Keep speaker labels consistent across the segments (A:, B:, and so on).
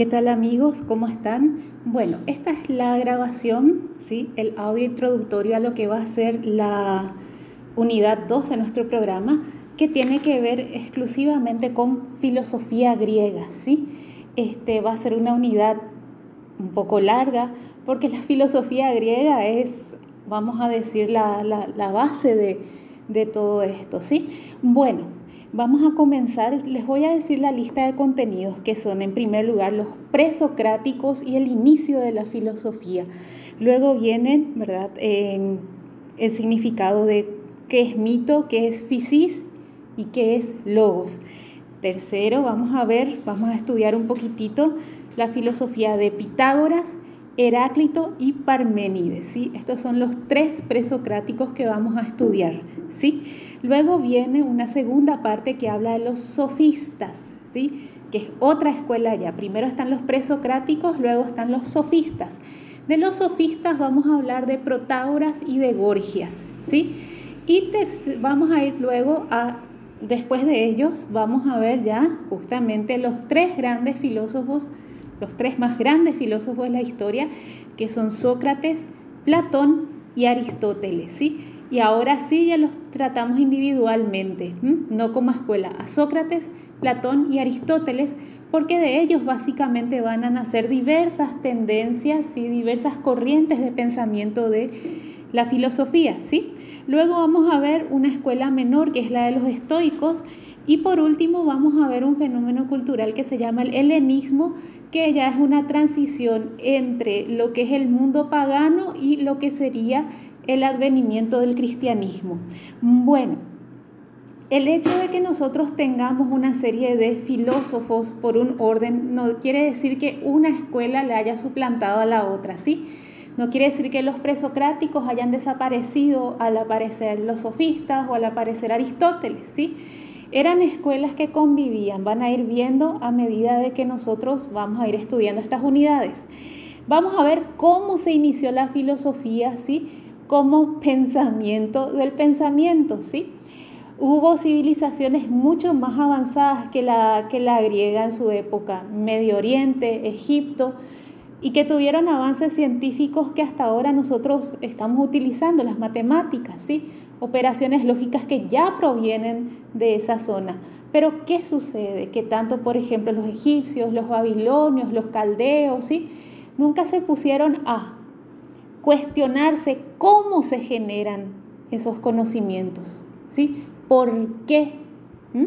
A: ¿Qué tal amigos? ¿Cómo están? Bueno, esta es la grabación, ¿sí? el audio introductorio a lo que va a ser la unidad 2 de nuestro programa, que tiene que ver exclusivamente con filosofía griega. ¿sí? Este va a ser una unidad un poco larga, porque la filosofía griega es, vamos a decir, la, base de, de todo esto. ¿sí? Bueno, Vamos a comenzar, les voy a decir la lista de contenidos que son en primer lugar los presocráticos y el inicio de la filosofía. Luego vienen, ¿verdad?, el significado de qué es mito, qué es fisis y qué es logos. Tercero, vamos a ver, vamos a estudiar un poquitito la filosofía de Pitágoras, Heráclito y Parménides. ¿sí? Estos son los tres presocráticos que vamos a estudiar. ¿sí? Luego viene una segunda parte que habla de los sofistas, ¿sí? que es otra escuela ya. Primero están los presocráticos, luego están los sofistas. De los sofistas vamos a hablar de Protágoras y de Gorgias. ¿sí? Y vamos a ir luego a, después de ellos, vamos a ver ya justamente los tres grandes filósofos los tres más grandes filósofos de la historia, que son Sócrates, Platón y Aristóteles, ¿sí? Y ahora sí ya los tratamos individualmente, no como escuela, a Sócrates, Platón y Aristóteles, porque de ellos básicamente van a nacer diversas tendencias y diversas corrientes de pensamiento de la filosofía, ¿sí? Luego vamos a ver una escuela menor que es la de los estoicos y por último vamos a ver un fenómeno cultural que se llama el helenismo, que ya es una transición entre lo que es el mundo pagano y lo que sería el advenimiento del cristianismo. Bueno, el hecho de que nosotros tengamos una serie de filósofos por un orden no quiere decir que una escuela le haya suplantado a la otra, ¿sí? No quiere decir que los presocráticos hayan desaparecido al aparecer los sofistas o al aparecer Aristóteles, ¿sí? Eran escuelas que convivían, van a ir viendo a medida de que nosotros vamos a ir estudiando estas unidades. Vamos a ver cómo se inició la filosofía, ¿sí? Como pensamiento del pensamiento, ¿sí? Hubo civilizaciones mucho más avanzadas que la, que la griega en su época, Medio Oriente, Egipto, y que tuvieron avances científicos que hasta ahora nosotros estamos utilizando, las matemáticas, ¿sí? Operaciones lógicas que ya provienen de esa zona. Pero ¿qué sucede? Que tanto, por ejemplo, los egipcios, los babilonios, los caldeos, ¿sí? nunca se pusieron a cuestionarse cómo se generan esos conocimientos, ¿sí? ¿Por qué? ¿Mm?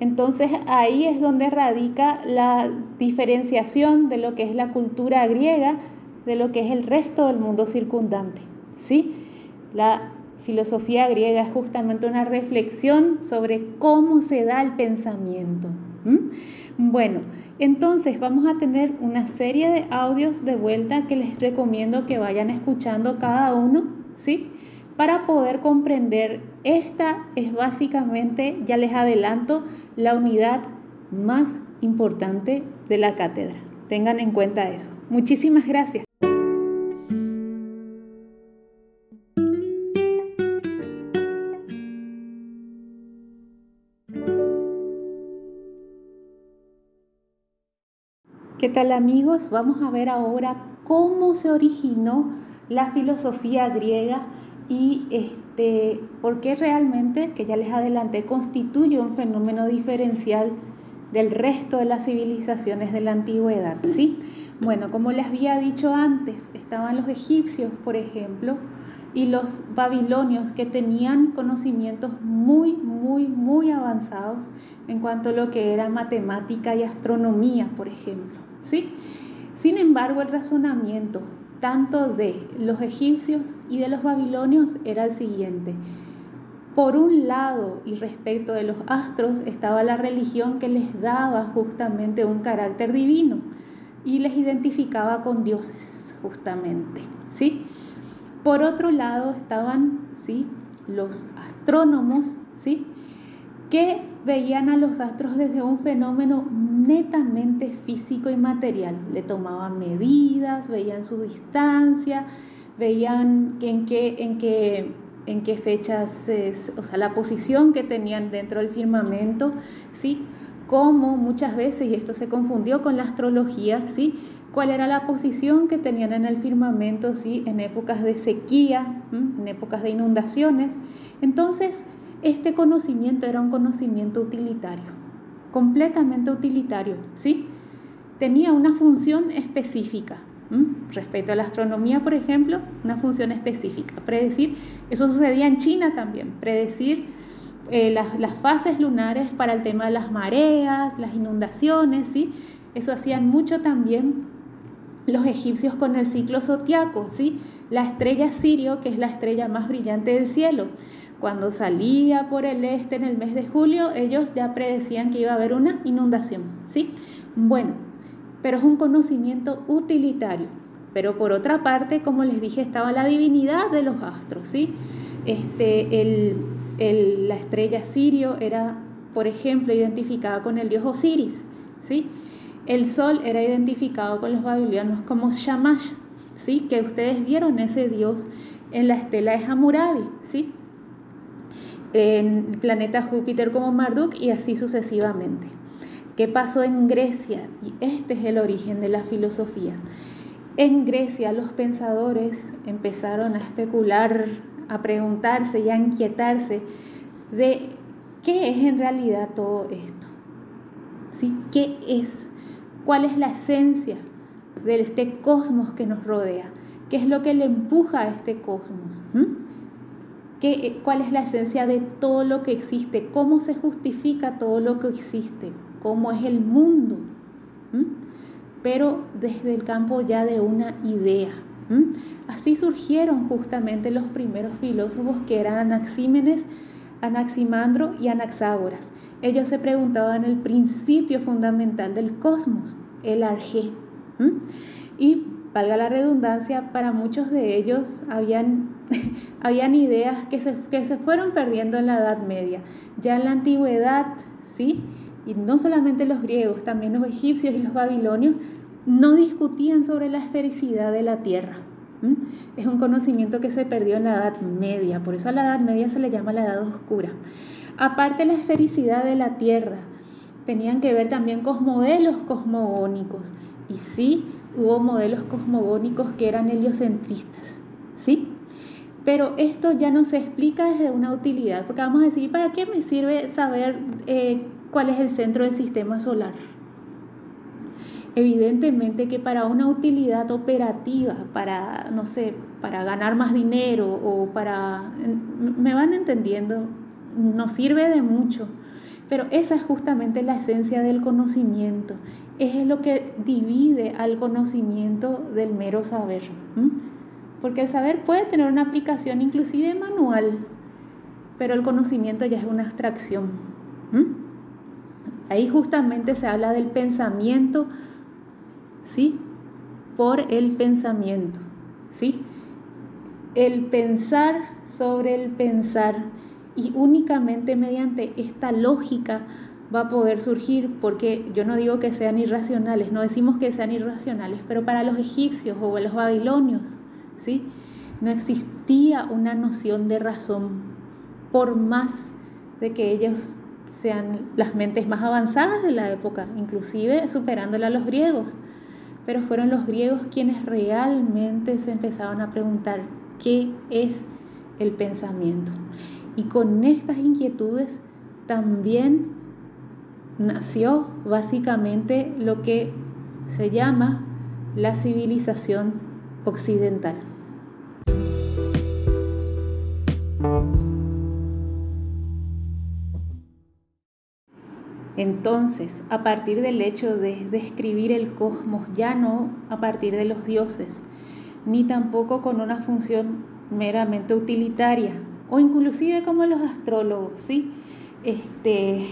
A: Entonces ahí es donde radica la diferenciación de lo que es la cultura griega de lo que es el resto del mundo circundante, ¿sí? La filosofía griega es justamente una reflexión sobre cómo se da el pensamiento. Bueno, entonces vamos a tener una serie de audios de vuelta que les recomiendo que vayan escuchando cada uno, ¿sí? Para poder comprender, esta es básicamente, ya les adelanto, la unidad más importante de la cátedra. Tengan en cuenta eso. Muchísimas gracias. ¿Qué tal amigos? Vamos a ver ahora cómo se originó la filosofía griega y este, por qué realmente, que ya les adelanté, constituye un fenómeno diferencial del resto de las civilizaciones de la antigüedad. ¿sí? Bueno, como les había dicho antes, estaban los egipcios, por ejemplo, y los babilonios que tenían conocimientos muy, muy, muy avanzados en cuanto a lo que era matemática y astronomía, por ejemplo. ¿Sí? Sin embargo, el razonamiento tanto de los egipcios y de los babilonios era el siguiente. Por un lado, y respecto de los astros, estaba la religión que les daba justamente un carácter divino y les identificaba con dioses, justamente, ¿sí? Por otro lado estaban, ¿sí? Los astrónomos, ¿sí? Que veían a los astros desde un fenómeno netamente físico y material. Le tomaban medidas, veían su distancia, veían en qué, en qué, en qué fechas, o sea, la posición que tenían dentro del firmamento, ¿sí? cómo muchas veces, y esto se confundió con la astrología, ¿sí? cuál era la posición que tenían en el firmamento, ¿sí? en épocas de sequía, en épocas de inundaciones. Entonces, este conocimiento era un conocimiento utilitario, completamente utilitario, ¿sí? Tenía una función específica. Respecto a la astronomía, por ejemplo, una función específica, predecir, eso sucedía en China también, predecir eh, las, las, fases lunares para el tema de las mareas, las inundaciones, ¿sí? Eso hacían mucho también los egipcios con el ciclo zodiaco, ¿sí? La estrella Sirio, que es la estrella más brillante del cielo. Cuando salía por el este en el mes de julio, ellos ya predecían que iba a haber una inundación, ¿sí? Bueno, pero es un conocimiento utilitario. Pero por otra parte, como les dije, estaba la divinidad de los astros, ¿sí? Este, el, la estrella Sirio era, por ejemplo, identificada con el dios Osiris, ¿sí? El sol era identificado con los babilonios como Shamash, ¿sí? que ustedes vieron ese dios en la estela de Hammurabi, ¿sí? En el planeta Júpiter como Marduk y así sucesivamente. ¿Qué pasó en Grecia? Y este es el origen de la filosofía. En Grecia los pensadores empezaron a especular, a preguntarse y a inquietarse de qué es en realidad todo esto. ¿Sí? ¿Qué es? cuál es la esencia de este cosmos que nos rodea, qué es lo que le empuja a este cosmos, ¿Qué, cuál es la esencia de todo lo que existe, cómo se justifica todo lo que existe, cómo es el mundo, pero desde el campo ya de una idea. Así surgieron justamente los primeros filósofos que eran Anaxímenes, Anaximandro y Anaxágoras. Ellos se preguntaban el principio fundamental del cosmos, el arjé. Y, valga la redundancia, para muchos de ellos habían, habían ideas que se, que se fueron perdiendo en la Edad Media. Ya en la antigüedad, ¿sí? y no solamente los griegos, también los egipcios y los babilonios, no discutían sobre la esfericidad de la Tierra. Es un conocimiento que se perdió en la Edad Media, por eso a la Edad Media se le llama la Edad Oscura. Aparte la esfericidad de la Tierra, tenían que ver también con modelos cosmogónicos. Y sí, hubo modelos cosmogónicos que eran heliocentristas, ¿sí? Pero esto ya no se explica desde una utilidad, porque vamos a decir, ¿para qué me sirve saber eh, cuál es el centro del sistema solar? Evidentemente que para una utilidad operativa, para, no sé, para ganar más dinero o para, me van entendiendo, no sirve de mucho. Pero esa es justamente la esencia del conocimiento. Es lo que divide al conocimiento del mero saber. Porque el saber puede tener una aplicación inclusive manual, pero el conocimiento ya es una abstracción. Ahí justamente se habla del pensamiento ¿sí? Por el pensamiento, ¿sí? El pensar sobre el pensar y únicamente mediante esta lógica va a poder surgir, porque yo no digo que sean irracionales, no decimos que sean irracionales, pero para los egipcios o los babilonios, ¿sí? No existía una noción de razón, por más de que ellos sean las mentes más avanzadas de la época, inclusive superándola a los griegos pero fueron los griegos quienes realmente se empezaron a preguntar qué es el pensamiento. Y con estas inquietudes también nació básicamente lo que se llama la civilización occidental. Entonces, a partir del hecho de describir el cosmos, ya no a partir de los dioses, ni tampoco con una función meramente utilitaria, o inclusive como los astrólogos, ¿sí? Este,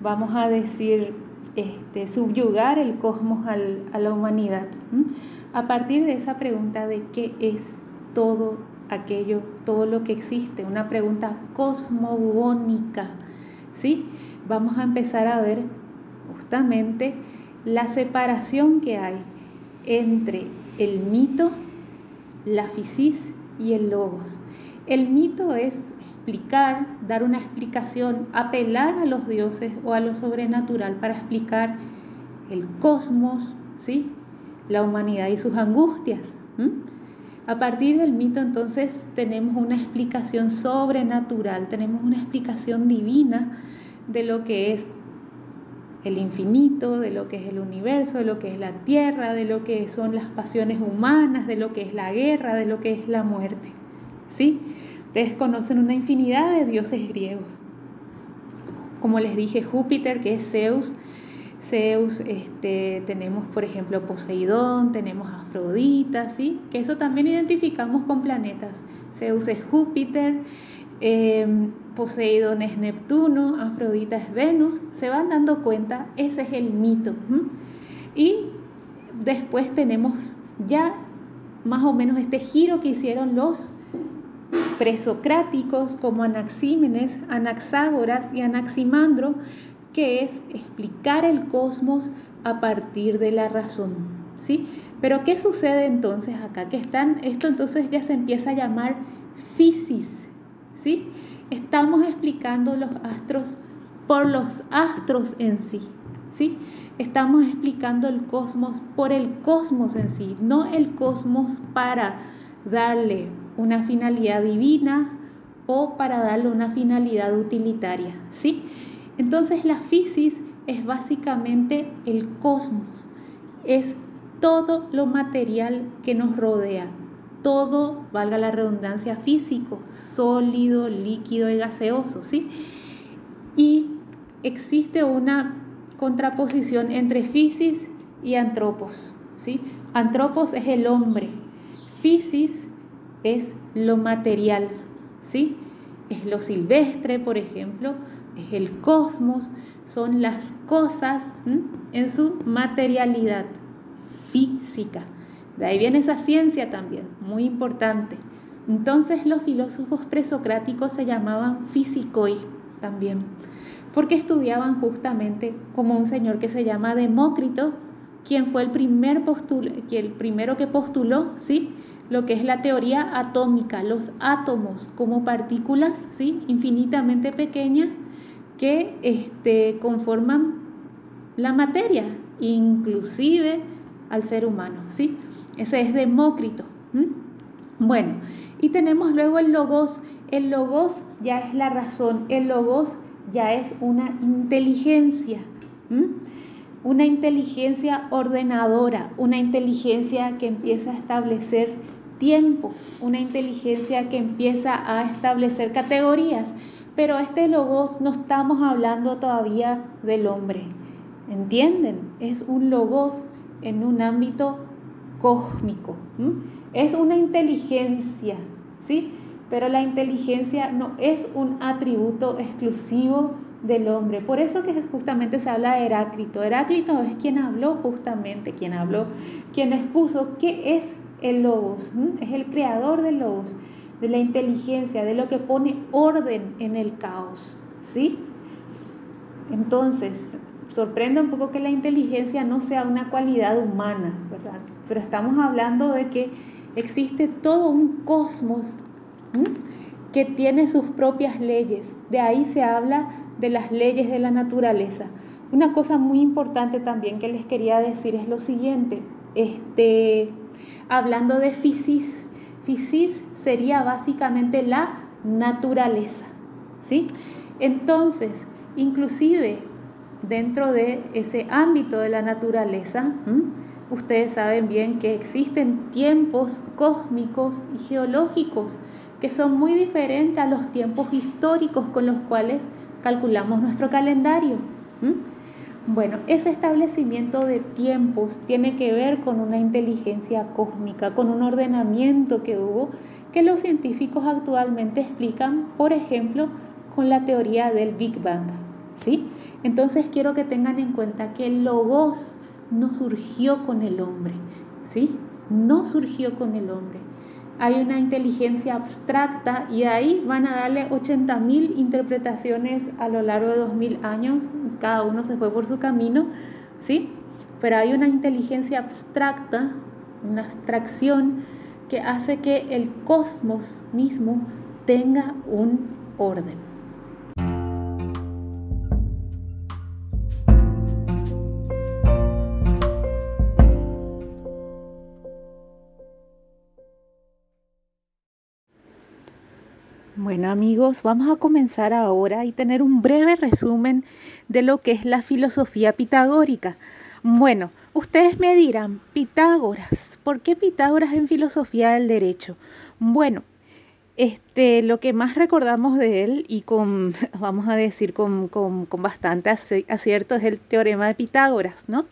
A: vamos a decir, este, subyugar el cosmos a la humanidad. A partir de esa pregunta de qué es todo aquello, todo lo que existe, una pregunta cosmogónica, ¿sí? vamos a empezar a ver justamente la separación que hay entre el mito, la fisis y el logos. El mito es explicar, dar una explicación, apelar a los dioses o a lo sobrenatural para explicar el cosmos, ¿sí? la humanidad y sus angustias. A partir del mito entonces tenemos una explicación sobrenatural, tenemos una explicación divina de lo que es el infinito, de lo que es el universo, de lo que es la tierra, de lo que son las pasiones humanas, de lo que es la guerra, de lo que es la muerte. ¿Sí? Ustedes conocen una infinidad de dioses griegos. Como les dije, Júpiter, que es Zeus, Zeus, este, tenemos por ejemplo Poseidón, tenemos Afrodita, ¿sí? que eso también identificamos con planetas. Zeus es Júpiter, em, Poseidón es Neptuno, Afrodita es Venus, se van dando cuenta, ese es el mito. Y después tenemos ya más o menos este giro que hicieron los presocráticos como Anaxímenes, Anaxágoras y Anaximandro, que es explicar el cosmos a partir de la razón, ¿sí? Pero ¿qué sucede entonces acá? Que están, esto entonces ya se empieza a llamar fisis, ¿sí? Estamos explicando los astros por los astros en sí, ¿sí? Estamos explicando el cosmos por el cosmos en sí, no el cosmos para darle una finalidad divina o para darle una finalidad utilitaria, ¿sí? Entonces la fisis es básicamente el cosmos, es todo lo material que nos rodea, todo, valga la redundancia, físico, sólido, líquido y gaseoso, ¿sí? Y existe una contraposición entre fisis y antropos, ¿sí? Antropos es el hombre, fisis es lo material, ¿sí? Es lo silvestre, por ejemplo, es el cosmos, son las cosas en su materialidad física. De ahí viene esa ciencia también, muy importante. Entonces los filósofos presocráticos se llamaban físicoi también, porque estudiaban justamente como un señor que se llama Demócrito, quien fue el, primer el primero que postuló ¿sí? Lo que es la teoría atómica, los átomos como partículas ¿sí? infinitamente pequeñas que este, conforman la materia, inclusive al ser humano, ¿sí? Ese es Demócrito. Bueno, y tenemos luego el logos. El logos ya es la razón, el logos ya es una inteligencia, una inteligencia ordenadora, una inteligencia que empieza a establecer tiempos, una inteligencia que empieza a establecer categorías. Pero este logos no estamos hablando todavía del hombre. ¿Entienden? Es un logos en un ámbito cósmico. Es una inteligencia, ¿sí? Pero la inteligencia no es un atributo exclusivo del hombre. Por eso que justamente se habla de Heráclito. Heráclito es quien habló justamente, quien habló, quien expuso qué es el logos. Es el creador del logos de la inteligencia, de lo que pone orden en el caos, ¿sí? Entonces, sorprende un poco que la inteligencia no sea una cualidad humana, ¿verdad? Pero estamos hablando de que existe todo un cosmos que tiene sus propias leyes. De ahí se habla de las leyes de la naturaleza. Una cosa muy importante también que les quería decir es lo siguiente. Este, hablando de fisis, fisis sería básicamente la naturaleza, ¿sí? Entonces, inclusive dentro de ese ámbito de la naturaleza, ustedes saben bien que existen tiempos cósmicos y geológicos que son muy diferentes a los tiempos históricos con los cuales calculamos nuestro calendario. Bueno, ese establecimiento de tiempos tiene que ver con una inteligencia cósmica, con un ordenamiento que hubo que los científicos actualmente explican, por ejemplo, con la teoría del Big Bang. ¿sí? Entonces quiero que tengan en cuenta que el logos no surgió con el hombre, ¿sí? No surgió con el hombre. Hay una inteligencia abstracta y ahí van a darle 80.000 interpretaciones a lo largo de 2.000 años, cada uno se fue por su camino, ¿sí? Pero hay una inteligencia abstracta, una abstracción que hace que el cosmos mismo tenga un orden. Bueno amigos, vamos a comenzar ahora y tener un breve resumen de lo que es la filosofía pitagórica. Bueno, ustedes me dirán, Pitágoras, ¿por qué Pitágoras en filosofía del derecho? Bueno, este, lo que más recordamos de él y con, vamos a decir, con, con, con bastante acierto es el teorema de Pitágoras, ¿no?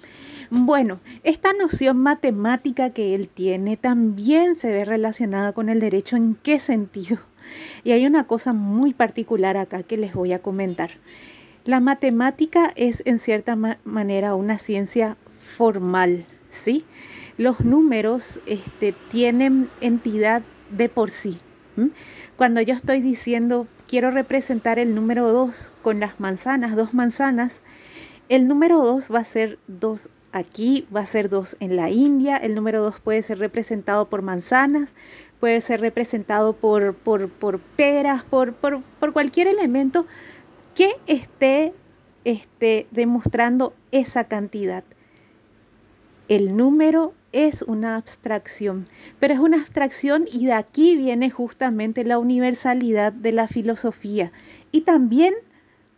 A: Bueno, esta noción matemática que él tiene también se ve relacionada con el derecho. ¿En qué sentido? Y hay una cosa muy particular acá que les voy a comentar. La matemática es en cierta manera una ciencia formal, ¿sí? Los números este, tienen entidad de por sí. Cuando yo estoy diciendo quiero representar el número 2 con las manzanas, dos manzanas, el número 2 va a ser 2 aquí, va a ser 2 en la India, el número 2 puede ser representado por manzanas, puede ser representado por, por, por peras, por, por, por, cualquier elemento que esté, esté demostrando esa cantidad. El número es una abstracción, pero es una abstracción y de aquí viene justamente la universalidad de la filosofía y también,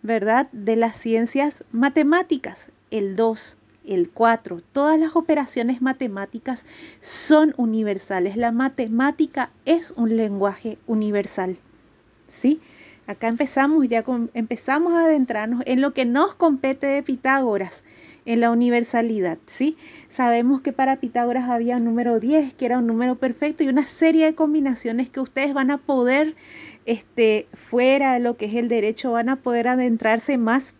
A: ¿verdad?, de las ciencias matemáticas, el 2 el 4. Todas las operaciones matemáticas son universales. La matemática es un lenguaje universal. ¿Sí? Acá empezamos ya con, empezamos a adentrarnos en lo que nos compete de Pitágoras, en la universalidad, ¿sí? Sabemos que para Pitágoras había un número 10, que era un número perfecto y una serie de combinaciones que ustedes van a poder este fuera de lo que es el derecho van a poder adentrarse más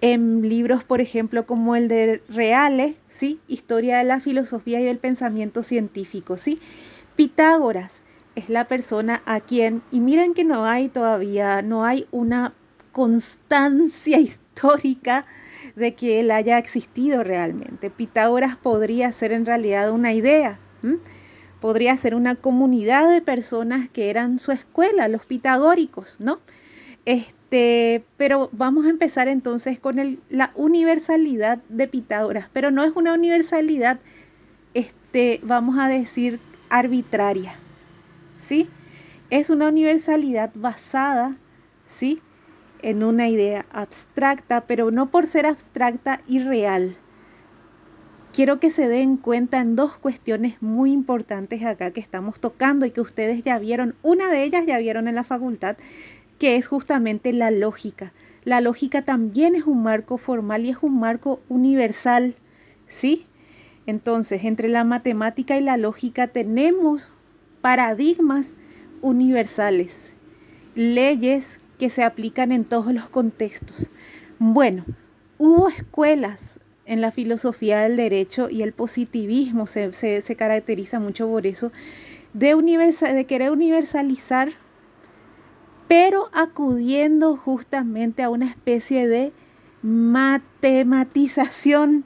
A: en libros, por ejemplo, como el de Reales, ¿sí? Historia de la filosofía y del pensamiento científico, ¿sí? Pitágoras es la persona a quien, y miren que no hay todavía, no hay una constancia histórica de que él haya existido realmente. Pitágoras podría ser en realidad una idea, podría ser una comunidad de personas que eran su escuela, los pitagóricos, ¿no? Este, pero vamos a empezar entonces con la universalidad de Pitágoras, pero no es una universalidad, este, vamos a decir, arbitraria, ¿sí? Es una universalidad basada, ¿sí? En una idea abstracta, pero no por ser abstracta y real. Quiero que se den cuenta en dos cuestiones muy importantes acá que estamos tocando y que ustedes ya vieron. Una de ellas ya vieron en la facultad, que es justamente la lógica. La lógica también es un marco formal y es un marco universal, ¿sí? Entonces, entre la matemática y la lógica tenemos paradigmas universales, leyes que se aplican en todos los contextos. Bueno, hubo escuelas en la filosofía del derecho y el positivismo se, se, caracteriza mucho por eso, de, de querer universalizar pero acudiendo justamente a una especie de matematización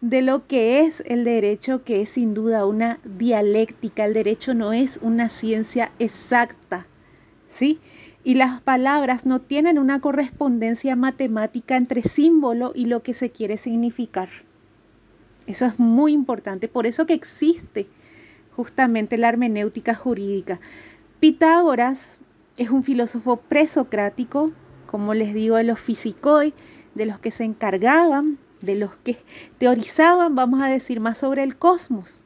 A: de lo que es el derecho, que es sin duda una dialéctica. El derecho no es una ciencia exacta, ¿sí? Y las palabras no tienen una correspondencia matemática entre símbolo y lo que se quiere significar. Eso es muy importante, por eso que existe justamente la hermenéutica jurídica. Pitágoras es un filósofo presocrático, como les digo, de los fisicoi, de los que se encargaban, de los que teorizaban, vamos a decir, más sobre el cosmos.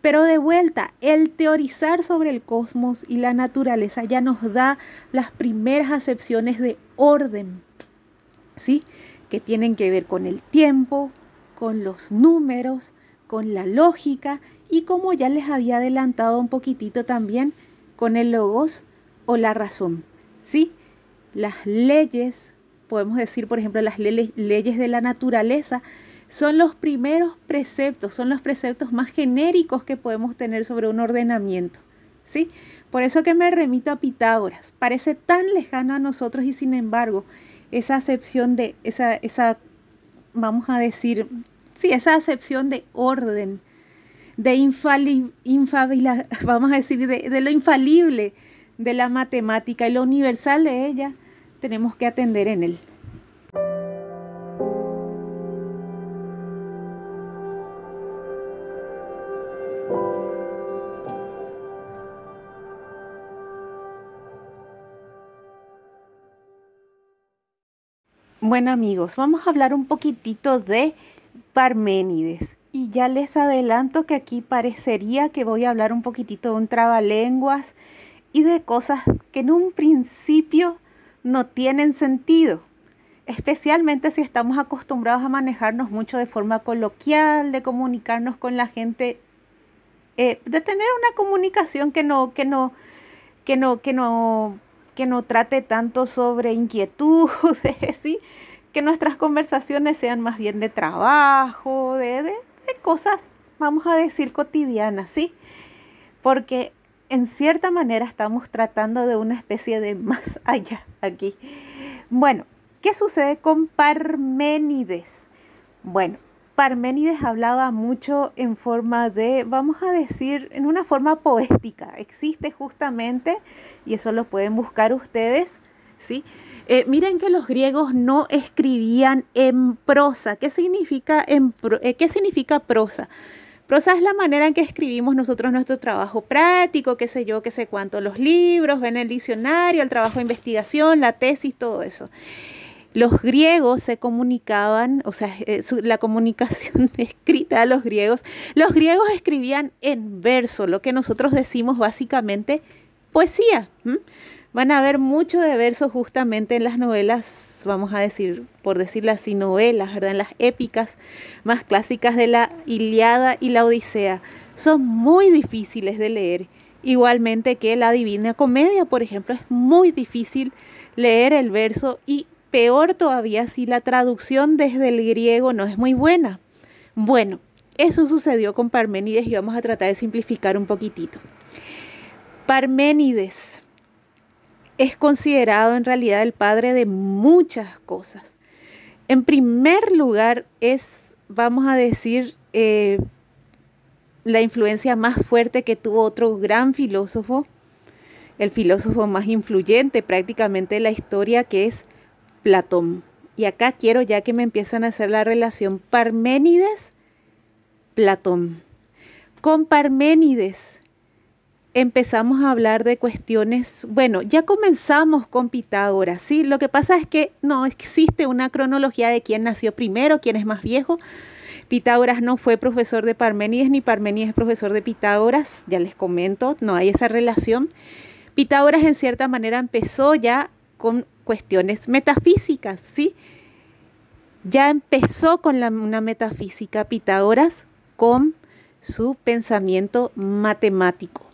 A: Pero de vuelta, el teorizar sobre el cosmos y la naturaleza ya nos da las primeras acepciones de orden, ¿sí? Que tienen que ver con el tiempo, con los números, con la lógica y como ya les había adelantado un poquitito también, con el logos o la razón. ¿sí? Las leyes, podemos decir, por ejemplo, las leyes de la naturaleza, son los primeros preceptos, son los preceptos más genéricos que podemos tener sobre un ordenamiento. ¿sí? Por eso que me remito a Pitágoras. Parece tan lejano a nosotros y sin embargo, esa acepción de, esa, esa vamos a decir, sí, esa acepción de orden, de infalible, vamos a decir, de, de lo infalible, de la matemática y lo universal de ella, tenemos que atender en él. Bueno amigos, vamos a hablar un poquitito de Parménides. Y ya les adelanto que aquí parecería que voy a hablar un poquitito de un trabalenguas y de cosas que en un principio no tienen sentido. Especialmente si estamos acostumbrados a manejarnos mucho de forma coloquial, de comunicarnos con la gente, eh, de tener una comunicación que no, que no, que no, que no que no trate tanto sobre inquietudes, ¿sí? que nuestras conversaciones sean más bien de trabajo, de, de, cosas, vamos a decir, cotidianas, ¿sí? Porque en cierta manera estamos tratando de una especie de más allá aquí. Bueno, ¿qué sucede con Parménides? Bueno, Parménides hablaba mucho en forma de, vamos a decir, en una forma poética. Existe justamente, y eso lo pueden buscar ustedes, ¿sí? Eh, miren que los griegos no escribían en prosa. ¿Qué significa, en eh, ¿Qué significa prosa? Prosa es la manera en que escribimos nosotros nuestro trabajo práctico, qué sé yo, qué sé cuánto, los libros, ven el diccionario, el trabajo de investigación, la tesis, todo eso. Los griegos se comunicaban, o sea, eh, la comunicación escrita de los griegos, los griegos escribían en verso, lo que nosotros decimos básicamente poesía. Van a ver mucho de verso justamente en las novelas, vamos a decir, por decirlo así, novelas, ¿verdad? Las épicas más clásicas de la Iliada y la Odisea. Son muy difíciles de leer. Igualmente que la Divina Comedia, por ejemplo, es muy difícil leer el verso y peor todavía si la traducción desde el griego no es muy buena. Bueno, eso sucedió con Parménides y vamos a tratar de simplificar un poquitito. Parménides es considerado en realidad el padre de muchas cosas. En primer lugar es, vamos a decir, eh, la influencia más fuerte que tuvo otro gran filósofo, el filósofo más influyente prácticamente de la historia, que es Platón. Y acá quiero ya que me empiezan a hacer la relación Parménides-Platón. Con Parménides empezamos a hablar de cuestiones, bueno, ya comenzamos con Pitágoras, ¿sí? Lo que pasa es que no existe una cronología de quién nació primero, quién es más viejo. Pitágoras no fue profesor de Parménides ni Parménides es profesor de Pitágoras, ya les comento, no hay esa relación. Pitágoras en cierta manera empezó ya con cuestiones metafísicas, ¿sí? Ya empezó con una metafísica Pitágoras con su pensamiento matemático.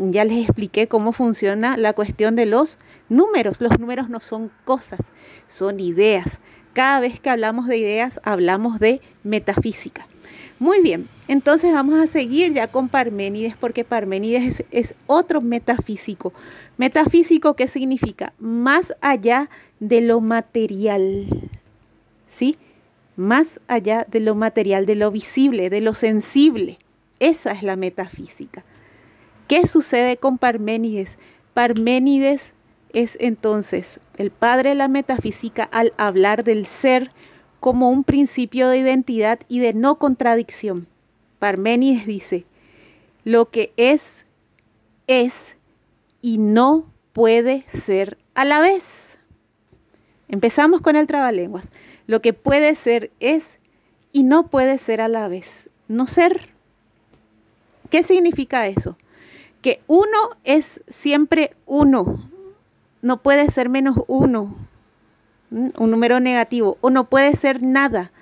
A: Ya les expliqué cómo funciona la cuestión de los números. Los números no son cosas, son ideas. Cada vez que hablamos de ideas, hablamos de metafísica. Muy bien, entonces vamos a seguir ya con Parménides porque Parménides es, otro metafísico. Metafísico, ¿qué significa? Más allá de lo material. ¿Sí? Más allá de lo material, de lo visible, de lo sensible. Esa es la metafísica. ¿Qué sucede con Parménides? Parménides es entonces el padre de la metafísica al hablar del ser como un principio de identidad y de no contradicción. Parménides dice, lo que es, es y no puede ser a la vez. Empezamos con el trabalenguas. Lo que puede ser es y no puede ser a la vez. No ser. ¿Qué significa eso? Que uno es siempre uno. No puede ser menos uno un número negativo, o no puede ser nada.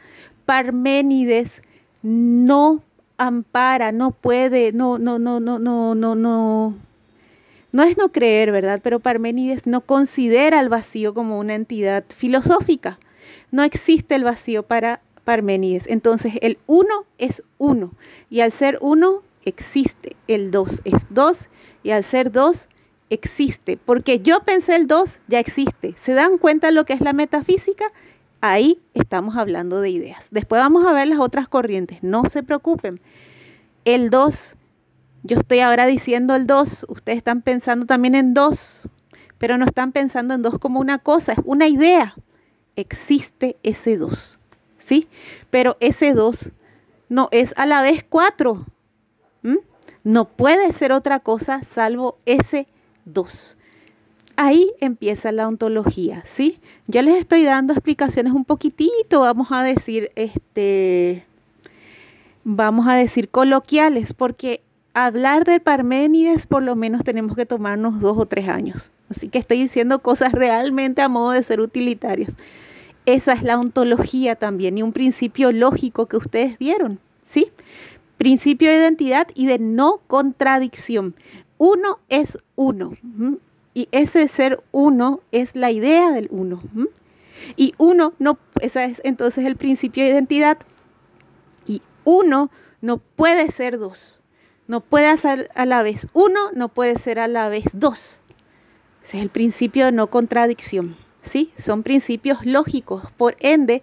A: Parménides no ampara, no puede, no, no, no, no, no, no, no. No es no creer, ¿verdad? Pero Parménides no considera el vacío como una entidad filosófica. No existe el vacío para Parménides. Entonces el uno es uno. Y al ser uno existe. El dos es dos. Y al ser dos existe, porque yo pensé el 2 ya existe. ¿Se dan cuenta lo que es la metafísica? Ahí estamos hablando de ideas. Después vamos a ver las otras corrientes, no se preocupen. El 2 Yo estoy ahora diciendo el dos, ustedes están pensando también en dos, pero no están pensando en dos como una cosa, es una idea. Existe ese dos, ¿sí? Pero ese dos no es a la vez cuatro. No puede ser otra cosa salvo ese dos. Ahí empieza la ontología, ¿sí? Ya les estoy dando explicaciones un poquitito, vamos a decir, este, vamos a decir coloquiales, porque hablar de Parménides por lo menos tenemos que tomarnos dos o tres años. Así que estoy diciendo cosas realmente a modo de ser utilitarios. Esa es la ontología también y un principio lógico que ustedes dieron, ¿sí? Principio de identidad y de no contradicción. Uno es uno. Y ese ser uno es la idea del uno. Y uno no, esa es entonces el principio de identidad. Y uno no puede ser dos. No puede ser a la vez uno, no puede ser a la vez dos. Ese es el principio de no contradicción. ¿sí? Son principios lógicos. Por ende,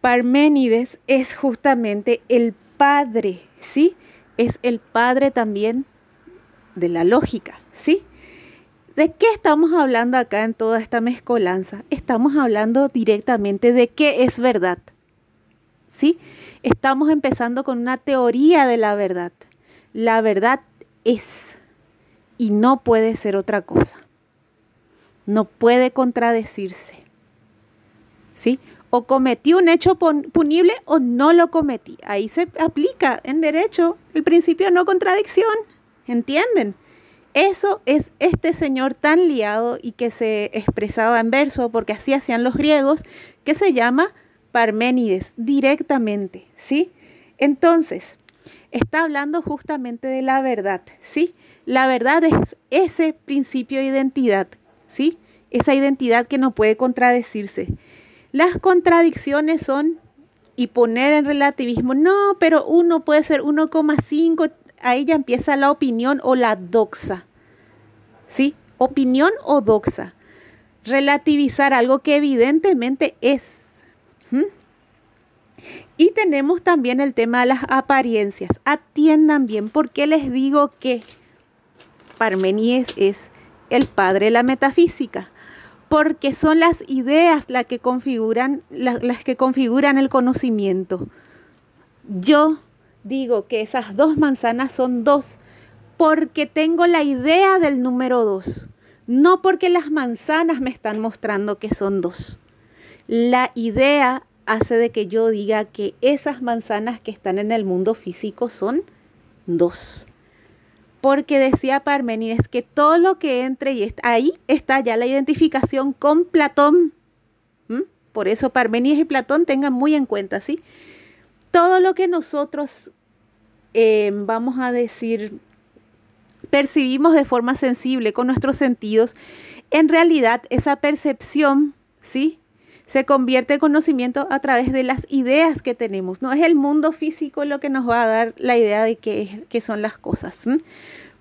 A: Parménides es justamente el padre, ¿sí? Es el padre también de la lógica, ¿sí? ¿De qué estamos hablando acá en toda esta mezcolanza? Estamos hablando directamente de qué es verdad. ¿Sí? Estamos empezando con una teoría de la verdad. La verdad es y no puede ser otra cosa. No puede contradecirse. ¿Sí? O cometí un hecho punible o no lo cometí. Ahí se aplica en derecho el principio no contradicción. ¿Entienden? Eso es este señor tan liado y que se expresaba en verso, porque así hacían los griegos, que se llama Parménides directamente, ¿sí? Entonces, está hablando justamente de la verdad, ¿sí? La verdad es ese principio de identidad, ¿sí? Esa identidad que no puede contradecirse. Las contradicciones son y poner en relativismo, no, pero uno puede ser 1,5 ahí ya empieza la opinión o la doxa. ¿Sí? Opinión o doxa. Relativizar algo que evidentemente es. Y tenemos también el tema de las apariencias. Atiendan bien, porque les digo que Parmenides es el padre de la metafísica? Porque son las ideas las que configuran, las, que configuran el conocimiento. Yo digo que esas dos manzanas son dos porque tengo la idea del número dos, no porque las manzanas me están mostrando que son dos. La idea hace de que yo diga que esas manzanas que están en el mundo físico son dos. Porque decía Parmenides que todo lo que entre y está, ahí está ya la identificación con Platón. Por eso Parmenides y Platón tengan muy en cuenta, ¿sí? todo lo que nosotros, eh, vamos a decir, percibimos de forma sensible con nuestros sentidos, en realidad esa percepción, ¿sí? Se convierte en conocimiento a través de las ideas que tenemos. No es el mundo físico lo que nos va a dar la idea de qué, qué son las cosas.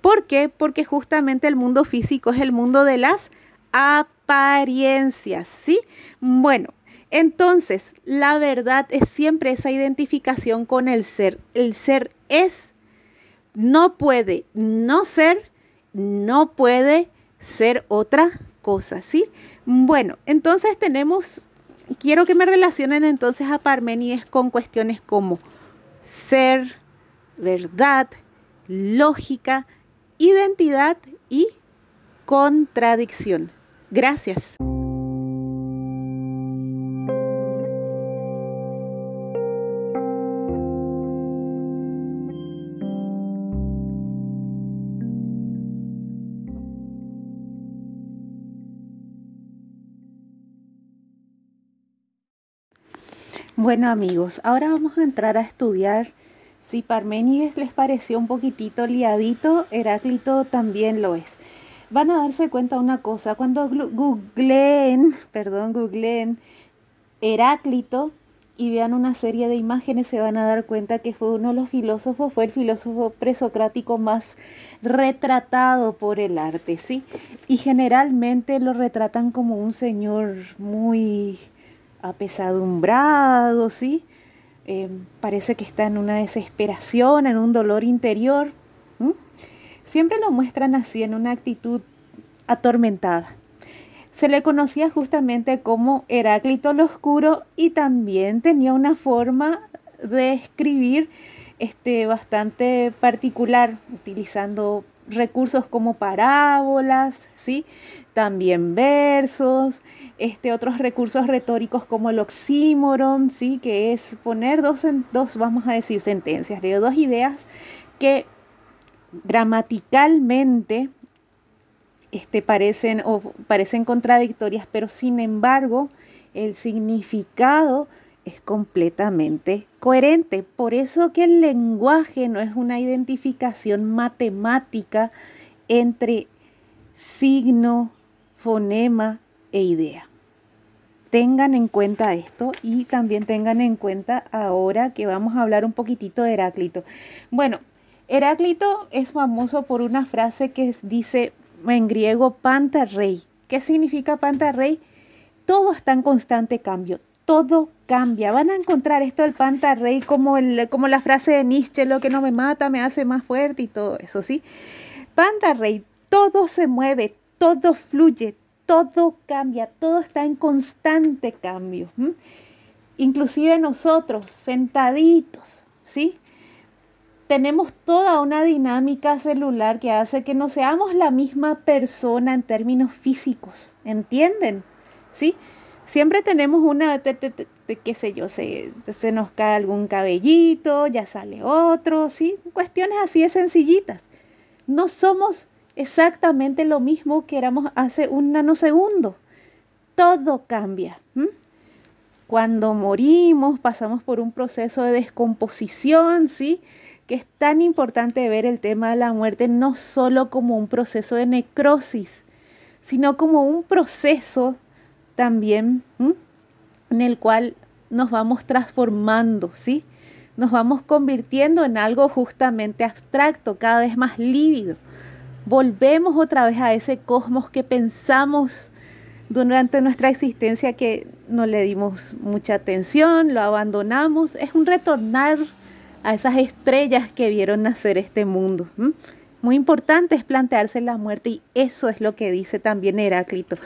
A: ¿Por qué? Porque justamente el mundo físico es el mundo de las apariencias, ¿sí? Bueno, entonces, la verdad es siempre esa identificación con el ser. El ser es, no puede no ser, no puede ser otra cosa, ¿sí? Bueno, entonces tenemos, quiero que me relacionen entonces a Parmenides con cuestiones como ser, verdad, lógica, identidad y contradicción. Gracias. Bueno amigos, ahora vamos a entrar a estudiar si Parménides les pareció un poquitito liadito, Heráclito también lo es. Van a darse cuenta una cosa, cuando googleen, perdón, googleen Heráclito y vean una serie de imágenes se van a dar cuenta que fue uno de los filósofos, fue el filósofo presocrático más retratado por el arte, ¿sí? Y generalmente lo retratan como un señor muy apesadumbrado, ¿sí? Eh, parece que está en una desesperación, en un dolor interior, Siempre lo muestran así, en una actitud atormentada. Se le conocía justamente como Heráclito el Oscuro y también tenía una forma de escribir este, bastante particular, utilizando recursos como parábolas, ¿sí? También versos, este, otros recursos retóricos como el oxímoron, ¿sí? que es poner dos, dos, vamos a decir, sentencias, dos ideas que gramaticalmente este, parecen, o parecen contradictorias, pero sin embargo el significado es completamente coherente. Por eso que el lenguaje no es una identificación matemática entre signo, fonema e idea. Tengan en cuenta esto y también tengan en cuenta ahora que vamos a hablar un poquitito de Heráclito. Bueno, Heráclito es famoso por una frase que dice en griego rey. ¿Qué significa rey? Todo está en constante cambio, todo cambia. Van a encontrar esto del rey como, el, como la frase de Nietzsche, lo que no me mata me hace más fuerte y todo eso, ¿sí? rey, todo se mueve, todo fluye, todo cambia, todo está en constante cambio. Inclusive nosotros, sentaditos, ¿sí? tenemos toda una dinámica celular que hace que no seamos la misma persona en términos físicos, ¿entienden? ¿Sí? Siempre tenemos una, qué sé yo, se, se nos cae algún cabellito, ya sale otro, ¿sí? Cuestiones así de sencillitas. No somos exactamente lo mismo que éramos hace un nanosegundo. Todo cambia. Cuando morimos pasamos por un proceso de descomposición, ¿sí? que es tan importante ver el tema de la muerte no solo como un proceso de necrosis, sino como un proceso también en el cual nos vamos transformando, ¿sí? Nos vamos convirtiendo en algo justamente abstracto, cada vez más lívido. Volvemos otra vez a ese cosmos que pensamos durante nuestra existencia que no le dimos mucha atención, lo abandonamos. Es un retornar a esas estrellas que vieron nacer este mundo. Muy importante es plantearse la muerte y eso es lo que dice también Heráclito,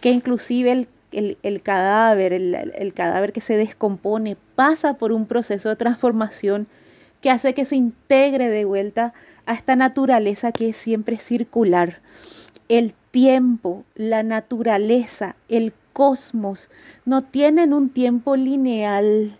A: que inclusive el, cadáver, el, cadáver que se descompone, pasa por un proceso de transformación que hace que se integre de vuelta a esta naturaleza que es siempre circular. El tiempo, la naturaleza, el cosmos no tienen un tiempo lineal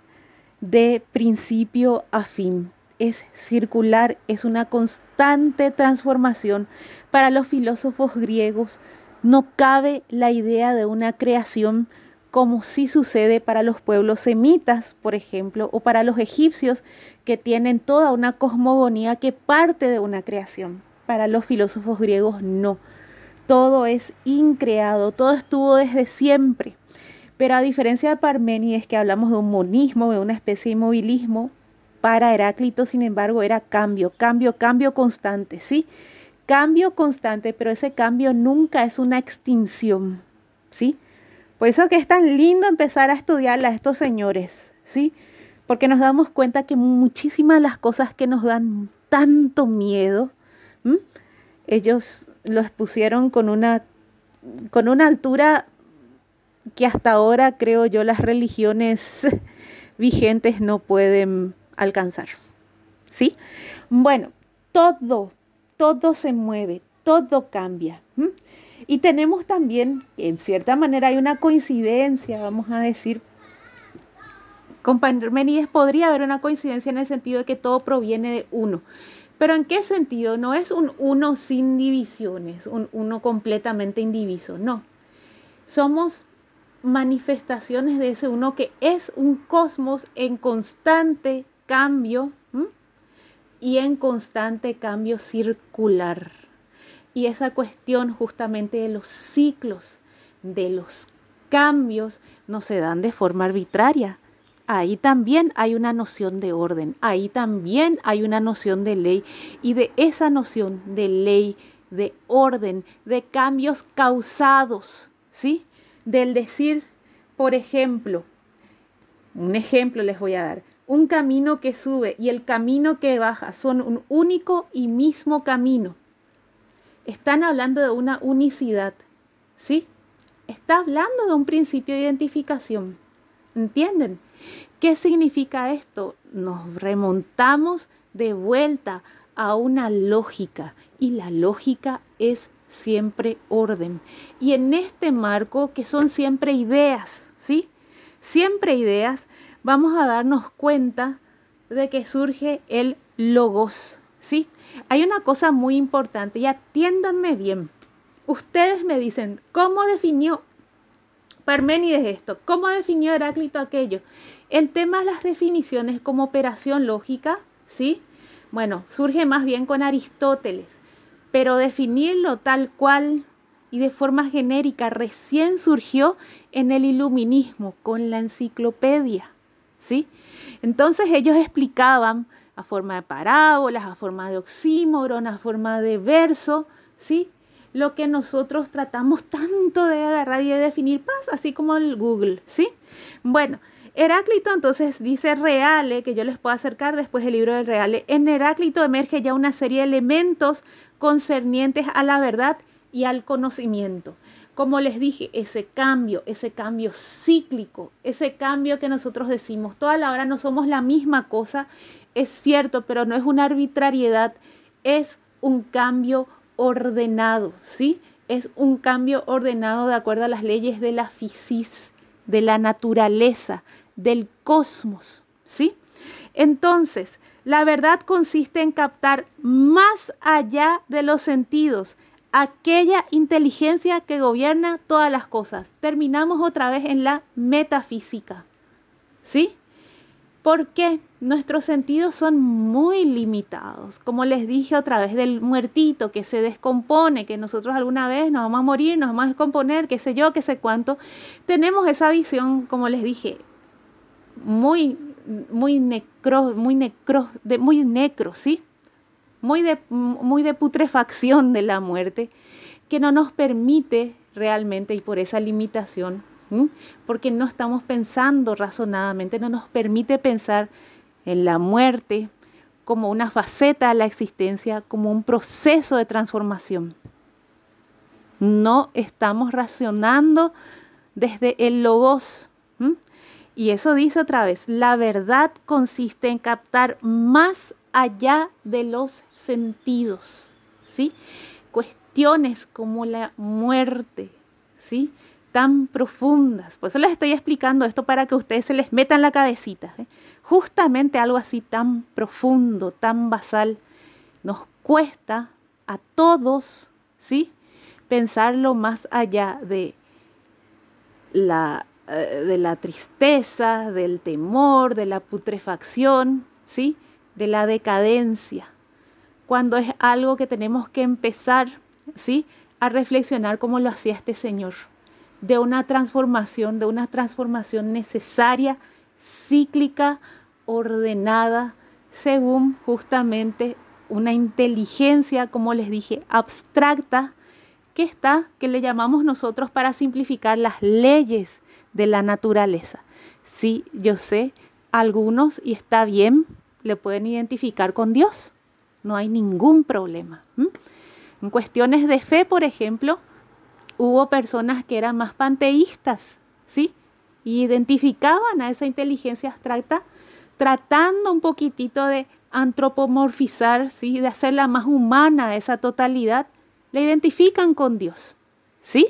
A: de principio a fin. Es circular, es una constante transformación. Para los filósofos griegos no cabe la idea de una creación como sí sucede para los pueblos semitas, por ejemplo, o para los egipcios, que tienen toda una cosmogonía que parte de una creación. Para los filósofos griegos no. Todo es increado, todo estuvo desde siempre. Pero a diferencia de Parménides, que hablamos de un monismo, de una especie de inmovilismo, para Heráclito, sin embargo, era cambio, cambio, cambio constante, ¿sí? Cambio constante, pero ese cambio nunca es una extinción, ¿sí? Por eso que es tan lindo empezar a estudiar a estos señores, ¿sí? Porque nos damos cuenta que muchísimas de las cosas que nos dan tanto miedo, ellos lo expusieron con una, con una altura que hasta ahora creo yo las religiones vigentes no pueden alcanzar. ¿Sí? Bueno, todo, todo se mueve, todo cambia. Y tenemos también, en cierta manera hay una coincidencia, vamos a decir, con Parmenides podría haber una coincidencia en el sentido de que todo proviene de uno. Pero ¿en qué sentido? No es un uno sin divisiones, un uno completamente indiviso, no. Somos manifestaciones de ese uno que es un cosmos en constante cambio y en constante cambio circular. Y esa cuestión justamente de los ciclos, de los cambios, no se dan de forma arbitraria. Ahí también hay una noción de orden, ahí también hay una noción de ley y de esa noción de ley, de orden, de cambios causados, ¿sí? del decir, por ejemplo, un ejemplo les voy a dar, un camino que sube y el camino que baja son un único y mismo camino. Están hablando de una unicidad, ¿sí? Está hablando de un principio de identificación. ¿Entienden? ¿Qué significa esto? Nos remontamos de vuelta a una lógica y la lógica es siempre orden. Y en este marco, que son siempre ideas, ¿sí? Siempre ideas, vamos a darnos cuenta de que surge el logos, ¿sí? Hay una cosa muy importante y atiéndanme bien. Ustedes me dicen, ¿cómo definió Parménides esto? ¿Cómo definió Heráclito aquello? El tema de las definiciones como operación lógica, ¿sí? Bueno, surge más bien con Aristóteles, pero definirlo tal cual y de forma genérica recién surgió en el iluminismo con la enciclopedia, ¿sí? Entonces ellos explicaban a forma de parábolas, a forma de oxímoron, a forma de verso, ¿sí? Lo que nosotros tratamos tanto de agarrar y de definir, paz, así como el Google, ¿sí? Bueno, Heráclito entonces dice Reale, que yo les puedo acercar después el libro del Reale. En Heráclito emerge ya una serie de elementos concernientes a la verdad y al conocimiento. Como les dije, ese cambio, ese cambio cíclico, ese cambio que nosotros decimos, toda la hora no somos la misma cosa, es cierto, pero no es una arbitrariedad, es un cambio ordenado, ¿sí? Es un cambio ordenado de acuerdo a las leyes de la fisis, de la naturaleza, del cosmos, ¿sí? Entonces, la verdad consiste en captar más allá de los sentidos aquella inteligencia que gobierna todas las cosas. Terminamos otra vez en la metafísica, ¿sí? Porque nuestros sentidos son muy limitados. Como les dije otra vez, del muertito que se descompone, que nosotros alguna vez nos vamos a morir, nos vamos a descomponer, qué sé yo, qué sé cuánto. Tenemos esa visión, como les dije, muy, muy necro, muy necro, de, muy necro, ¿sí? Muy de, muy de putrefacción de la muerte, que no nos permite realmente, y por esa limitación, porque no estamos pensando razonadamente, no nos permite pensar en la muerte como una faceta de la existencia, como un proceso de transformación. No estamos racionando desde el logos. Y eso dice otra vez, la verdad consiste en captar más allá de los sentidos, ¿sí? Cuestiones como la muerte, ¿sí? Tan profundas. Por eso les estoy explicando esto para que ustedes se les metan la cabecita. ¿eh? Justamente algo así tan profundo, tan basal, nos cuesta a todos, ¿sí? Pensarlo más allá de la, eh, de la tristeza, del temor, de la putrefacción, ¿sí? De la decadencia. Cuando es algo que tenemos que empezar, ¿sí? A reflexionar como lo hacía este Señor de una transformación, de una transformación necesaria, cíclica, ordenada, según justamente una inteligencia, como les dije, abstracta, que está, que le llamamos nosotros para simplificar las leyes de la naturaleza. Sí, yo sé, algunos, y está bien, le pueden identificar con Dios. No hay ningún problema. En cuestiones de fe, por ejemplo, hubo personas que eran más panteístas, ¿sí? Y identificaban a esa inteligencia abstracta tratando un poquitito de antropomorfizar, ¿sí? De hacerla más humana, esa totalidad, la identifican con Dios, ¿sí?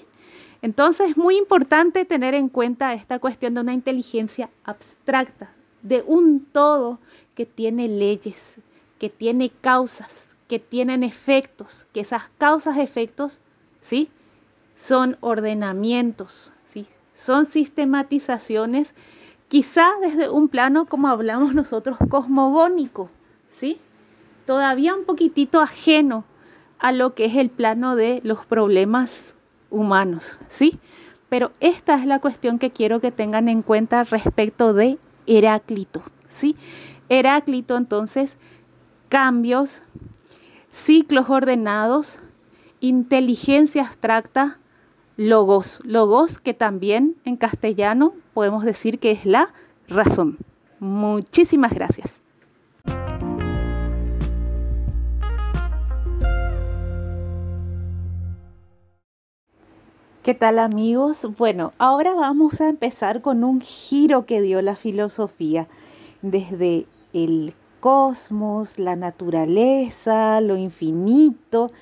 A: Entonces es muy importante tener en cuenta esta cuestión de una inteligencia abstracta, de un todo que tiene leyes, que tiene causas, que tienen efectos, que esas causas, efectos, ¿sí? Son ordenamientos, ¿sí? son sistematizaciones, quizá desde un plano, como hablamos nosotros, cosmogónico, ¿sí? todavía un poquitito ajeno a lo que es el plano de los problemas humanos, ¿sí? Pero esta es la cuestión que quiero que tengan en cuenta respecto de Heráclito, ¿sí? Heráclito, entonces, cambios, ciclos ordenados, inteligencia abstracta, logos. Logos que también en castellano podemos decir que es la razón. Muchísimas gracias. ¿Qué tal amigos? Bueno, ahora vamos a empezar con un giro que dio la filosofía desde el cosmos, la naturaleza, lo infinito.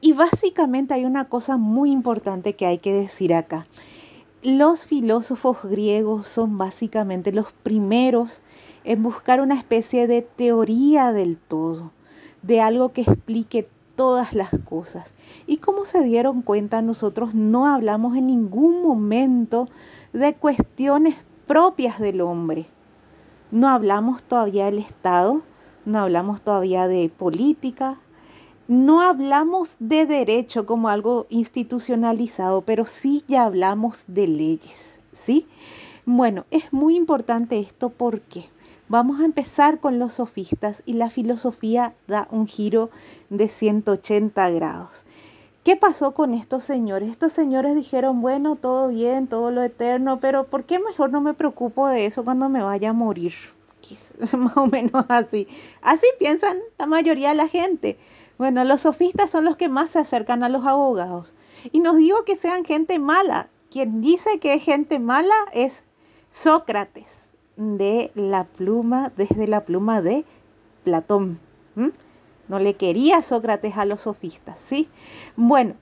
A: Y básicamente hay una cosa muy importante que hay que decir acá. Los filósofos griegos son básicamente los primeros en buscar una especie de teoría del todo, de algo que explique todas las cosas. Y como se dieron cuenta, nosotros no hablamos en ningún momento de cuestiones propias del hombre. No hablamos todavía del Estado, no hablamos todavía de política, no hablamos de derecho como algo institucionalizado, pero sí ya hablamos de leyes, ¿sí? Bueno, es muy importante esto porque Vamos a empezar con los sofistas y la filosofía da un giro de 180 grados. ¿Qué pasó con estos señores? Estos señores dijeron, bueno, todo bien, todo lo eterno, pero ¿por qué mejor no me preocupo de eso cuando me vaya a morir? Más o menos así. Así piensan la mayoría de la gente. Bueno, los sofistas son los que más se acercan a los abogados. Y nos digo que sean gente mala. Quien dice que es gente mala es Sócrates de la pluma, desde la pluma de Platón. No le quería Sócrates a los sofistas, ¿sí? Bueno,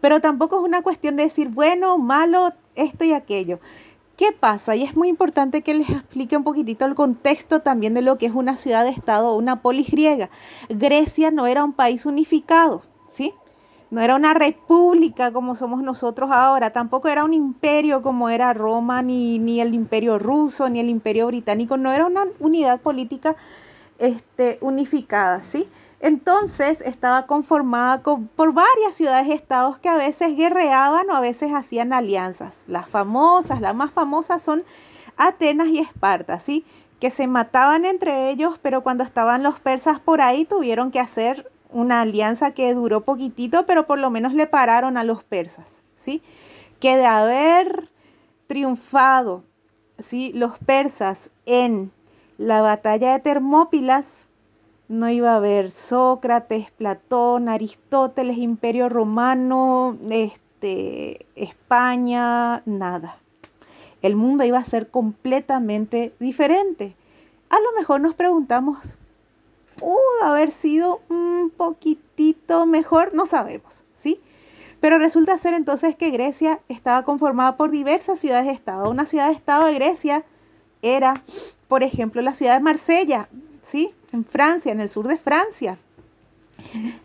A: pero tampoco es una cuestión de decir, bueno, malo, esto y aquello. ¿Qué pasa? Y es muy importante que les explique un poquitito el contexto también de lo que es una ciudad-estado o una polis griega. Grecia no era un país unificado, ¿sí? No era una república como somos nosotros ahora, tampoco era un imperio como era Roma, ni, ni el imperio ruso, ni el imperio británico, no era una unidad política este, unificada, ¿sí? Entonces estaba conformada por varias ciudades-estados que a veces guerreaban o a veces hacían alianzas. Las famosas, las más famosas son Atenas y Esparta, ¿sí? Que se mataban entre ellos, pero cuando estaban los persas por ahí tuvieron que hacer una alianza que duró poquitito, pero por lo menos le pararon a los persas, ¿sí? Que de haber triunfado, ¿sí? Los persas en la batalla de Termópilas, no iba a haber Sócrates, Platón, Aristóteles, Imperio Romano, este, España, nada. El mundo iba a ser completamente diferente. A lo mejor nos preguntamos, pudo haber sido un poquitito mejor, no sabemos, ¿sí? Pero resulta ser entonces que Grecia estaba conformada por diversas ciudades-estado. Una ciudad-estado de Grecia era, por ejemplo, la ciudad de Marsella, ¿sí? En Francia, en el sur de Francia.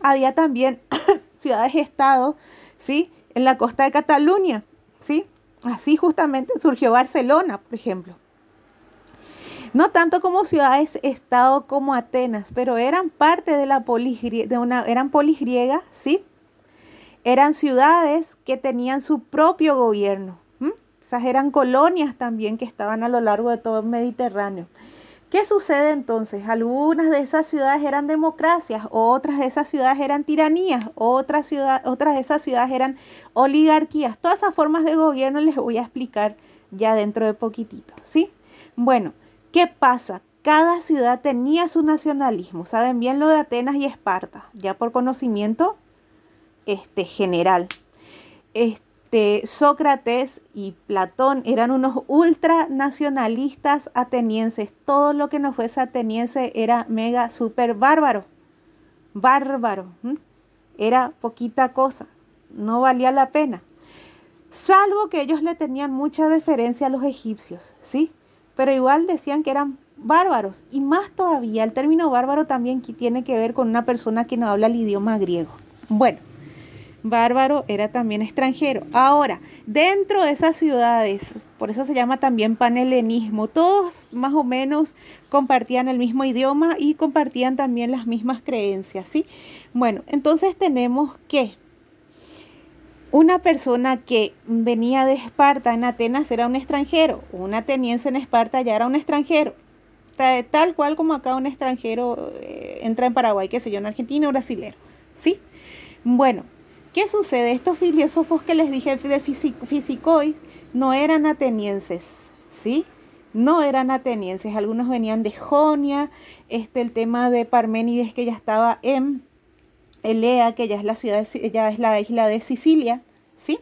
A: Había también ciudades-estado, ¿sí? En la costa de Cataluña, ¿sí? Así justamente surgió Barcelona, por ejemplo no tanto como ciudades-estado como Atenas, pero eran parte de la polis, de una, eran polis griegas, ¿sí? Eran ciudades que tenían su propio gobierno. Esas eran colonias también que estaban a lo largo de todo el Mediterráneo. ¿Qué sucede entonces? Algunas de esas ciudades eran democracias, otras de esas ciudades eran tiranías, otras, otras de esas ciudades eran oligarquías. Todas esas formas de gobierno les voy a explicar ya dentro de poquitito, ¿sí? Bueno, ¿Qué pasa? Cada ciudad tenía su nacionalismo. Saben bien lo de Atenas y Esparta, ya por conocimiento este, general. Este, Sócrates y Platón eran unos ultranacionalistas atenienses. Todo lo que no fuese ateniense era mega super bárbaro. Bárbaro. Era poquita cosa. No valía la pena. Salvo que ellos le tenían mucha referencia a los egipcios, ¿sí? pero igual decían que eran bárbaros. Y más todavía, el término bárbaro también tiene que ver con una persona que no habla el idioma griego. Bueno, bárbaro era también extranjero. Ahora, dentro de esas ciudades, por eso se llama también panhelenismo, todos más o menos compartían el mismo idioma y compartían también las mismas creencias, ¿sí? Bueno, entonces tenemos que una persona que venía de Esparta en Atenas era un extranjero, un ateniense en Esparta ya era un extranjero, tal cual como acá un extranjero eh, entra en Paraguay, qué sé yo, en Argentina o brasilero, ¿sí? Bueno, ¿qué sucede? Estos filósofos que les dije de Fisicoy no eran atenienses, ¿sí? no eran atenienses, algunos venían de Jonia, este, el tema de Parménides que ya estaba en Elea, que ya es la ciudad, ya es la isla de Sicilia, ¿sí?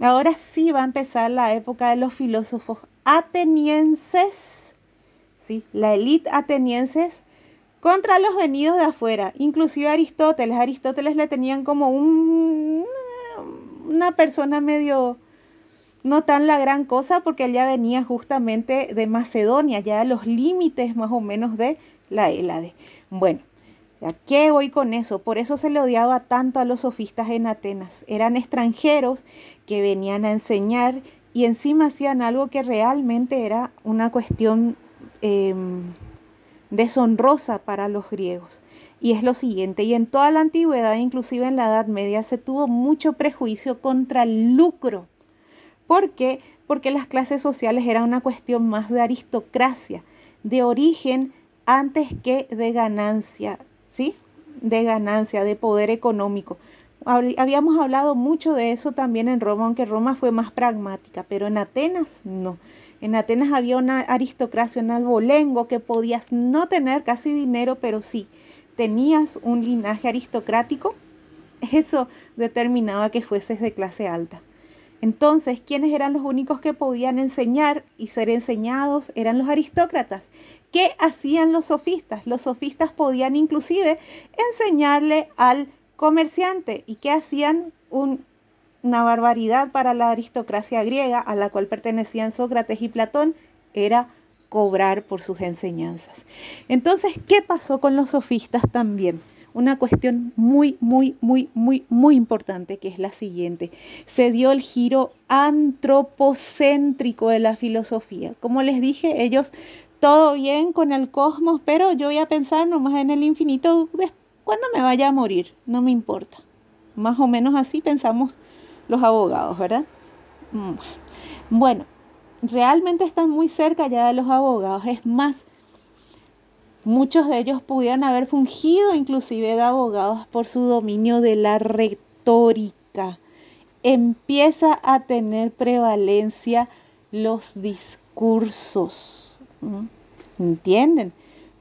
A: Ahora sí va a empezar la época de los filósofos atenienses, ¿sí? La élite atenienses contra los venidos de afuera, inclusive Aristóteles. Aristóteles le tenían como un, una persona medio no tan la gran cosa porque él ya venía justamente de Macedonia, ya a los límites más o menos de la Hélade. Bueno, ¿a qué voy con eso? Por eso se le odiaba tanto a los sofistas en Atenas. Eran extranjeros que venían a enseñar y encima hacían algo que realmente era una cuestión em, deshonrosa para los griegos. Y es lo siguiente, y en toda la antigüedad, inclusive en la Edad Media, se tuvo mucho prejuicio contra el lucro ¿Por qué? Porque las clases sociales eran una cuestión más de aristocracia, de origen antes que de ganancia, ¿sí? De ganancia, de poder económico. Habíamos hablado mucho de eso también en Roma, aunque Roma fue más pragmática, pero en Atenas no. En Atenas había una aristocracia, un albolengo que podías no tener casi dinero, pero sí tenías un linaje aristocrático. Eso determinaba que fueses de clase alta. Entonces, ¿quiénes eran los únicos que podían enseñar y ser enseñados? Eran los aristócratas. ¿Qué hacían los sofistas? Los sofistas podían inclusive enseñarle al comerciante. ¿Y qué hacían? Una barbaridad para la aristocracia griega, a la cual pertenecían Sócrates y Platón, era cobrar por sus enseñanzas. Entonces, ¿qué pasó con los sofistas también? una cuestión muy, muy, muy, muy, muy importante, que es la siguiente. Se dio el giro antropocéntrico de la filosofía. Como les dije, ellos todo bien con el cosmos, pero yo voy a pensar nomás en el infinito cuando me vaya a morir, no me importa. Más o menos así pensamos los abogados, ¿verdad? Mm. Bueno, realmente están muy cerca ya de los abogados. Es más, Muchos de ellos pudieran haber fungido inclusive de abogados por su dominio de la retórica. Empieza a tener prevalencia los discursos. ¿Entienden?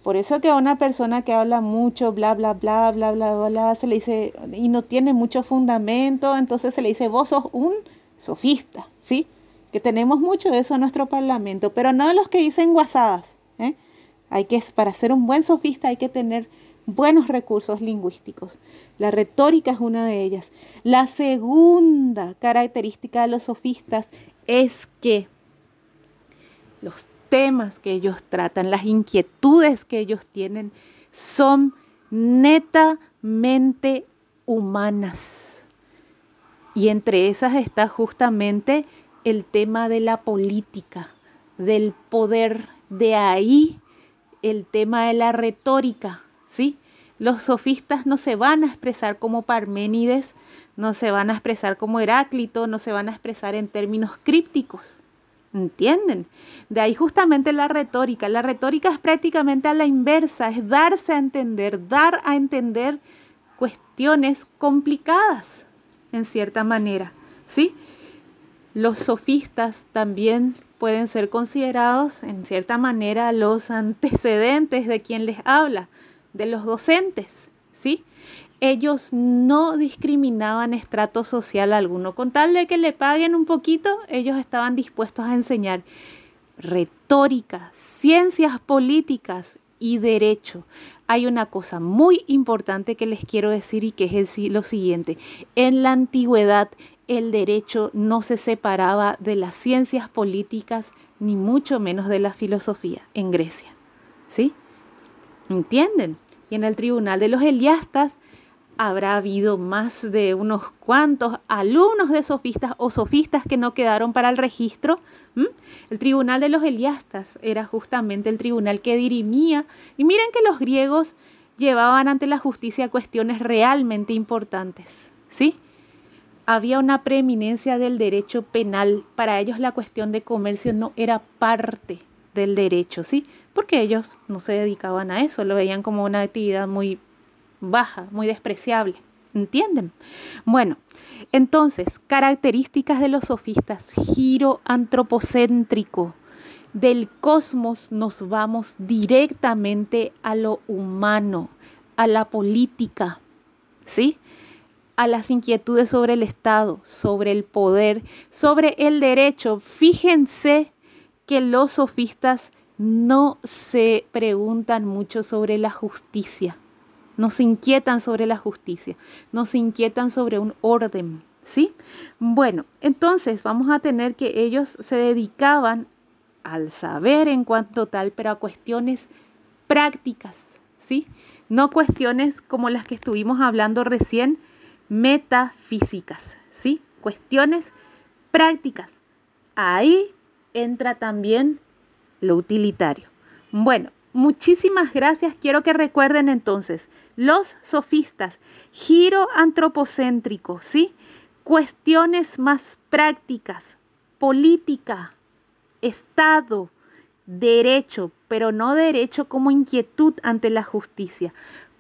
A: Por eso que a una persona que habla mucho, bla, bla, bla, bla, bla, bla, se le dice, y no tiene mucho fundamento, entonces se le dice, vos sos un sofista, ¿sí? Que tenemos mucho de eso en nuestro parlamento, pero no los que dicen guasadas, ¿eh? Hay que, para ser un buen sofista hay que tener buenos recursos lingüísticos. La retórica es una de ellas. La segunda característica de los sofistas es que los temas que ellos tratan, las inquietudes que ellos tienen, son netamente humanas. Y entre esas está justamente el tema de la política, del poder. De ahí el tema de la retórica, ¿sí? Los sofistas no se van a expresar como Parménides, no se van a expresar como Heráclito, no se van a expresar en términos crípticos. ¿Entienden? De ahí justamente la retórica. La retórica es prácticamente a la inversa, es darse a entender, dar a entender cuestiones complicadas, en cierta manera. ¿Sí? Los sofistas también pueden ser considerados en cierta manera los antecedentes de quien les habla, de los docentes, ¿sí? Ellos no discriminaban estrato social alguno. Con tal de que le paguen un poquito, ellos estaban dispuestos a enseñar retórica, ciencias políticas y derecho. Hay una cosa muy importante que les quiero decir y que es lo siguiente. En la antigüedad el derecho no se separaba de las ciencias políticas, ni mucho menos de la filosofía en Grecia. ¿Sí? ¿Entienden? Y en el tribunal de los Eliastas habrá habido más de unos cuantos alumnos de sofistas o sofistas que no quedaron para el registro. El tribunal de los Eliastas era justamente el tribunal que dirimía. Y miren que los griegos llevaban ante la justicia cuestiones realmente importantes. ¿Sí? había una preeminencia del derecho penal. Para ellos la cuestión de comercio no era parte del derecho, ¿sí? Porque ellos no se dedicaban a eso, lo veían como una actividad muy baja, muy despreciable. ¿Entienden? Bueno, entonces, características de los sofistas, giro antropocéntrico. del cosmos nos vamos directamente a lo humano, a la política, ¿sí? A las inquietudes sobre el Estado, sobre el poder, sobre el derecho. Fíjense que los sofistas no se preguntan mucho sobre la justicia, no se inquietan sobre la justicia, no se inquietan sobre un orden, ¿sí? Bueno, entonces vamos a tener que ellos se dedicaban al saber en cuanto tal, pero a cuestiones prácticas, ¿sí? No cuestiones como las que estuvimos hablando recién, metafísicas, ¿sí? Cuestiones prácticas. Ahí entra también lo utilitario. Bueno, muchísimas gracias. Quiero que recuerden entonces, los sofistas, giro antropocéntrico, ¿sí? Cuestiones más prácticas, política, Estado, derecho, pero no derecho como inquietud ante la justicia.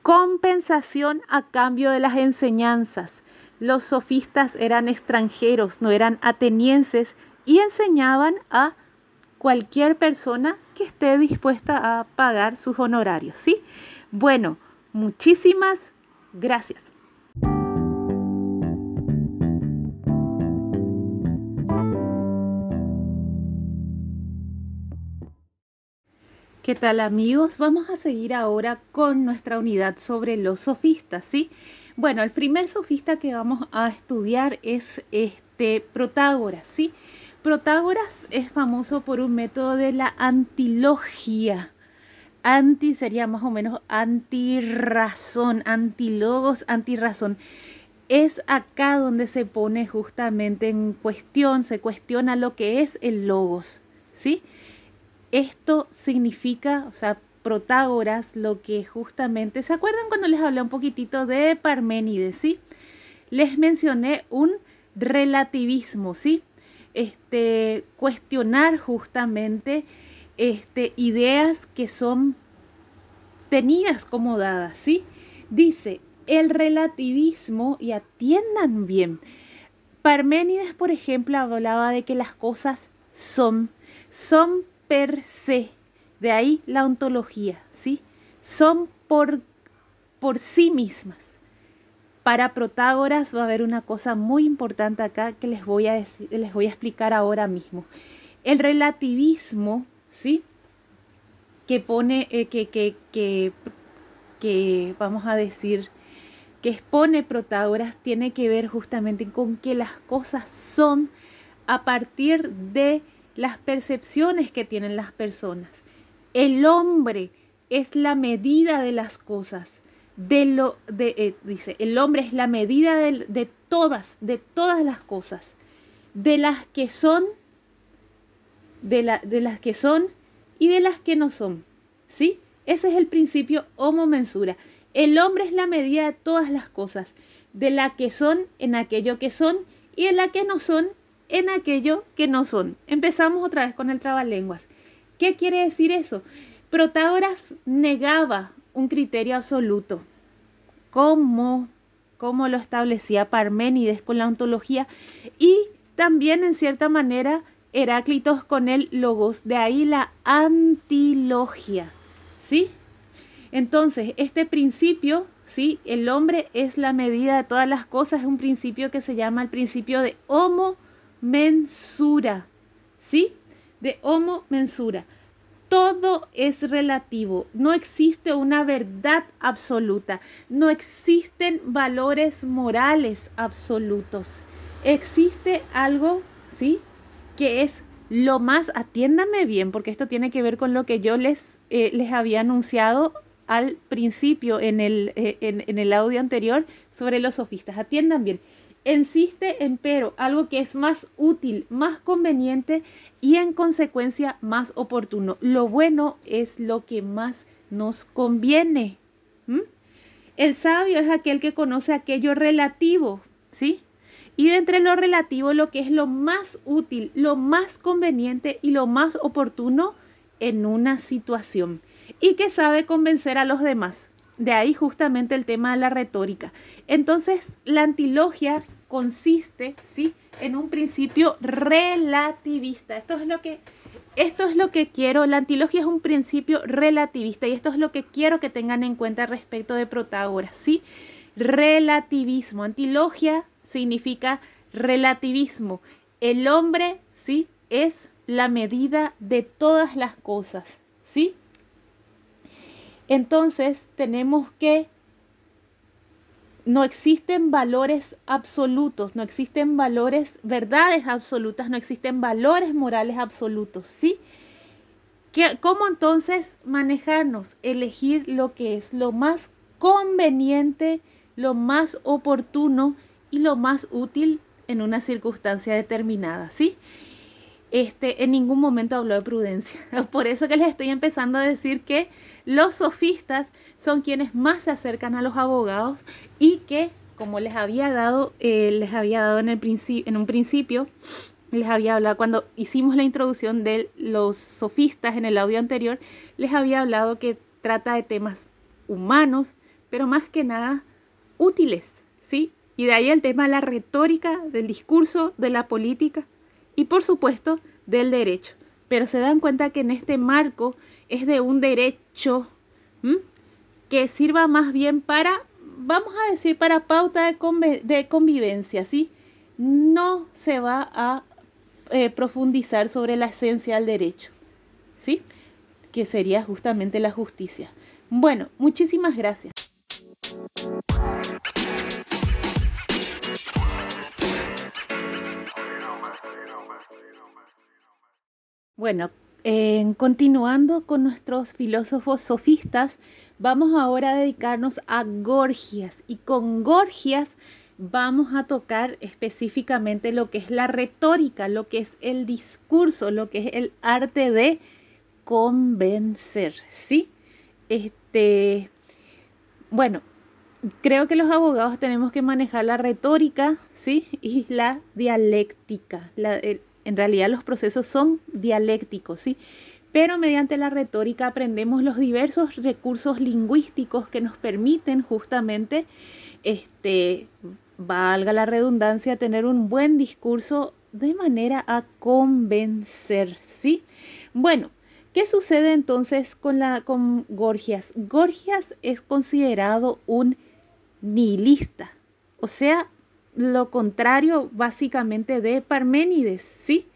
A: Compensación a cambio de las enseñanzas. Los sofistas eran extranjeros, no eran atenienses y enseñaban a cualquier persona que esté dispuesta a pagar sus honorarios, ¿sí? Bueno, muchísimas gracias. ¿Qué tal amigos? Vamos a seguir ahora con nuestra unidad sobre los sofistas, ¿sí? Bueno, el primer sofista que vamos a estudiar es este Protágoras, ¿sí? Protágoras es famoso por un método de la antilogia. Anti sería más o menos antirrazón, antilogos, antirrazón. Es acá donde se pone justamente en cuestión, se cuestiona lo que es el logos, ¿sí? Esto significa, o sea, Protágoras, lo que justamente, ¿se acuerdan cuando les hablé un poquitito de Parménides, sí? Les mencioné un relativismo, ¿sí? este, cuestionar justamente este, ideas que son tenidas como dadas, ¿sí? Dice, el relativismo, y atiendan bien, Parménides, por ejemplo, hablaba de que las cosas son, son per se, de ahí la ontología, ¿sí? Son por, por sí mismas para Protágoras va a haber una cosa muy importante acá que les voy a, les voy a explicar ahora mismo. El relativismo, ¿sí? Que pone, eh, que, que, que, que, vamos a decir, que expone Protágoras, tiene que ver justamente con que las cosas son a partir de las percepciones que tienen las personas. El hombre es la medida de las cosas de lo, de, eh, dice, el hombre es la medida de, de, todas, de todas las cosas, de las que son, de, la, de las que son y de las que no son, ¿sí? Ese es el principio homo mensura. El hombre es la medida de todas las cosas, de la que son en aquello que son y de la que no son en aquello que no son. Empezamos otra vez con el trabalenguas. ¿Qué quiere decir eso? Protágoras negaba un criterio absoluto, como, como lo establecía Parménides con la ontología y también en cierta manera Heráclitos con el logos, de ahí la antilogia, ¿sí? Entonces, este principio, ¿sí? El hombre es la medida de todas las cosas, es un principio que se llama el principio de homo mensura, ¿sí? De homo mensura todo es relativo, no existe una verdad absoluta, no existen valores morales absolutos. Existe algo, ¿sí? Que es lo más, atiéndame bien, porque esto tiene que ver con lo que yo les, eh, les había anunciado al principio en el, eh, en el audio anterior sobre los sofistas. Atiendan bien Insiste, empero, algo que es más útil, más conveniente y en consecuencia más oportuno. Lo bueno es lo que más nos conviene. El sabio es aquel que conoce aquello relativo, ¿sí? Y de entre lo relativo, lo que es lo más útil, lo más conveniente y lo más oportuno en una situación. Y que sabe convencer a los demás. De ahí justamente el tema de la retórica. Entonces, la antilogia consiste, ¿sí? En un principio relativista. Esto es lo que esto es lo que quiero, la antilogia es un principio relativista y esto es lo que quiero que tengan en cuenta respecto de Protágoras, ¿sí? Relativismo, antilogia significa relativismo. El hombre, ¿sí? Es la medida de todas las cosas, ¿sí? Entonces tenemos que no existen valores absolutos, no existen valores, verdades absolutas, no existen valores morales absolutos, ¿sí? ¿Cómo entonces manejarnos? Elegir lo que es lo más conveniente, lo más oportuno y lo más útil en una circunstancia determinada, ¿sí? Este, en ningún momento habló de prudencia. Por eso que les estoy empezando a decir que los sofistas son quienes más se acercan a los abogados y que, como les había dado, eh, les había dado en, el en un principio, les había hablado cuando hicimos la introducción de los sofistas en el audio anterior, les había hablado que trata de temas humanos, pero más que nada útiles. Y de ahí el tema de la retórica, del discurso, de la política y por supuesto del derecho. Pero se dan cuenta que en este marco es de un derecho que sirva más bien para, vamos a decir, para pauta de, convivencia, ¿sí? No se va a eh, profundizar sobre la esencia del derecho, ¿sí? Que sería justamente la justicia. Bueno, muchísimas gracias. Bueno, continuando con nuestros filósofos sofistas, vamos ahora a dedicarnos a Gorgias y con Gorgias vamos a tocar específicamente lo que es la retórica, lo que es el discurso, lo que es el arte de convencer, ¿sí? Este, bueno, creo que los abogados tenemos que manejar la retórica, ¿sí? Y la dialéctica, en realidad los procesos son dialécticos, ¿sí? Pero mediante la retórica aprendemos los diversos recursos lingüísticos que nos permiten justamente, este, valga la redundancia, tener un buen discurso de manera a convencer, ¿sí? Bueno, ¿qué sucede entonces con, la, con Gorgias? Gorgias es considerado un nihilista, o sea, lo contrario básicamente de Parménides, ¿sí?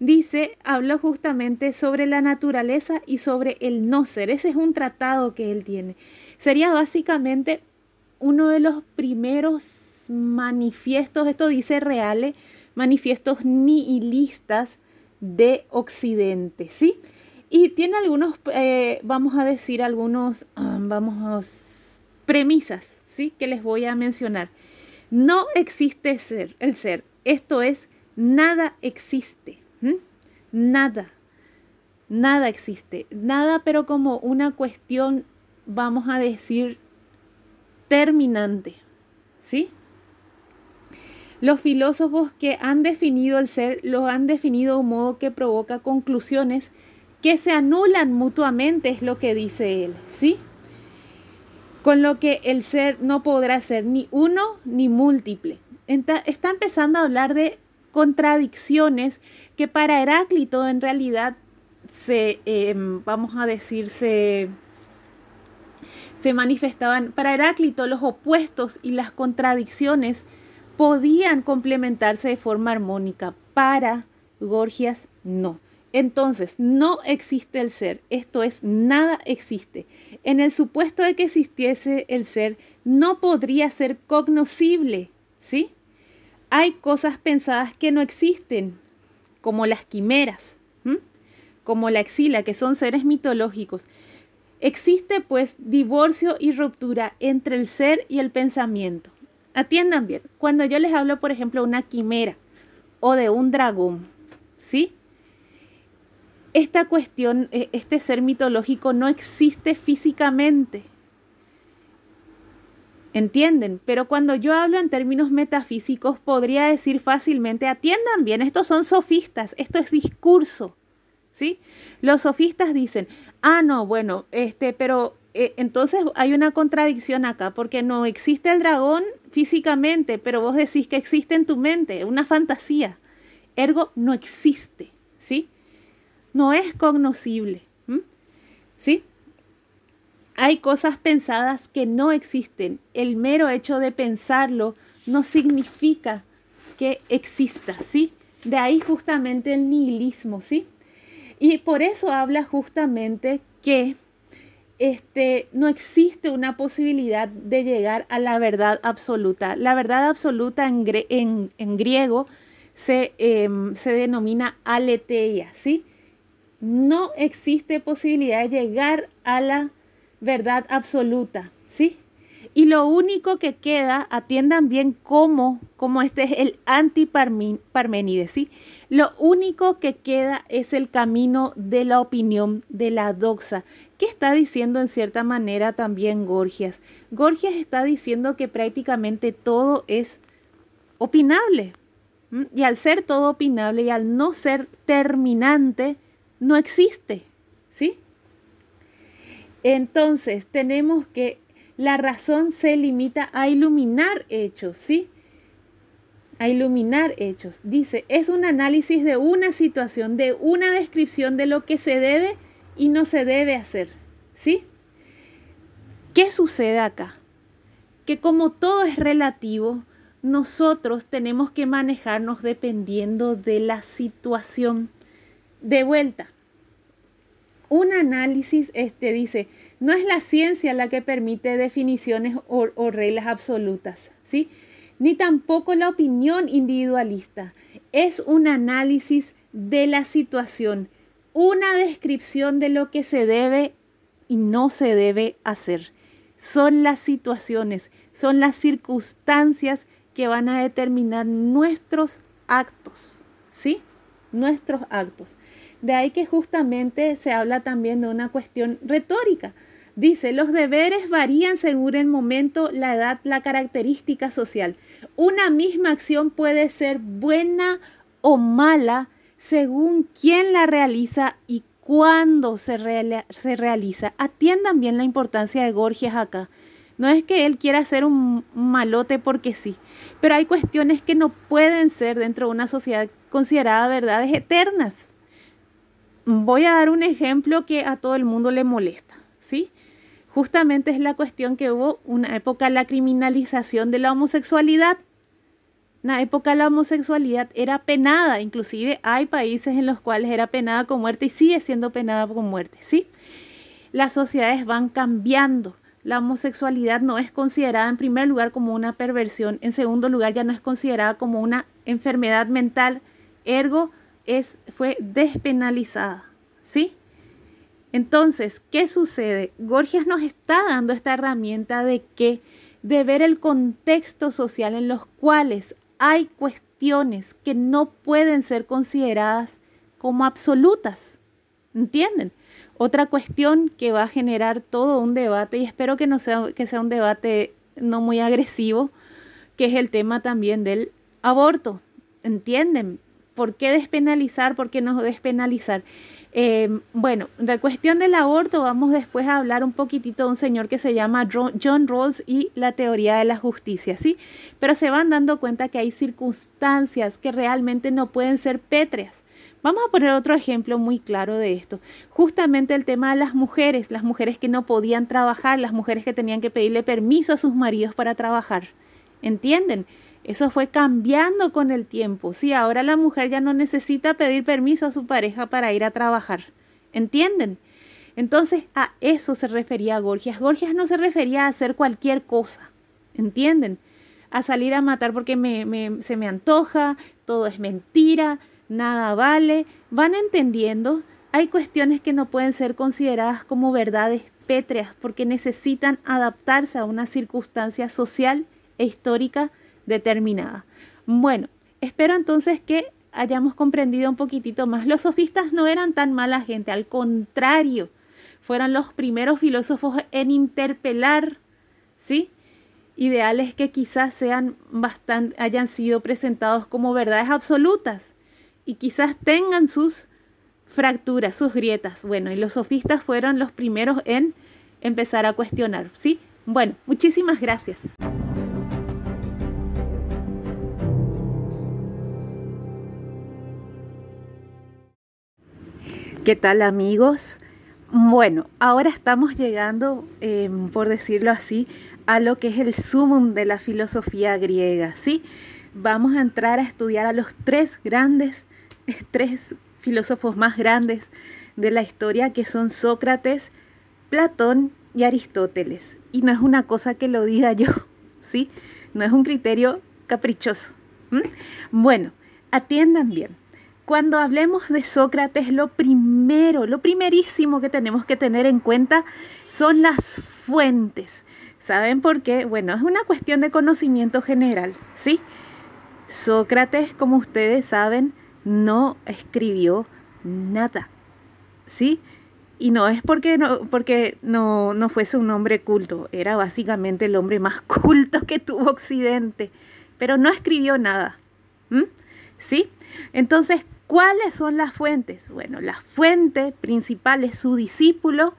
A: Dice, habla justamente sobre la naturaleza y sobre el no ser. Ese es un tratado que él tiene. Sería básicamente uno de los primeros manifiestos, esto dice reales, manifiestos nihilistas de Occidente, ¿sí? Y tiene algunos, eh, vamos a decir, algunos, vamos, premisas, ¿sí? Que les voy a mencionar. No existe ser, el ser. Esto es, nada existe. Nada. Nada existe. Nada, pero como una cuestión, vamos a decir, terminante. ¿Sí? Los filósofos que han definido el ser lo han definido de un modo que provoca conclusiones que se anulan mutuamente, es lo que dice él, ¿sí? Con lo que el ser no podrá ser ni uno ni múltiple. Está empezando a hablar de contradicciones que para Heráclito en realidad se, em, vamos a decir, se, se manifestaban, para Heráclito los opuestos y las contradicciones podían complementarse de forma armónica, para Gorgias no. Entonces, no existe el ser, esto es, nada existe. En el supuesto de que existiese el ser, no podría ser cognoscible, ¿sí? Hay cosas pensadas que no existen, como las quimeras, como la exila, que son seres mitológicos. Existe pues divorcio y ruptura entre el ser y el pensamiento. Atiendan bien, cuando yo les hablo, por ejemplo, de una quimera o de un dragón, ¿sí? Esta cuestión, e, este ser mitológico no existe físicamente. ¿Entienden? Pero cuando yo hablo en términos metafísicos, podría decir fácilmente, atiendan bien, estos son sofistas, esto es discurso. ¿Sí? Los sofistas dicen, ah, no, bueno, este, pero eh, entonces hay una contradicción acá, porque no existe el dragón físicamente, pero vos decís que existe en tu mente, una fantasía. Ergo, no existe. ¿Sí? No es cognoscible. ¿Sí? Hay cosas pensadas que no existen. El mero hecho de pensarlo no significa que exista, ¿sí? De ahí justamente el nihilismo, ¿sí? Y por eso habla justamente que este, no existe una posibilidad de llegar a la verdad absoluta. La verdad absoluta en, en, griego se, em, se, denomina aletheia, ¿sí? No existe posibilidad de llegar a la verdad absoluta, ¿sí? Y lo único que queda, atiendan bien cómo, cómo este es el anti-Parménides, ¿sí? Lo único que queda es el camino de la opinión, de la doxa. ¿Qué está diciendo en cierta manera también Gorgias? Gorgias está diciendo que prácticamente todo es opinable. Y al ser todo opinable y al no ser terminante, no existe. ¿Sí? Entonces, tenemos que la razón se limita a iluminar hechos, ¿sí? A iluminar hechos. Dice, es un análisis de una situación, de una descripción de lo que se debe y no se debe hacer, ¿sí? ¿Qué sucede acá? Que como todo es relativo, nosotros tenemos que manejarnos dependiendo de la situación. De vuelta, un análisis este, dice, no es la ciencia la que permite definiciones o, reglas absolutas, ¿sí? Ni tampoco la opinión individualista. Es un análisis de la situación, una descripción de lo que se debe y no se debe hacer. Son las situaciones, son las circunstancias que van a determinar nuestros actos, ¿sí? Nuestros actos. De ahí que justamente se habla también de una cuestión retórica. Dice, los deberes varían según el momento, la edad, la característica social. Una misma acción puede ser buena o mala según quién la realiza y cuándo se, realiza. Atiendan bien la importancia de Gorgias acá. No es que él quiera ser un malote porque sí, pero hay cuestiones que no pueden ser dentro de una sociedad considerada verdades eternas. Voy a dar un ejemplo que a todo el mundo le molesta, ¿sí? justamente es la cuestión que hubo una época la criminalización de la homosexualidad. Una época la homosexualidad era penada, inclusive hay países en los cuales era penada con muerte y sigue siendo penada con muerte, ¿sí? Las sociedades van cambiando. La homosexualidad no es considerada en primer lugar como una perversión, en segundo lugar ya no es considerada como una enfermedad mental, ergo es, fue despenalizada, ¿sí? Entonces, ¿qué sucede? Gorgias nos está dando esta herramienta de que de ver el contexto social en los cuales hay cuestiones que no pueden ser consideradas como absolutas. ¿Entienden? Otra cuestión que va a generar todo un debate, y espero que no sea, que sea un debate no muy agresivo, que es el tema también del aborto. ¿Entienden? ¿Por qué despenalizar? ¿Por qué no despenalizar? Eh, bueno, la cuestión del aborto, vamos después a hablar un poquitito de un señor que se llama John Rawls y la teoría de la justicia, ¿sí? Pero se van dando cuenta que hay circunstancias que realmente no pueden ser pétreas. Vamos a poner otro ejemplo muy claro de esto. Justamente el tema de las mujeres, las mujeres que no podían trabajar, las mujeres que tenían que pedirle permiso a sus maridos para trabajar. ¿Entienden? Eso fue cambiando con el tiempo. Sí, ahora la mujer ya no necesita pedir permiso a su pareja para ir a trabajar. ¿Entienden? Entonces a eso se refería Gorgias. Gorgias no se refería a hacer cualquier cosa. ¿Entienden? A salir a matar porque se me antoja, todo es mentira, nada vale. Van entendiendo. Hay cuestiones que no pueden ser consideradas como verdades pétreas porque necesitan adaptarse a una circunstancia social e histórica determinada. Bueno, espero entonces que hayamos comprendido un poquitito más. Los sofistas no eran tan mala gente, al contrario, fueron los primeros filósofos en interpelar, ¿sí? Ideales que quizás sean bastante, hayan sido presentados como verdades absolutas y quizás tengan sus fracturas, sus grietas. Bueno, y los sofistas fueron los primeros en empezar a cuestionar, ¿sí? Bueno, muchísimas gracias. ¿Qué tal amigos? Bueno, ahora estamos llegando, em, por decirlo así, a lo que es el sumum de la filosofía griega, ¿sí? Vamos a entrar a estudiar a los tres grandes, tres filósofos más grandes de la historia, que son Sócrates, Platón y Aristóteles. Y no es una cosa que lo diga yo, ¿sí? No es un criterio caprichoso. Bueno, atiendan bien. Cuando hablemos de Sócrates, lo primero, lo primerísimo que tenemos que tener en cuenta son las fuentes. ¿Saben por qué? Bueno, es una cuestión de conocimiento general, ¿sí? Sócrates, como ustedes saben, no escribió nada, ¿sí? Y no es porque no, porque no, no fuese un hombre culto, era básicamente el hombre más culto que tuvo Occidente, pero no escribió nada, ¿sí? Entonces, ¿cuáles son las fuentes? Bueno, la fuente principal es su discípulo,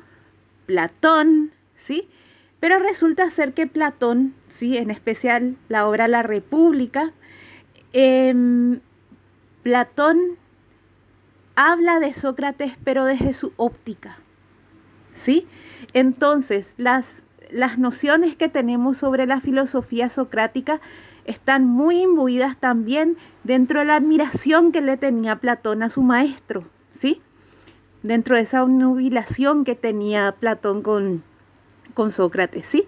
A: Platón, ¿sí? Pero resulta ser que Platón, ¿sí? En especial la obra La República, em, Platón habla de Sócrates, pero desde su óptica, ¿sí? Entonces, las, las nociones que tenemos sobre la filosofía socrática están muy imbuidas también dentro de la admiración que le tenía Platón a su maestro, ¿sí? Dentro de esa nubilación que tenía Platón con, con Sócrates, ¿sí?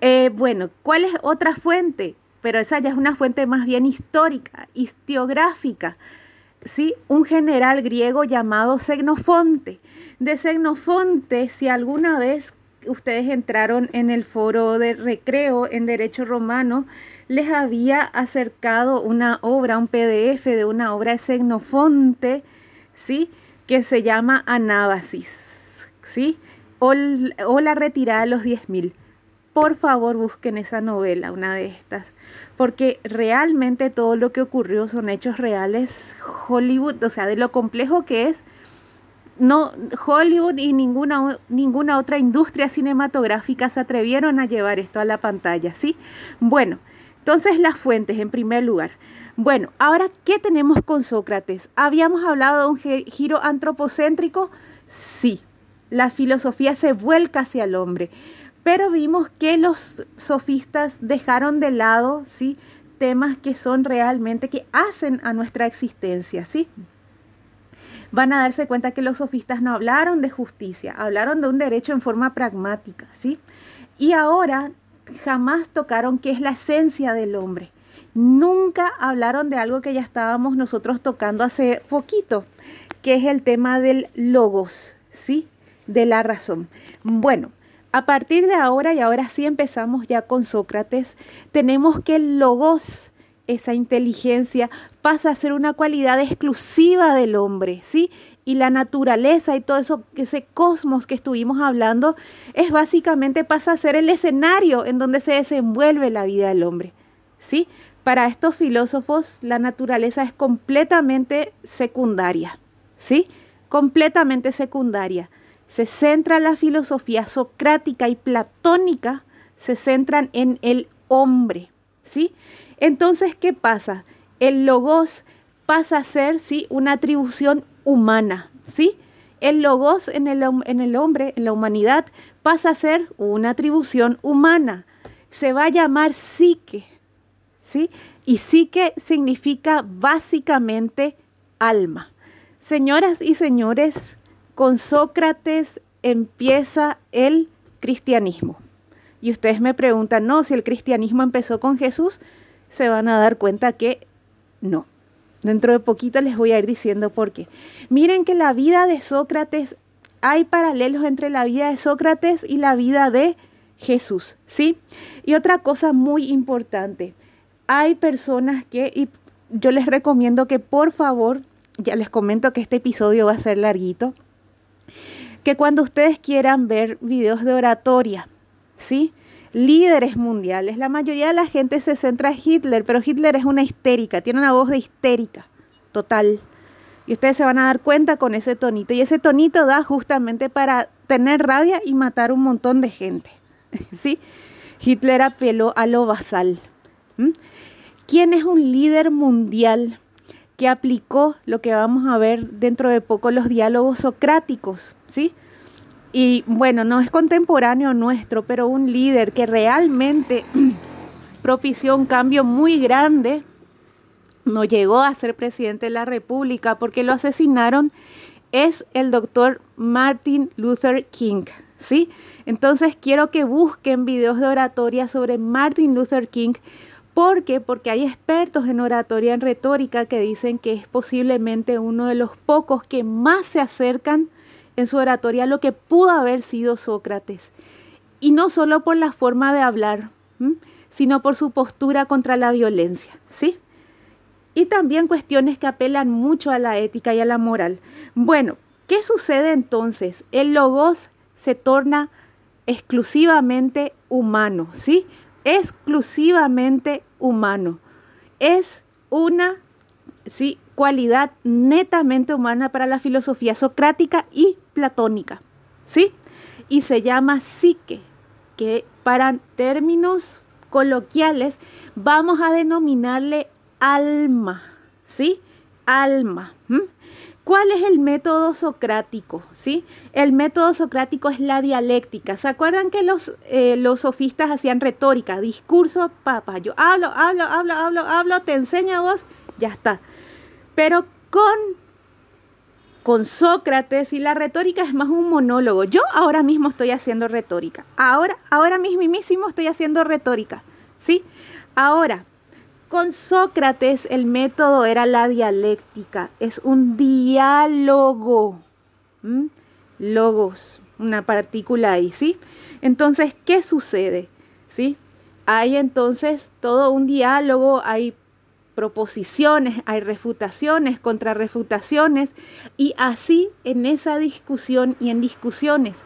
A: Eh, bueno, ¿cuál es otra fuente? Pero esa ya es una fuente más bien histórica, historiográfica, ¿sí? Un general griego llamado Xenofonte. De Xenofonte, si alguna vez ustedes entraron en el foro de recreo en Derecho Romano, les había acercado una obra, un PDF de una obra de Xenofonte, ¿sí? Que se llama Anábasis, ¿sí? O, la retirada de los 10.000. Por favor, busquen esa novela, una de estas, porque realmente todo lo que ocurrió son hechos reales Hollywood, o sea, de lo complejo que es no Hollywood y ninguna, ninguna otra industria cinematográfica se atrevieron a llevar esto a la pantalla, ¿sí? Bueno, entonces, las fuentes, en primer lugar. Bueno, ahora, ¿qué tenemos con Sócrates? ¿Habíamos hablado de un giro antropocéntrico? Sí, la filosofía se vuelca hacia el hombre, pero vimos que los sofistas dejaron de lado, ¿sí? Temas que son realmente, que hacen a nuestra existencia, ¿sí? Van a darse cuenta que los sofistas no hablaron de justicia, hablaron de un derecho en forma pragmática, ¿sí? Y ahora jamás tocaron qué es la esencia del hombre. Nunca hablaron de algo que ya estábamos nosotros tocando hace poquito, que es el tema del logos, ¿sí? De la razón. Bueno, a partir de ahora, y ahora sí empezamos ya con Sócrates, tenemos que el logos, esa inteligencia, pasa a ser una cualidad exclusiva del hombre, ¿sí? Y la naturaleza y todo eso, ese cosmos que estuvimos hablando, es básicamente pasa a ser el escenario en donde se desenvuelve la vida del hombre. ¿Sí? Para estos filósofos, la naturaleza es completamente secundaria. ¿Sí? Completamente secundaria. Se centra la filosofía socrática y platónica, se centran en el hombre. ¿Sí? Entonces, ¿qué pasa? El logos pasa a ser ¿sí? una atribución humana, ¿sí? El logos en el, en el hombre, en la humanidad, pasa a ser una atribución humana. Se va a llamar psique, ¿sí? Y psique significa básicamente alma. Señoras y señores, con Sócrates empieza el cristianismo. Y ustedes me preguntan, no, si el cristianismo empezó con Jesús, se van a dar cuenta que no. Dentro de poquito les voy a ir diciendo por qué. Miren que la vida de Sócrates, hay paralelos entre la vida de Sócrates y la vida de Jesús, ¿sí? Y otra cosa muy importante, hay personas que, y yo les recomiendo que por favor, ya les comento que este episodio va a ser larguito, que cuando ustedes quieran ver videos de oratoria, ¿sí? Líderes mundiales. La mayoría de la gente se centra en Hitler, pero Hitler es una histérica, tiene una voz de histérica, total. Y ustedes se van a dar cuenta con ese tonito. Y ese tonito da justamente para tener rabia y matar un montón de gente. ¿Sí? Hitler apeló a lo basal. ¿Mm? ¿Quién es un líder mundial que aplicó lo que vamos a ver dentro de poco, los diálogos socráticos, ¿sí? Y bueno, no es contemporáneo nuestro, pero un líder que realmente propició un cambio muy grande, no llegó a ser presidente de la República porque lo asesinaron, es el doctor Martin Luther King, ¿sí? Entonces quiero que busquen videos de oratoria sobre Martin Luther King. ¿Por qué? Porque hay expertos en oratoria, en retórica, que dicen que es posiblemente uno de los pocos que más se acercan en su oratoria lo que pudo haber sido Sócrates. Y no solo por la forma de hablar, sino por su postura contra la violencia, ¿sí? Y también cuestiones que apelan mucho a la ética y a la moral. Bueno, ¿qué sucede entonces? El logos se torna exclusivamente humano, ¿sí? Exclusivamente humano. Es una ¿sí? Cualidad netamente humana para la filosofía socrática y platónica, ¿sí? Y se llama psique, que para términos coloquiales vamos a denominarle alma, ¿sí? Alma. ¿Cuál es el método socrático? ¿Sí? El método socrático es la dialéctica. ¿Se acuerdan que los, eh, los sofistas hacían retórica, discurso, papá? Yo hablo, hablo, hablo, hablo, hablo, te enseño a vos, ya está. Pero con, con Sócrates y la retórica es más un monólogo. Yo ahora mismo estoy haciendo retórica. Ahora, ahora mismísimo estoy haciendo retórica. ¿Sí? Ahora, con Sócrates el método era la dialéctica, es un diálogo. Logos, una partícula ahí, ¿sí? Entonces, ¿qué sucede? ¿Sí? Hay entonces todo un diálogo, hay proposiciones, hay refutaciones, contrarrefutaciones, y así en esa discusión y en discusiones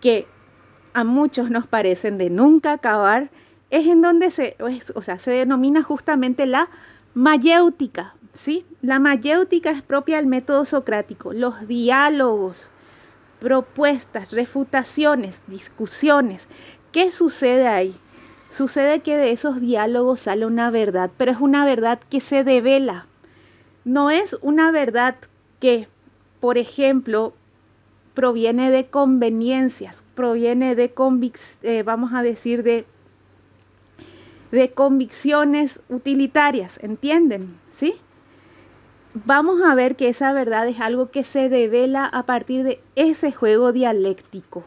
A: que a muchos nos parecen de nunca acabar, es en donde se, o sea, se denomina justamente la mayéutica, ¿sí? La mayéutica es propia del método socrático, los diálogos, propuestas, refutaciones, discusiones. ¿Qué sucede ahí? Sucede que de esos diálogos sale una verdad, pero es una verdad que se devela. No es una verdad que, por ejemplo, proviene de conveniencias, proviene de, eh, vamos a decir, de de convicciones utilitarias, ¿entienden? ¿Sí? Vamos a ver que esa verdad es algo que se devela a partir de ese juego dialéctico.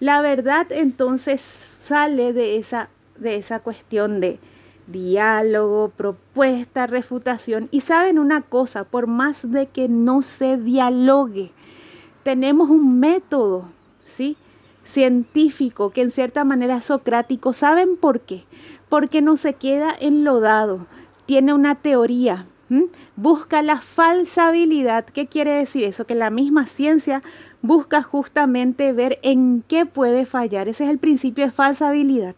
A: La verdad entonces sale de esa, de esa cuestión de diálogo, propuesta, refutación. Y saben una cosa, por más de que no se dialogue, tenemos un método, ¿sí? científico que en cierta manera es socrático. ¿Saben por qué? Porque no se queda enlodado, tiene una teoría, busca la falsabilidad. ¿Qué quiere decir eso? Que la misma ciencia busca justamente ver en qué puede fallar. Ese es el principio de falsabilidad.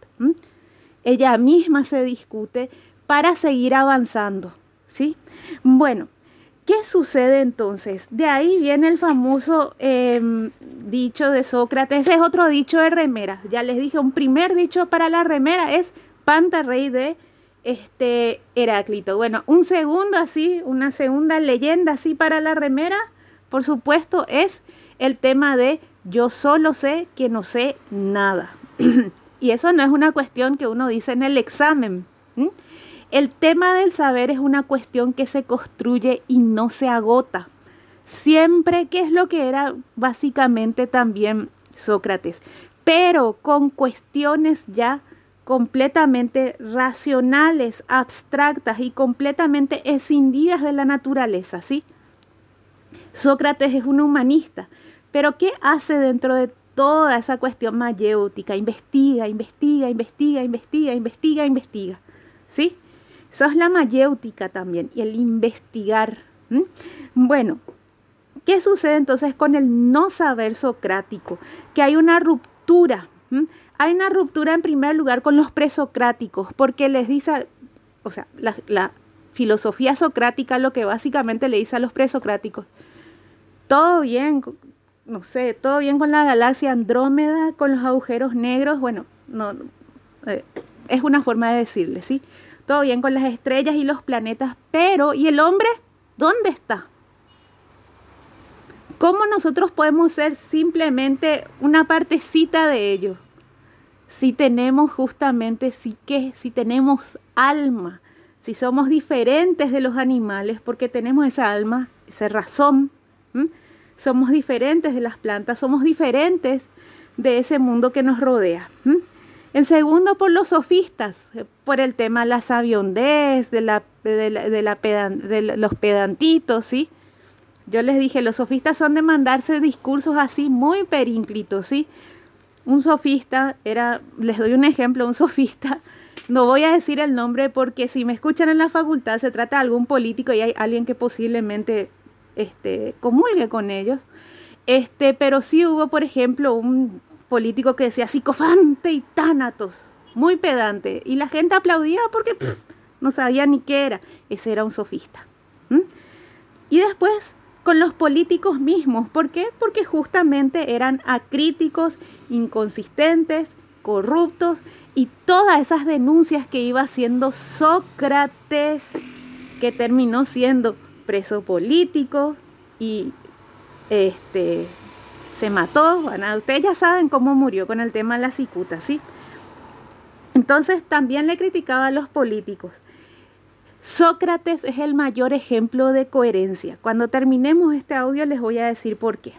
A: Ella misma se discute para seguir avanzando. ¿sí? Bueno, ¿Qué sucede entonces? De ahí viene el famoso em, dicho de Sócrates. Ese es otro dicho de remera. Ya les dije, un primer dicho para la remera es Panta Rey de este Heráclito. Bueno, un segundo así, una segunda leyenda así para la remera, por supuesto, es el tema de yo solo sé que no sé nada. y eso no es una cuestión que uno dice en el examen. El tema del saber es una cuestión que se construye y no se agota. Siempre, que es lo que era básicamente también Sócrates, pero con cuestiones ya completamente racionales, abstractas y completamente escindidas de la naturaleza, ¿sí? Sócrates es un humanista, pero ¿qué hace dentro de toda esa cuestión mayéutica? Investiga, investiga, investiga, investiga, investiga, investiga, ¿sí? Eso es la mayéutica también y el investigar. Bueno, ¿qué sucede entonces con el no saber socrático? Que hay una ruptura. Hay una ruptura en primer lugar con los presocráticos, porque les dice, o sea, la, la filosofía socrática lo que básicamente le dice a los presocráticos, todo bien, no sé, todo bien con la galaxia Andrómeda, con los agujeros negros, bueno, no, eh, es una forma de decirle, ¿sí? todo bien con las estrellas y los planetas, pero ¿y el hombre? ¿Dónde está? ¿Cómo nosotros podemos ser simplemente una partecita de ello? Si tenemos justamente, si qué, si tenemos alma, si somos diferentes de los animales, porque tenemos esa alma, esa razón, somos diferentes de las plantas, somos diferentes de ese mundo que nos rodea. En segundo, por los sofistas, por el tema de la sabiondez, de, la, de, los pedantitos, ¿sí? Yo les dije, los sofistas son de mandarse discursos así muy perínclitos, ¿sí? Un sofista era, les doy un ejemplo, un sofista, no voy a decir el nombre porque si me escuchan en la facultad se trata de algún político y hay alguien que posiblemente este, comulgue con ellos. Este, pero sí hubo, por ejemplo, un político que decía psicofante y tánatos, muy pedante, y la gente aplaudía porque no sabía ni qué era. Ese era un sofista. Y después con los políticos mismos. ¿Por qué? Porque justamente eran acríticos, inconsistentes, corruptos y todas esas denuncias que iba haciendo Sócrates, que terminó siendo preso político y este se mató. Ustedes ya saben cómo murió con el tema de la cicuta, ¿sí? Entonces también le criticaba a los políticos. Sócrates es el mayor ejemplo de coherencia. Cuando terminemos este audio les voy a decir por qué.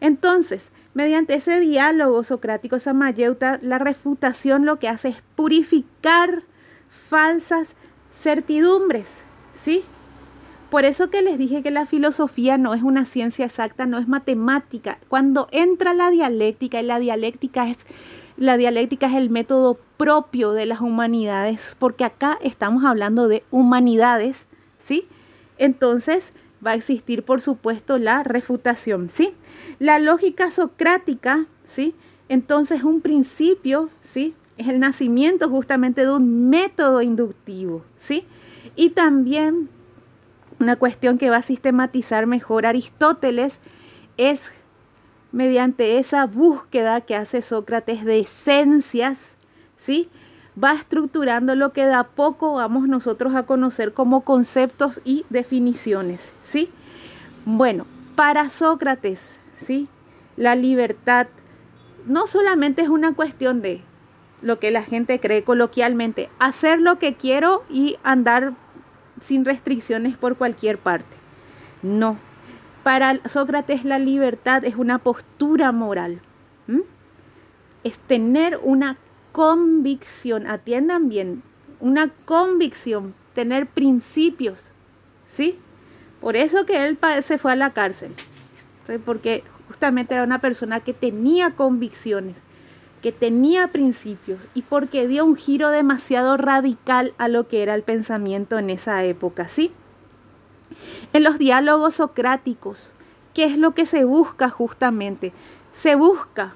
A: Entonces, mediante ese diálogo socrático Samayeuta, la refutación lo que hace es purificar falsas certidumbres, ¿sí? Por eso que les dije que la filosofía no es una ciencia exacta, no es matemática. Cuando entra la dialéctica, y la dialéctica es la dialéctica es el método propio de las humanidades, porque acá estamos hablando de humanidades, ¿sí? Entonces va a existir, por supuesto, la refutación, ¿sí? La lógica socrática, ¿sí? Entonces un principio, ¿sí? Es el nacimiento justamente de un método inductivo, ¿sí? Y también una cuestión que va a sistematizar mejor Aristóteles es mediante esa búsqueda que hace Sócrates de esencias, ¿sí? Va estructurando lo que de a poco vamos nosotros a conocer como conceptos y definiciones, ¿sí? Bueno, para Sócrates, ¿sí? La libertad no solamente es una cuestión de lo que la gente cree coloquialmente, hacer lo que quiero y andar sin restricciones por cualquier parte. No. Para Sócrates la libertad es una postura moral. Es tener una convicción, atiendan bien, una convicción, tener principios. ¿Sí? Por eso que él se fue a la cárcel. Porque justamente era una persona que tenía convicciones que tenía principios y porque dio un giro demasiado radical a lo que era el pensamiento en esa época, ¿sí? En los diálogos socráticos, ¿qué es lo que se busca justamente? Se busca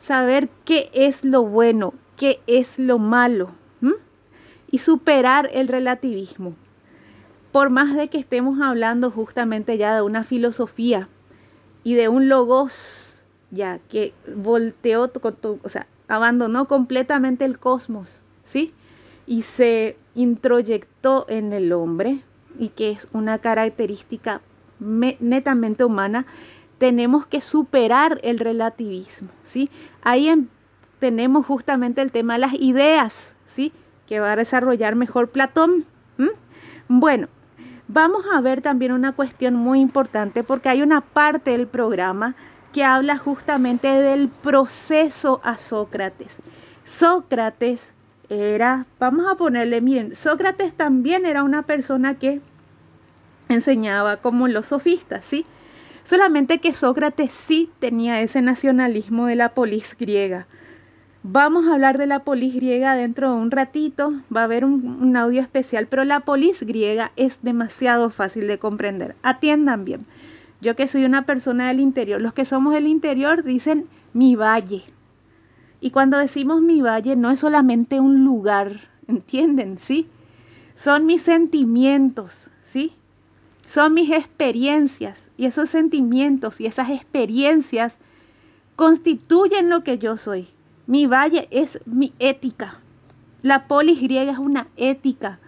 A: saber qué es lo bueno, qué es lo malo y superar el relativismo. Por más de que estemos hablando justamente ya de una filosofía y de un logos ya que volteó, o sea, abandonó completamente el cosmos, ¿sí? Y se introyectó en el hombre, y que es una característica netamente humana, tenemos que superar el relativismo, ¿sí? Ahí tenemos justamente el tema de las ideas, ¿sí? Que va a desarrollar mejor Platón. Bueno, vamos a ver también una cuestión muy importante porque hay una parte del programa que habla justamente del proceso a Sócrates. Sócrates era, vamos a ponerle, miren, Sócrates también era una persona que enseñaba como los sofistas, ¿sí? Solamente que Sócrates sí tenía ese nacionalismo de la polis griega. Vamos a hablar de la polis griega dentro de un ratito, va a haber un, un audio especial, pero la polis griega es demasiado fácil de comprender. Atiendan bien. Yo que soy una persona del interior, los que somos del interior dicen mi valle. Y cuando decimos mi valle no es solamente un lugar, ¿entienden? ¿Sí? Son mis sentimientos, ¿sí? Son mis experiencias y esos sentimientos y esas experiencias constituyen lo que yo soy. Mi valle es mi ética. La polis griega es una ética.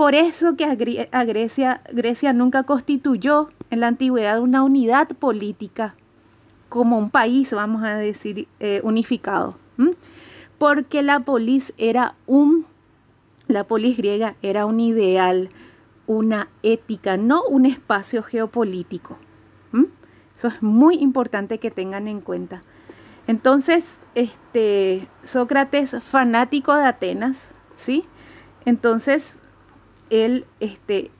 A: Por eso que a Grecia, Grecia nunca constituyó en la antigüedad una unidad política como un país, vamos a decir, eh, unificado. Porque la polis era un, la polis griega era un ideal, una ética, no un espacio geopolítico. Eso es muy importante que tengan en cuenta. Entonces, este, Sócrates, fanático de Atenas, ¿sí? Entonces, él, este,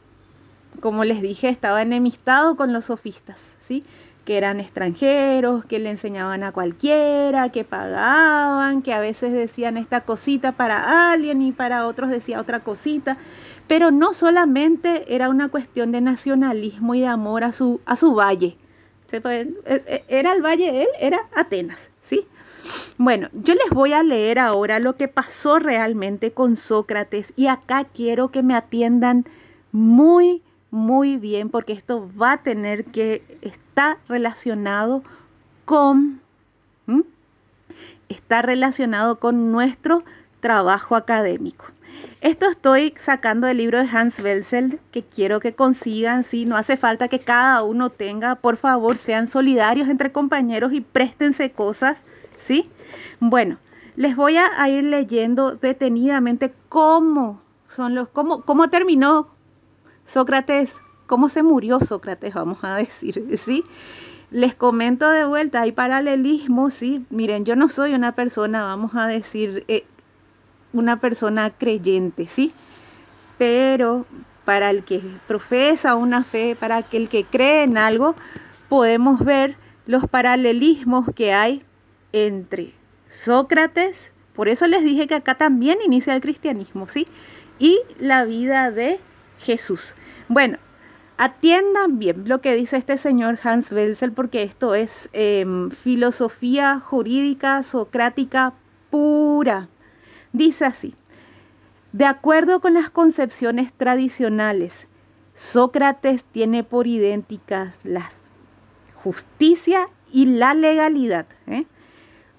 A: como les dije, estaba enemistado con los sofistas, ¿sí? que eran extranjeros, que le enseñaban a cualquiera, que pagaban, que a veces decían esta cosita para alguien y para otros decía otra cosita. Pero no solamente era una cuestión de nacionalismo y de amor a su, a su valle. E, e, era el valle, él era Atenas, ¿sí? Bueno, yo les voy a leer ahora lo que pasó realmente con Sócrates y acá quiero que me atiendan muy, muy bien porque esto va a tener que está relacionado con está relacionado con nuestro trabajo académico. Esto estoy sacando del libro de Hans Welsel que quiero que consigan, si no hace falta que cada uno tenga, por favor, sean solidarios entre compañeros y préstense cosas, ¿sí? Bueno, les voy a, ir leyendo detenidamente cómo son los cómo cómo terminó Sócrates, cómo se murió Sócrates, vamos a decir, ¿sí? Les comento de vuelta, hay paralelismo, ¿sí? Miren, yo no soy una persona, vamos a decir, eh, una persona creyente, ¿sí? Pero para el que profesa una fe, para aquel que cree en algo, podemos ver los paralelismos que hay entre Sócrates, por eso les dije que acá también inicia el cristianismo, ¿sí? Y la vida de Jesús. Bueno, atiendan bien lo que dice este señor Hans Wenzel, porque esto es em, filosofía jurídica socrática pura. Dice así, de acuerdo con las concepciones tradicionales, Sócrates tiene por idénticas la justicia y la legalidad. ¿eh?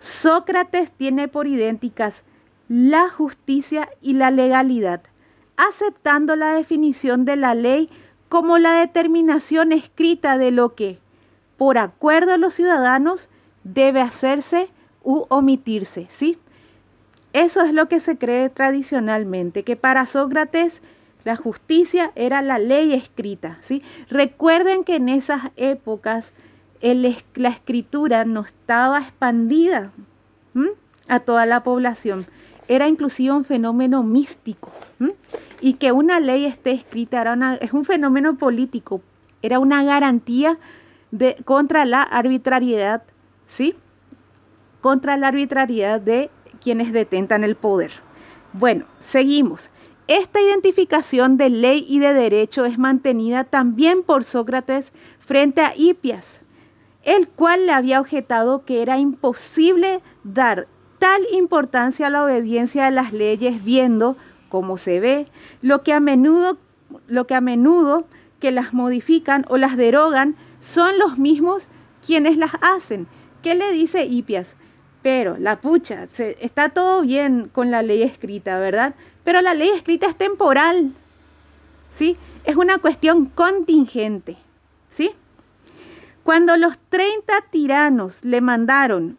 A: Sócrates tiene por idénticas la justicia y la legalidad aceptando la definición de la ley como la determinación escrita de lo que, por acuerdo de los ciudadanos, debe hacerse u omitirse, ¿sí? Eso es lo que se cree tradicionalmente, que para Sócrates la justicia era la ley escrita, ¿sí? Recuerden que en esas épocas la escritura no estaba expandida a toda la población era inclusive un fenómeno místico. Y que una ley esté escrita era es un fenómeno político, era una garantía de, contra la arbitrariedad, ¿sí? Contra la arbitrariedad de quienes detentan el poder. Bueno, seguimos. Esta identificación de ley y de derecho es mantenida también por Sócrates frente a Hipias, el cual le había objetado que era imposible dar tal importancia a la obediencia de las leyes viendo, como se ve, lo que a menudo, lo que, a menudo que las modifican o las derogan son los mismos quienes las hacen. ¿Qué le dice Hipias? Pero la pucha, está todo bien con la ley escrita, ¿verdad? Pero la ley escrita es temporal, ¿sí? Es una cuestión contingente. Cuando los 30 tiranos le mandaron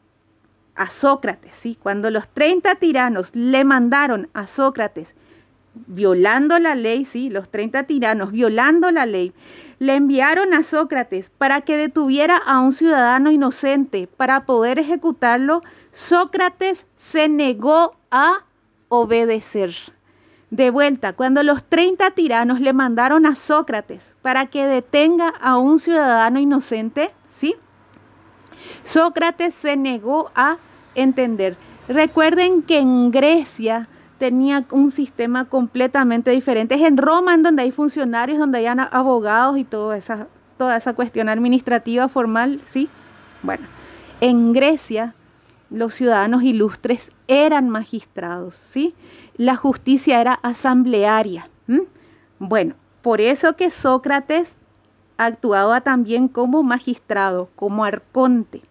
A: a Sócrates, ¿sí? Cuando los 30 tiranos le mandaron a Sócrates, violando la ley, ¿sí? Los 30 tiranos violando la ley, le enviaron a Sócrates para que detuviera a un ciudadano inocente para poder ejecutarlo, Sócrates se negó a obedecer. De vuelta, cuando los 30 tiranos le mandaron a Sócrates para que detenga a un ciudadano inocente, ¿sí? Sócrates se negó a entender. Recuerden que en Grecia tenía un sistema completamente diferente. Es en Roma en donde hay funcionarios, donde hay abogados y toda esa, toda esa cuestión administrativa formal, ¿sí? Bueno, en Grecia los ciudadanos ilustres eran magistrados, ¿sí? La justicia era asamblearia. Bueno, por eso que Sócrates actuaba también como magistrado, como arconte.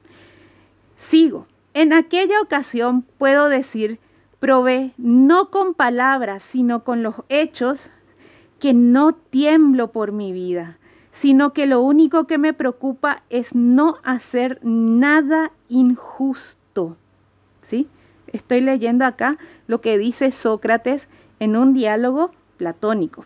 A: Sigo. En aquella ocasión puedo decir, Probé, no con palabras, sino con los hechos, que no tiemblo por mi vida, sino que lo único que me preocupa es no hacer nada injusto. ¿Sí? Estoy leyendo acá lo que dice Sócrates en un diálogo platónico.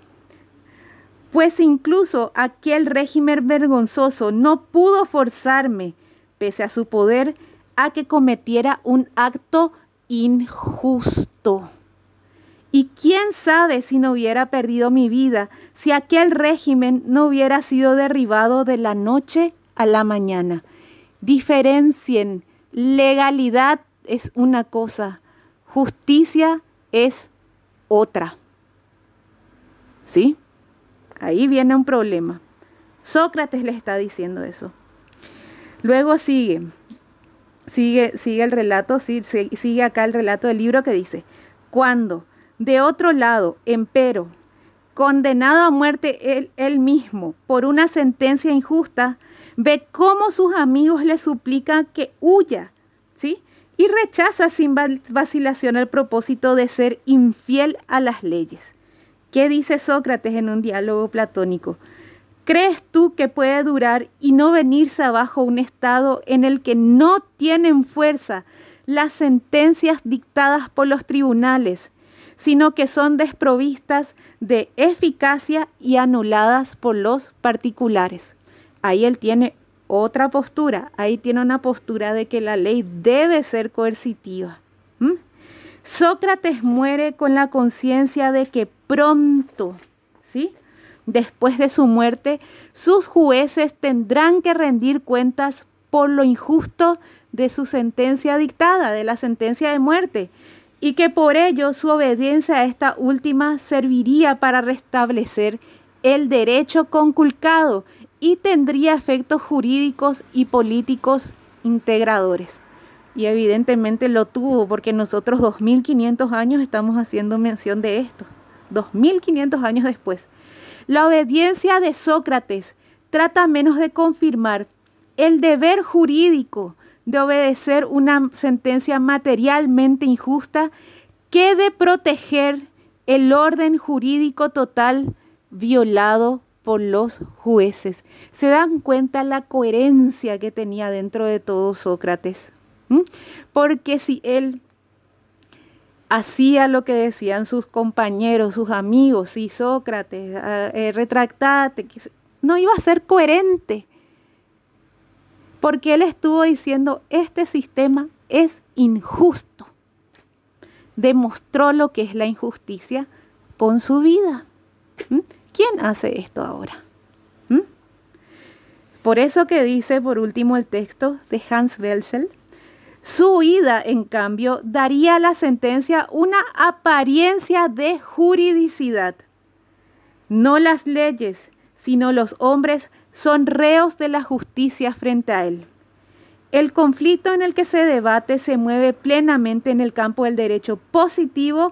A: Pues incluso aquel régimen vergonzoso no pudo forzarme, pese a su poder, a que cometiera un acto injusto. Y quién sabe si no hubiera perdido mi vida, si aquel régimen no hubiera sido derribado de la noche a la mañana. Diferencien, legalidad es una cosa, justicia es otra. ¿Sí? Ahí viene un problema. Sócrates le está diciendo eso. Luego sigue, sigue, sigue el relato, sigue, sigue acá el relato del libro que dice, cuando de otro lado, empero, condenado a muerte él, él, mismo por una sentencia injusta, ve cómo sus amigos le suplican que huya, ¿sí? Y rechaza sin vacilación el propósito de ser infiel a las leyes. ¿Qué dice Sócrates en un diálogo platónico? ¿Crees tú que puede durar y no venirse abajo un estado en el que no tienen fuerza las sentencias dictadas por los tribunales, sino que son desprovistas de eficacia y anuladas por los particulares? Ahí él tiene otra postura, ahí tiene una postura de que la ley debe ser coercitiva. Sócrates muere con la conciencia de que pronto, ¿sí? Después de su muerte, sus jueces tendrán que rendir cuentas por lo injusto de su sentencia dictada, de la sentencia de muerte, y que por ello su obediencia a esta última serviría para restablecer el derecho conculcado y tendría efectos jurídicos y políticos integradores. Y evidentemente lo tuvo porque nosotros 2500 años estamos haciendo mención de esto. 2500 años después. La obediencia de Sócrates trata menos de confirmar el deber jurídico de obedecer una sentencia materialmente injusta que de proteger el orden jurídico total violado por los jueces. ¿Se dan cuenta la coherencia que tenía dentro de todo Sócrates? ¿Mm? Porque si él hacía lo que decían sus compañeros, sus amigos, y Sócrates, ah, eh, retractate, no iba a ser coherente, porque él estuvo diciendo, este sistema es injusto. Demostró lo que es la injusticia con su vida. ¿Mm? ¿Quién hace esto ahora? ¿Mm? Por eso que dice por último el texto de Hans Welsel, su huida, en cambio, daría a la sentencia una apariencia de juridicidad. No las leyes, sino los hombres son reos de la justicia frente a él. El conflicto en el que se debate se mueve plenamente en el campo del derecho positivo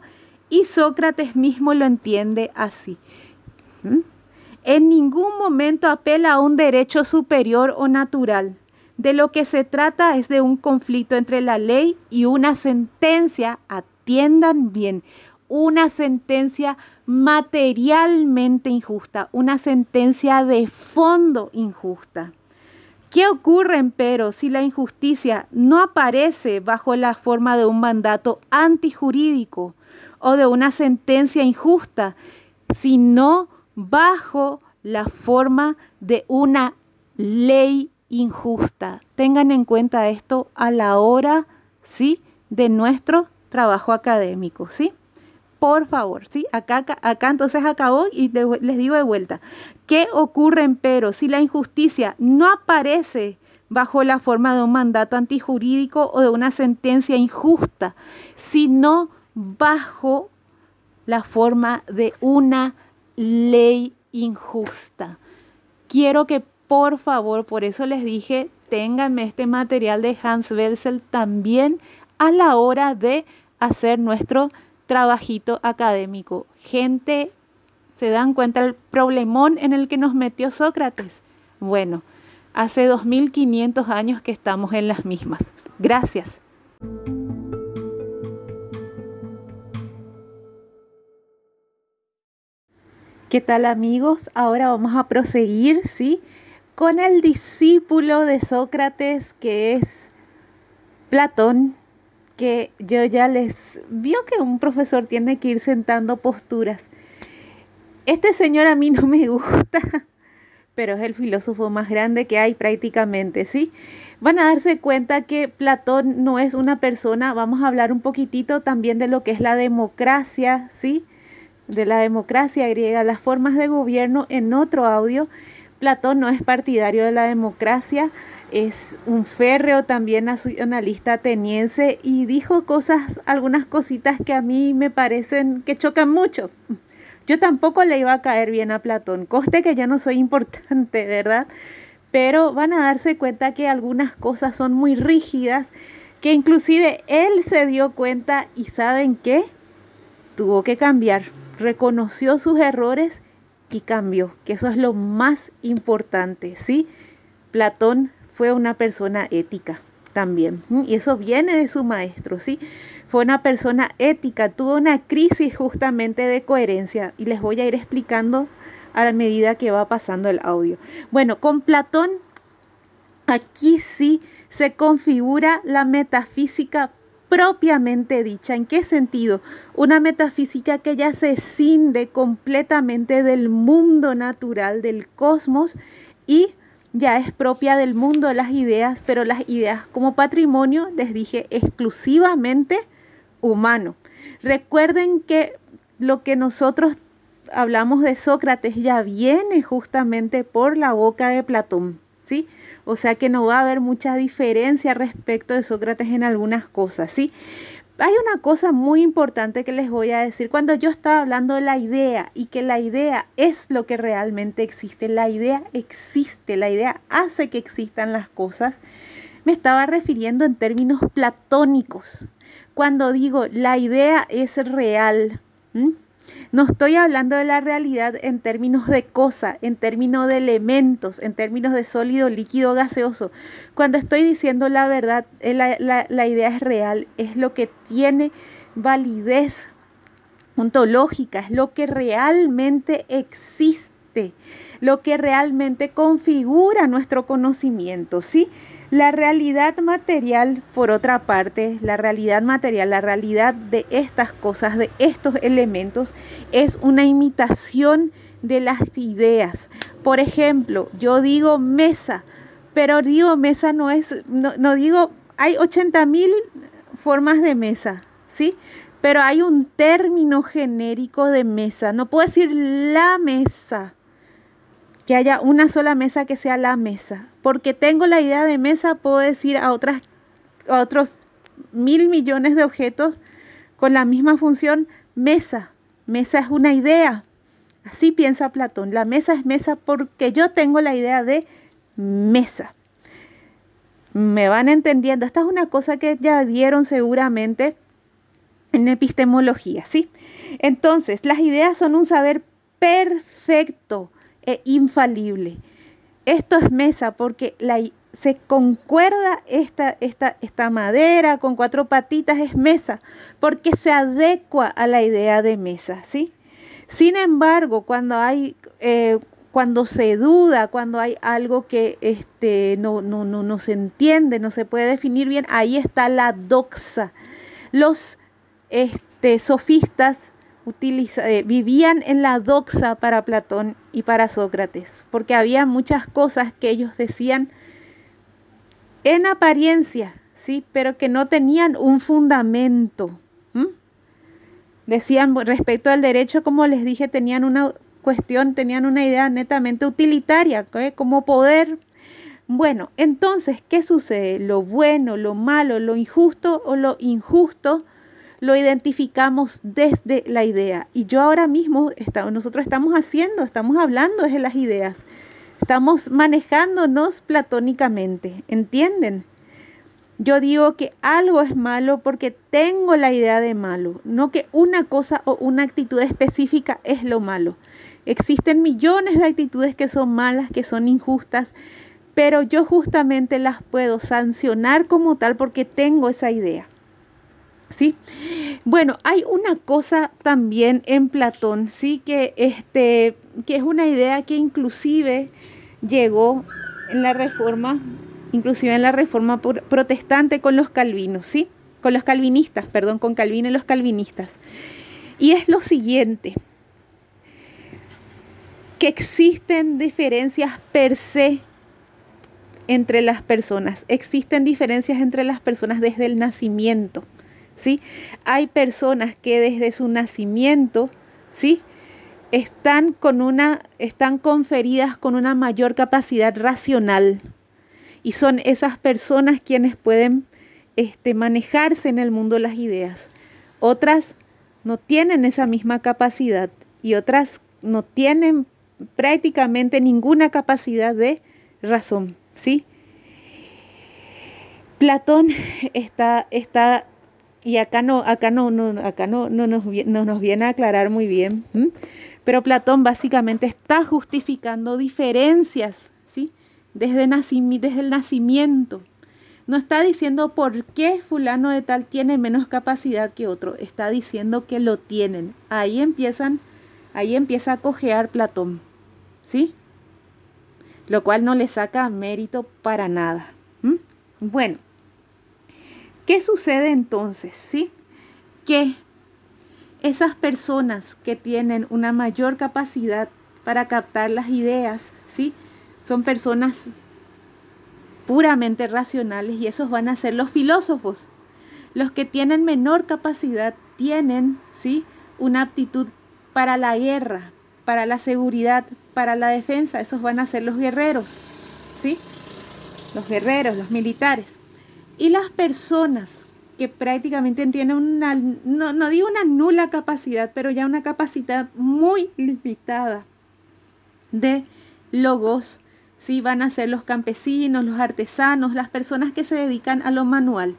A: y Sócrates mismo lo entiende así. En ningún momento apela a un derecho superior o natural. De lo que se trata es de un conflicto entre la ley y una sentencia, atiendan bien, una sentencia materialmente injusta, una sentencia de fondo injusta. ¿Qué ocurre, empero, si la injusticia no aparece bajo la forma de un mandato antijurídico o de una sentencia injusta, sino bajo la forma de una ley injusta. Tengan en cuenta esto a la hora, ¿sí? De nuestro trabajo académico, ¿sí? Por favor, ¿sí? Acá, acá, entonces acabó y les digo de vuelta. ¿Qué ocurre, pero si la injusticia no aparece bajo la forma de un mandato antijurídico o de una sentencia injusta, sino bajo la forma de una ley injusta? Quiero que por favor, por eso les dije, ténganme este material de Hans Welsel también a la hora de hacer nuestro trabajito académico. Gente, ¿se dan cuenta el problemón en el que nos metió Sócrates? Bueno, hace 2500 años que estamos en las mismas. Gracias. ¿Qué tal amigos? Ahora vamos a proseguir, ¿sí? Con el discípulo de Sócrates que es Platón, que yo ya les vio que un profesor tiene que ir sentando posturas. Este señor a mí no me gusta, pero es el filósofo más grande que hay prácticamente, ¿sí? Van a darse cuenta que Platón no es una persona, vamos a hablar un poquitito también de lo que es la democracia, ¿sí? De la democracia griega, las formas de gobierno en otro audio. Platón no es partidario de la democracia, es un férreo también nacionalista ateniense y dijo cosas, algunas cositas que a mí me parecen que chocan mucho. Yo tampoco le iba a caer bien a Platón, coste que yo no soy importante, ¿verdad? Pero van a darse cuenta que algunas cosas son muy rígidas, que inclusive él se dio cuenta y ¿saben qué? Tuvo que cambiar reconoció sus errores y cambió, que eso es lo más importante, ¿sí? Platón fue una persona ética también, y eso viene de su maestro, ¿sí? Fue una persona ética, tuvo una crisis justamente de coherencia, y les voy a ir explicando a la medida que va pasando el audio. Bueno, con Platón, aquí sí se configura la metafísica propiamente dicha. ¿En qué sentido? Una metafísica que ya se cinde completamente del mundo natural, del cosmos y ya es propia del mundo de las ideas, pero las ideas como patrimonio, les dije, exclusivamente humano. Recuerden que lo que nosotros hablamos de Sócrates ya viene justamente por la boca de Platón. ¿Sí? O sea que no va a haber mucha diferencia respecto de Sócrates en algunas cosas, ¿sí? Hay una cosa muy importante que les voy a decir. Cuando yo estaba hablando de la idea y que la idea es lo que realmente existe, la idea existe, la idea hace que existan las cosas, me estaba refiriendo en términos platónicos. Cuando digo la idea es real, no estoy hablando de la realidad en términos de cosa, en términos de elementos, en términos de sólido, líquido, gaseoso. Cuando estoy diciendo la verdad, eh, la, idea es real, es lo que tiene validez ontológica, es lo que realmente existe, lo que realmente configura nuestro conocimiento, ¿sí? La realidad material, por otra parte, la realidad material, la realidad de estas cosas, de estos elementos, es una imitación de las ideas. Por ejemplo, yo digo mesa, pero digo mesa no es, no, digo, hay 80 mil formas de mesa, ¿sí? Pero hay un término genérico de mesa. No puedo decir la mesa, que haya una sola mesa que sea la mesa porque tengo la idea de mesa, puedo decir a, otras, otros mil millones de objetos con la misma función mesa. Mesa es una idea. Así piensa Platón. La mesa es mesa porque yo tengo la idea de mesa. Me van entendiendo. Esta es una cosa que ya dieron seguramente en epistemología, ¿sí? Entonces, las ideas son un saber perfecto e infalible. Esto es mesa porque la, se concuerda esta, esta, esta madera con cuatro patitas, es mesa, porque se adecua a la idea de mesa, ¿sí? Sin embargo, cuando hay... Eh, cuando se duda, cuando hay algo que este, no, no, no, no se entiende, no se puede definir bien, ahí está la doxa. Los este, sofistas eh, vivían en la doxa para Platón y para Sócrates, porque había muchas cosas que ellos decían en apariencia, sí, pero que no tenían un fundamento. Decían respecto al derecho, como les dije, tenían una cuestión, tenían una idea netamente utilitaria, como poder. Bueno, entonces, ¿qué sucede? Lo bueno, lo malo, lo injusto o lo injusto lo identificamos desde la idea. Y yo ahora mismo, nosotros estamos haciendo, estamos hablando de las ideas. Estamos manejándonos platónicamente, ¿entienden? Yo digo que algo es malo porque tengo la idea de malo, no que una cosa o una actitud específica es lo malo. Existen millones de actitudes que son malas, que son injustas, pero yo justamente las puedo sancionar como tal porque tengo esa idea. ¿Sí? Bueno, hay una cosa también en Platón, ¿sí? Que, este, que es una idea que inclusive llegó en la reforma, inclusive en la reforma protestante con los calvinos, ¿sí? Con los calvinistas, perdón, con Calvino y los calvinistas. Y es lo siguiente, que existen diferencias per se entre las personas. Existen diferencias entre las personas desde el nacimiento, ¿sí? Hay personas que desde su nacimiento, ¿sí? Están con una están conferidas con una mayor capacidad racional. Y son esas personas quienes pueden este, manejarse en el mundo las ideas. Otras no tienen esa misma capacidad y otras no tienen prácticamente ninguna capacidad de razón. ¿sí? Platón está, está y acá no, acá no, no acá no, no, nos, nos viene a aclarar muy bien, pero Platón básicamente está justificando diferencias, ¿sí? Desde, desde el nacimiento. No está diciendo por qué fulano de tal tiene menos capacidad que otro, está diciendo que lo tienen. Ahí empiezan, ahí empieza a cojear Platón, ¿sí? lo cual no le saca mérito para nada. Bueno, ¿qué sucede entonces? ¿Sí? Que esas personas que tienen una mayor capacidad para captar las ideas, ¿sí? Son personas puramente racionales y esos van a ser los filósofos. Los que tienen menor capacidad tienen, ¿sí? Una aptitud para la guerra, para la seguridad, para la defensa, esos van a ser los guerreros, ¿sí? Los guerreros, los militares. Y las personas que prácticamente tienen una, no, no digo una nula capacidad, pero ya una capacidad muy limitada de logos, ¿sí? Van a ser los campesinos, los artesanos, las personas que se dedican a lo manual.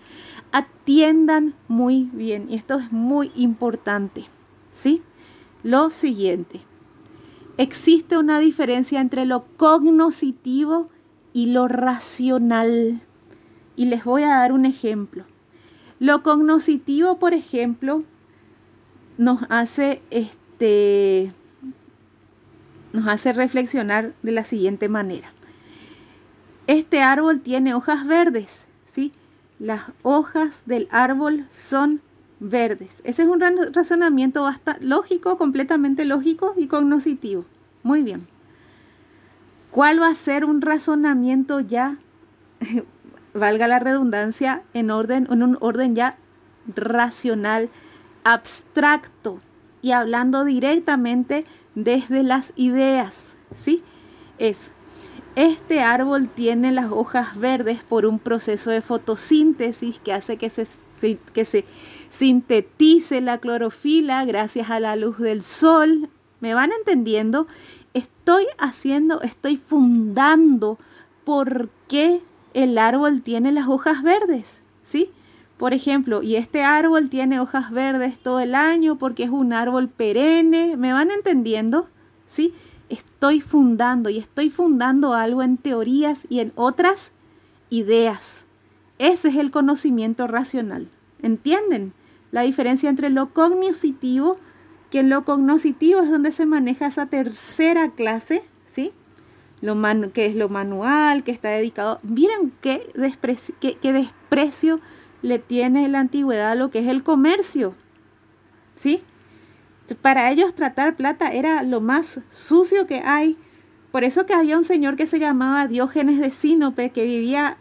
A: Atiendan muy bien, y esto es muy importante, ¿sí? Lo siguiente existe una diferencia entre lo cognoscitivo y lo racional. Y les voy a dar un ejemplo. Lo cognoscitivo, por ejemplo, nos hace este nos hace reflexionar de la siguiente manera. Este árbol tiene hojas verdes, ¿sí? Las hojas del árbol son verdes. Ese es un razonamiento bastante lógico, completamente lógico y cognoscitivo. Muy bien. ¿Cuál va a ser un razonamiento ya, valga la redundancia, en orden, en un orden ya racional, abstracto y hablando directamente desde las ideas? ¿Sí? Es este árbol tiene las hojas verdes por un proceso de fotosíntesis que hace que se, que se sintetice la clorofila gracias a la luz del sol. ¿Me van entendiendo? Estoy haciendo, estoy fundando por qué el árbol tiene las hojas verdes, ¿sí? Por ejemplo, y este árbol tiene hojas verdes todo el año porque es un árbol perenne. ¿Me van entendiendo? ¿Sí? Estoy fundando y estoy fundando algo en teorías y en otras ideas. Ese es el conocimiento racional. ¿Entienden? la diferencia entre lo cognoscitivo, que en lo cognoscitivo es donde se maneja esa tercera clase, Lo que es lo manual, que está dedicado. Miren qué desprecio, qué, desprecio le tiene la antigüedad a lo que es el comercio, ¿sí? Para ellos tratar plata era lo más sucio que hay. Por eso que había un señor que se llamaba Diógenes de Sinope, que vivía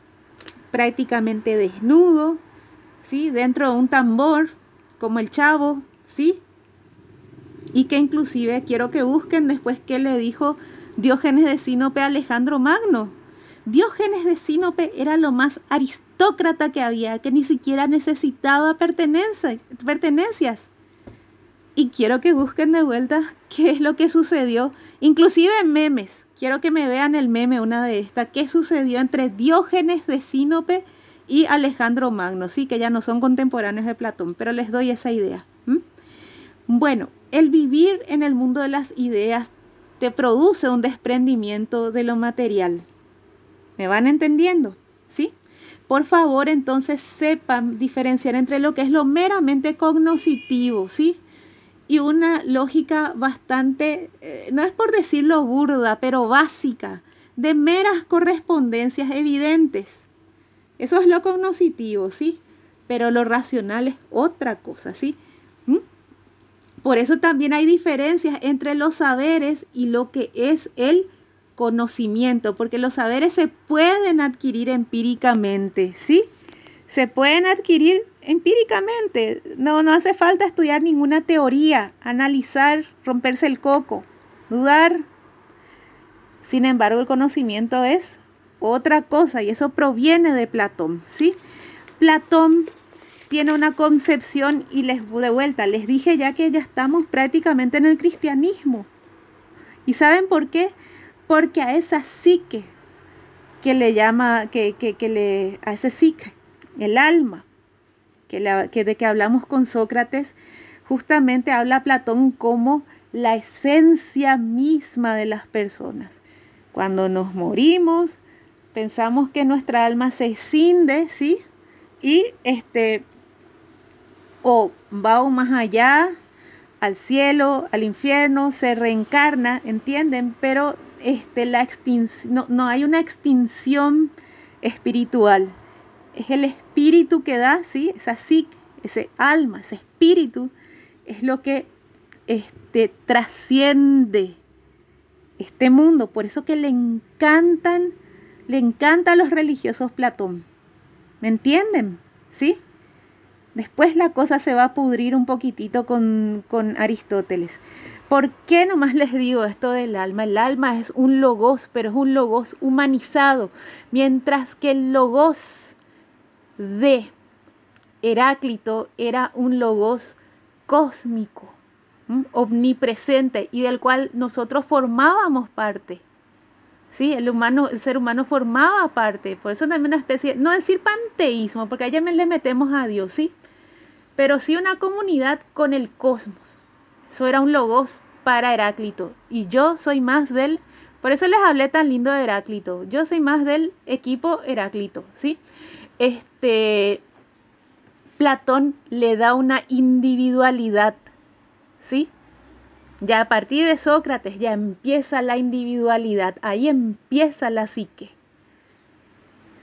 A: prácticamente desnudo, ¿sí? Dentro de un tambor, como el chavo, ¿sí? Y que inclusive quiero que busquen después qué le dijo Diógenes de Sinope Alejandro Magno. Diógenes de Sinope era lo más aristócrata que había, que ni siquiera necesitaba pertenencias. Y quiero que busquen de vuelta qué es lo que sucedió, inclusive en memes. Quiero que me vean el meme, una de estas, qué sucedió entre Diógenes de Sinope y Alejandro Magno, sí, que ya no son contemporáneos de Platón, pero les doy esa idea. Bueno, el vivir en el mundo de las ideas produce un desprendimiento de lo material. ¿Me van entendiendo? ¿Sí? por favor entonces sepan diferenciar entre lo que es lo meramente cognoscitivo, ¿sí? Y una lógica bastante, eh, no es por decirlo burda, pero básica, de meras correspondencias evidentes. Eso es lo cognoscitivo, ¿sí? Pero lo racional es otra cosa, ¿sí? Por eso también hay diferencias entre los saberes y lo que es el conocimiento, porque los saberes se pueden adquirir empíricamente, ¿sí? Se pueden adquirir empíricamente. No, no hace falta estudiar ninguna teoría, analizar, romperse el coco, dudar. Sin embargo, el conocimiento es otra cosa y eso proviene de Platón, ¿sí? Platón tiene una concepción y les de vuelta, les dije ya que ya estamos prácticamente en el cristianismo. ¿Y saben por qué? porque a esa psique que le llama, que, le, a ese psique, el alma, que, que de que hablamos con Sócrates, justamente habla Platón como la esencia misma de las personas. Cuando nos morimos, pensamos que nuestra alma se escinde, ¿sí? Y este, o va aún más allá, al cielo, al infierno, se reencarna, ¿entienden? Pero este, la extinción, no, hay una extinción espiritual. Es el espíritu que da, ¿sí? Esa psique, ese alma, ese espíritu, es lo que este, trasciende este mundo. Por eso que le encantan, le encanta a los religiosos Platón. ¿Me entienden? ¿Sí? Después la cosa se va a pudrir un poquitito con, con Aristóteles. ¿Por qué nomás les digo esto del alma? El alma es un logos, pero es un logos humanizado, mientras que el logos de Heráclito era un logos cósmico, omnipresente y del cual nosotros formábamos parte. Sí, el humano, el ser humano formaba parte, por eso también una especie, no decir panteísmo, porque allá le metemos a Dios, sí, pero sí una comunidad con el cosmos. Eso era un logos para Heráclito. Y yo soy más del, por eso les hablé tan lindo de Heráclito. Yo soy más del equipo Heráclito, ¿sí? Este, Platón le da una individualidad, ¿sí? Ya a partir de Sócrates ya empieza la individualidad, ahí empieza la psique.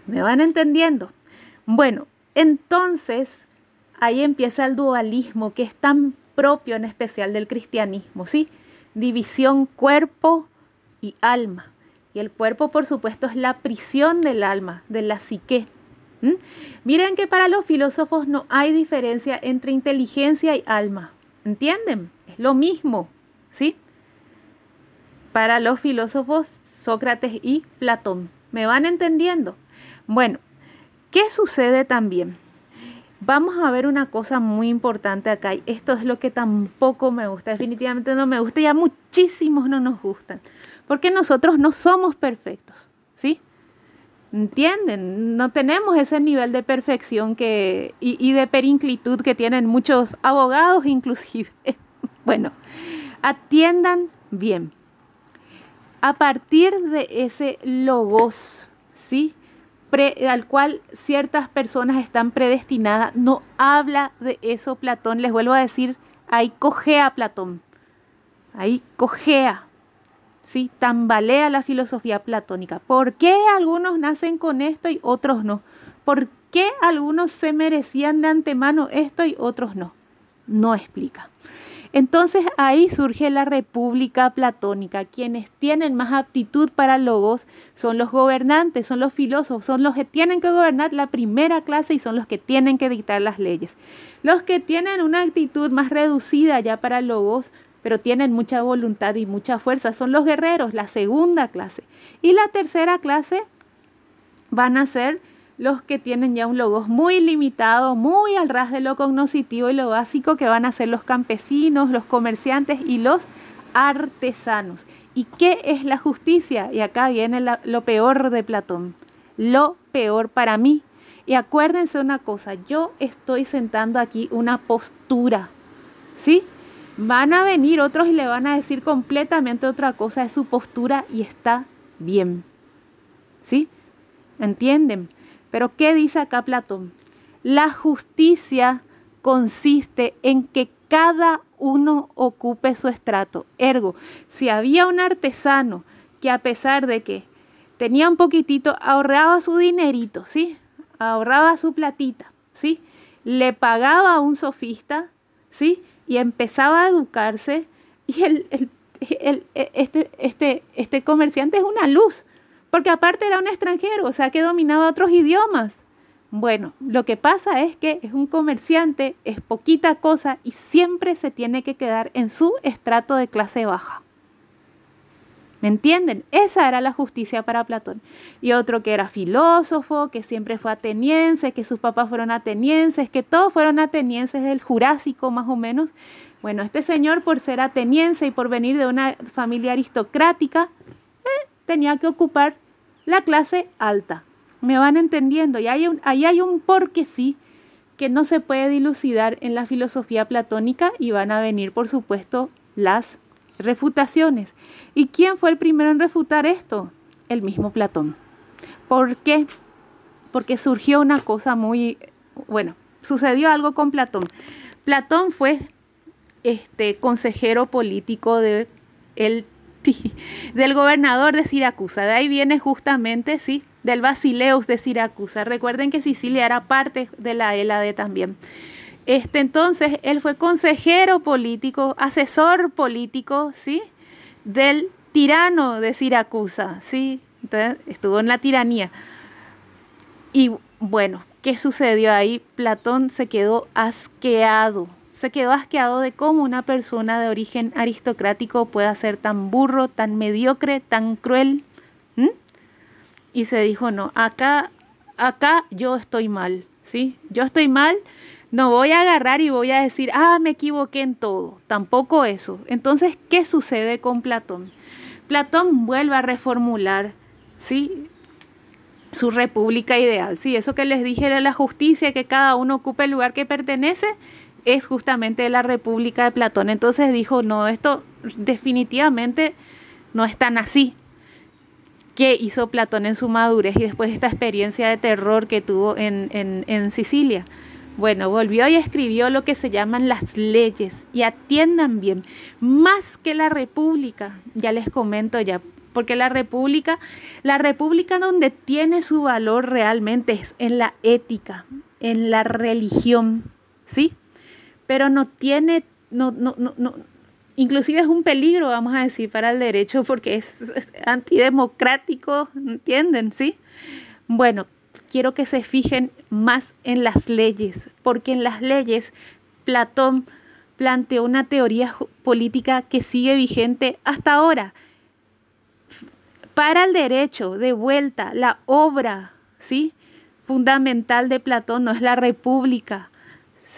A: ¿Me van entendiendo? Bueno, entonces ahí empieza el dualismo que es tan propio en especial del cristianismo, ¿sí? División cuerpo y alma. Y el cuerpo, por supuesto, es la prisión del alma, de la psique. Miren que para los filósofos no hay diferencia entre inteligencia y alma. ¿Entienden? Es lo mismo, ¿sí? Para los filósofos Sócrates y Platón. ¿Me van entendiendo? Bueno, ¿qué sucede también? Vamos a ver una cosa muy importante acá. Esto es lo que tampoco me gusta. Definitivamente no me gusta y a muchísimos no nos gustan. Porque nosotros no somos perfectos. ¿Sí? ¿Entienden? No tenemos ese nivel de perfección que, y, y de perinclitud que tienen muchos abogados inclusive. Bueno, atiendan bien. A partir de ese logos, ¿sí? Al cual ciertas personas están predestinadas. No habla de eso Platón. Les vuelvo a decir, ahí cojea Platón. Ahí cojea. ¿sí? Tambalea la filosofía platónica. ¿Por qué algunos nacen con esto y otros no? ¿Por qué algunos se merecían de antemano esto y otros no? No explica. Entonces ahí surge la república platónica. Quienes tienen más aptitud para logos son los gobernantes, son los filósofos, son los que tienen que gobernar la primera clase y son los que tienen que dictar las leyes. Los que tienen una actitud más reducida ya para logos, pero tienen mucha voluntad y mucha fuerza, son los guerreros, la segunda clase. Y la tercera clase van a ser los que tienen ya un logos muy limitado, muy al ras de lo cognoscitivo y lo básico que van a ser los campesinos, los comerciantes y los artesanos. ¿Y qué es la justicia? Y acá viene lo peor de Platón, lo peor para mí. Y acuérdense una cosa, yo estoy sentando aquí una postura, ¿sí? Van a venir otros y le van a decir completamente otra cosa de su postura y está bien, ¿sí? ¿Entienden? Pero ¿qué dice acá Platón? La justicia consiste en que cada uno ocupe su estrato. Ergo, si había un artesano que a pesar de que tenía un poquitito, ahorraba su dinerito, ¿sí? Ahorraba su platita, ¿sí? Le pagaba a un sofista, ¿sí? Y empezaba a educarse y el, este, este, este comerciante es una luz, porque aparte era un extranjero, o sea que dominaba otros idiomas. Bueno, lo que pasa es que es un comerciante, es poquita cosa y siempre se tiene que quedar en su estrato de clase baja. ¿Me entienden? Esa era la justicia para Platón. Y otro que era filósofo, que siempre fue ateniense, que sus papás fueron atenienses, que todos fueron atenienses del Jurásico más o menos. Bueno, este señor por ser ateniense y por venir de una familia aristocrática, tenía que ocupar la clase alta. Me van entendiendo. Y hay ahí hay un porque sí que no se puede dilucidar en la filosofía platónica y van a venir, por supuesto, las refutaciones. ¿Y quién fue el primero en refutar esto? El mismo Platón. ¿Por qué? Porque surgió una cosa muy, bueno, sucedió algo con Platón. Platón fue este consejero político de el, del gobernador de Siracusa. De ahí viene justamente, sí, del Basileus de Siracusa. Recuerden que Sicilia era parte de la Hélade también. Este, entonces, él fue consejero político, asesor político, ¿sí? Del tirano de Siracusa, ¿sí? Entonces, estuvo en la tiranía. Y bueno, ¿qué sucedió ahí? Platón se quedó asqueado. Se quedó asqueado de cómo una persona de origen aristocrático pueda ser tan burro, tan mediocre, tan cruel, y se dijo, no, acá, acá yo estoy mal, ¿sí? Yo estoy mal, no voy a agarrar y voy a decir, ah, me equivoqué en todo, tampoco eso. Entonces, ¿qué sucede con Platón? Platón vuelve a reformular, ¿sí? Su república ideal, ¿sí? Eso que les dije de la justicia, que cada uno ocupe el lugar que pertenece, es justamente la república de Platón. Entonces dijo, no, esto definitivamente no es tan así que hizo Platón en su madurez y después de esta experiencia de terror que tuvo en, Sicilia. Bueno, volvió y escribió lo que se llaman las leyes. Y atiendan bien, más que la república, ya les comento ya, porque la república, la república donde tiene su valor realmente es en la ética, en la religión, ¿sí? Pero no tiene, no, no, no, no, inclusive es un peligro, vamos a decir, para el derecho porque es, antidemocrático, ¿entienden? ¿Sí? Bueno, quiero que se fijen más en las leyes, porque en las leyes Platón planteó una teoría política que sigue vigente hasta ahora. Para el derecho, de vuelta, la obra, ¿sí? fundamental de Platón no es la república,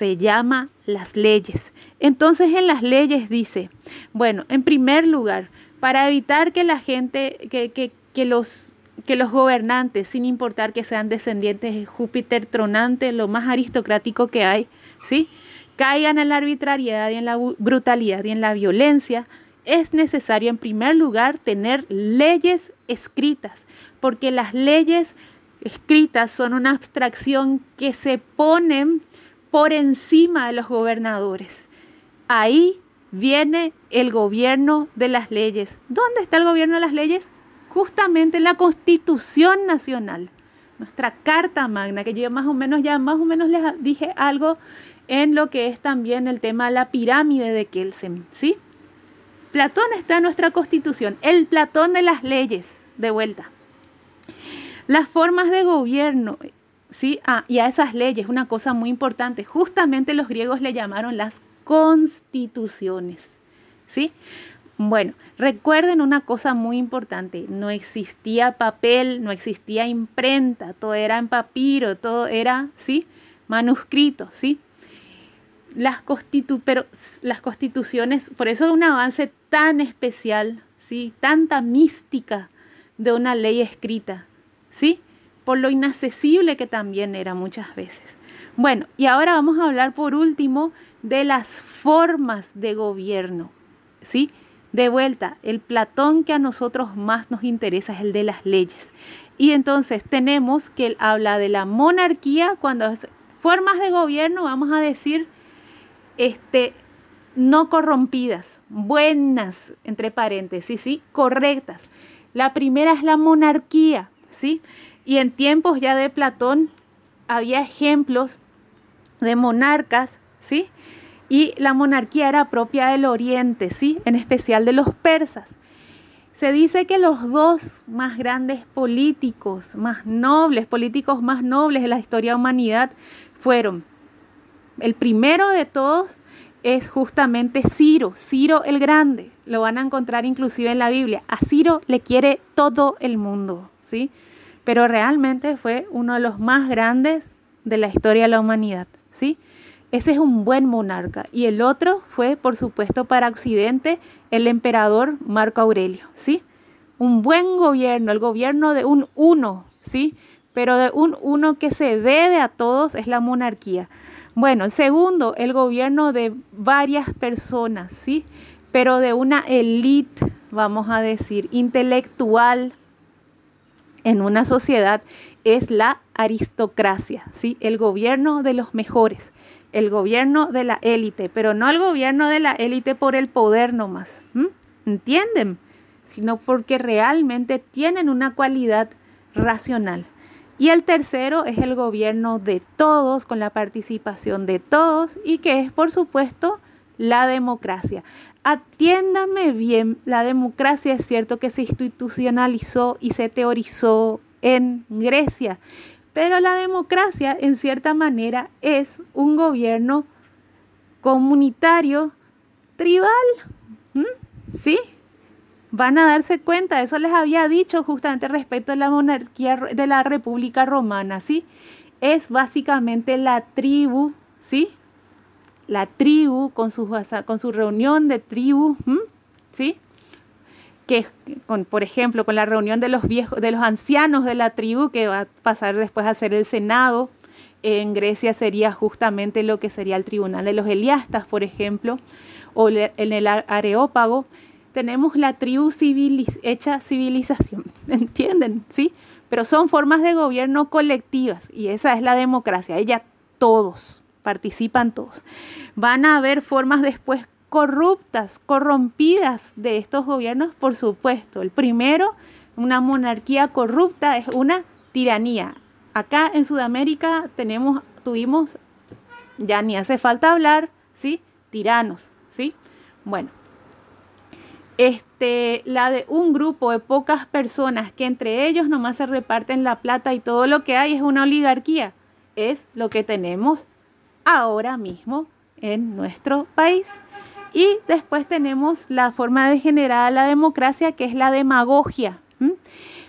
A: se llama las leyes. Entonces en las leyes dice, bueno, en primer lugar, para evitar que la gente, que, que, los, que los gobernantes, sin importar que sean descendientes de Júpiter tronante, lo más aristocrático que hay, ¿sí? caigan en la arbitrariedad y en la brutalidad y en la violencia, es necesario en primer lugar tener leyes escritas, porque las leyes escritas son una abstracción que se ponen por encima de los gobernadores. Ahí viene el gobierno de las leyes. ¿Dónde está el gobierno de las leyes? Justamente en la Constitución Nacional, nuestra Carta Magna, que yo más o menos ya más o menos les dije algo en lo que es también el tema de la pirámide de Kelsen, ¿sí? Platón está en nuestra Constitución, el Platón de las leyes, de vuelta. Las formas de gobierno ¿sí? Ah, y a esas leyes, una cosa muy importante, justamente los griegos le llamaron las constituciones, ¿sí? Bueno, recuerden una cosa muy importante, no existía papel, no existía imprenta, todo era en papiro, todo era, ¿sí? Manuscrito, ¿sí? Las, constitu pero las constituciones, por eso es un avance tan especial, ¿sí? Tanta mística de una ley escrita, ¿sí? Por lo inaccesible que también era muchas veces. Bueno, y ahora vamos a hablar por último de las formas de gobierno, ¿sí? De vuelta, el Platón que a nosotros más nos interesa es el de las leyes. Y entonces tenemos que él habla de la monarquía cuando formas de gobierno, vamos a decir, este, no corrompidas, buenas, entre paréntesis, ¿sí? correctas. La primera es la monarquía, ¿sí? Y en tiempos ya de Platón había ejemplos de monarcas, ¿sí? Y la monarquía era propia del Oriente, ¿sí? En especial de los persas. Se dice que los dos más grandes políticos, más nobles, políticos más nobles de la historia de la humanidad fueron, el primero de todos es justamente Ciro, Ciro el Grande. Lo van a encontrar inclusive en la Biblia. A Ciro le quiere todo el mundo, ¿sí? Pero realmente fue uno de los más grandes de la historia de la humanidad, ¿sí? Ese es un buen monarca. Y el otro fue, por supuesto, para Occidente, el emperador Marco Aurelio, ¿sí? Un buen gobierno, el gobierno de un uno, ¿sí? Pero de un uno que se debe a todos es la monarquía. Bueno, segundo, el gobierno de varias personas, ¿sí? Pero de una élite, vamos a decir, intelectual en una sociedad es la aristocracia, ¿sí? El gobierno de los mejores, el gobierno de la élite, pero no el gobierno de la élite por el poder nomás, ¿entienden? Sino porque realmente tienen una cualidad racional. Y el tercero es el gobierno de todos, con la participación de todos y que es, por supuesto, la democracia. Atiéndame bien, la democracia es cierto que se institucionalizó y se teorizó en Grecia, pero la democracia en cierta manera es un gobierno comunitario tribal. ¿Sí? van a darse cuenta, eso les había dicho justamente respecto a la monarquía de la República Romana, ¿sí? Es básicamente la tribu, ¿sí? La tribu con su, con su reunión de tribu, ¿sí? Que con, por ejemplo, con la reunión de los viejos, de los ancianos de la tribu, que va a pasar después a ser el Senado, en Grecia sería justamente lo que sería el tribunal de los Eliastas, por ejemplo, o en el Areópago, tenemos la tribu hecha civilización, ¿entienden? ¿Sí? Pero son formas de gobierno colectivas y esa es la democracia, ella todos, participan todos. Van a haber formas después corruptas, corrompidas de estos gobiernos, por supuesto. El primero, una monarquía corrupta, es una tiranía. Acá en Sudamérica tenemos, tuvimos, ya ni hace falta hablar, ¿sí? Tiranos, ¿sí? Bueno, este, la de un grupo de pocas personas que entre ellos nomás se reparten la plata y todo lo que hay es una oligarquía. Es lo que tenemos ahora mismo en nuestro país. Y después tenemos la forma de generar la democracia, que es la demagogia.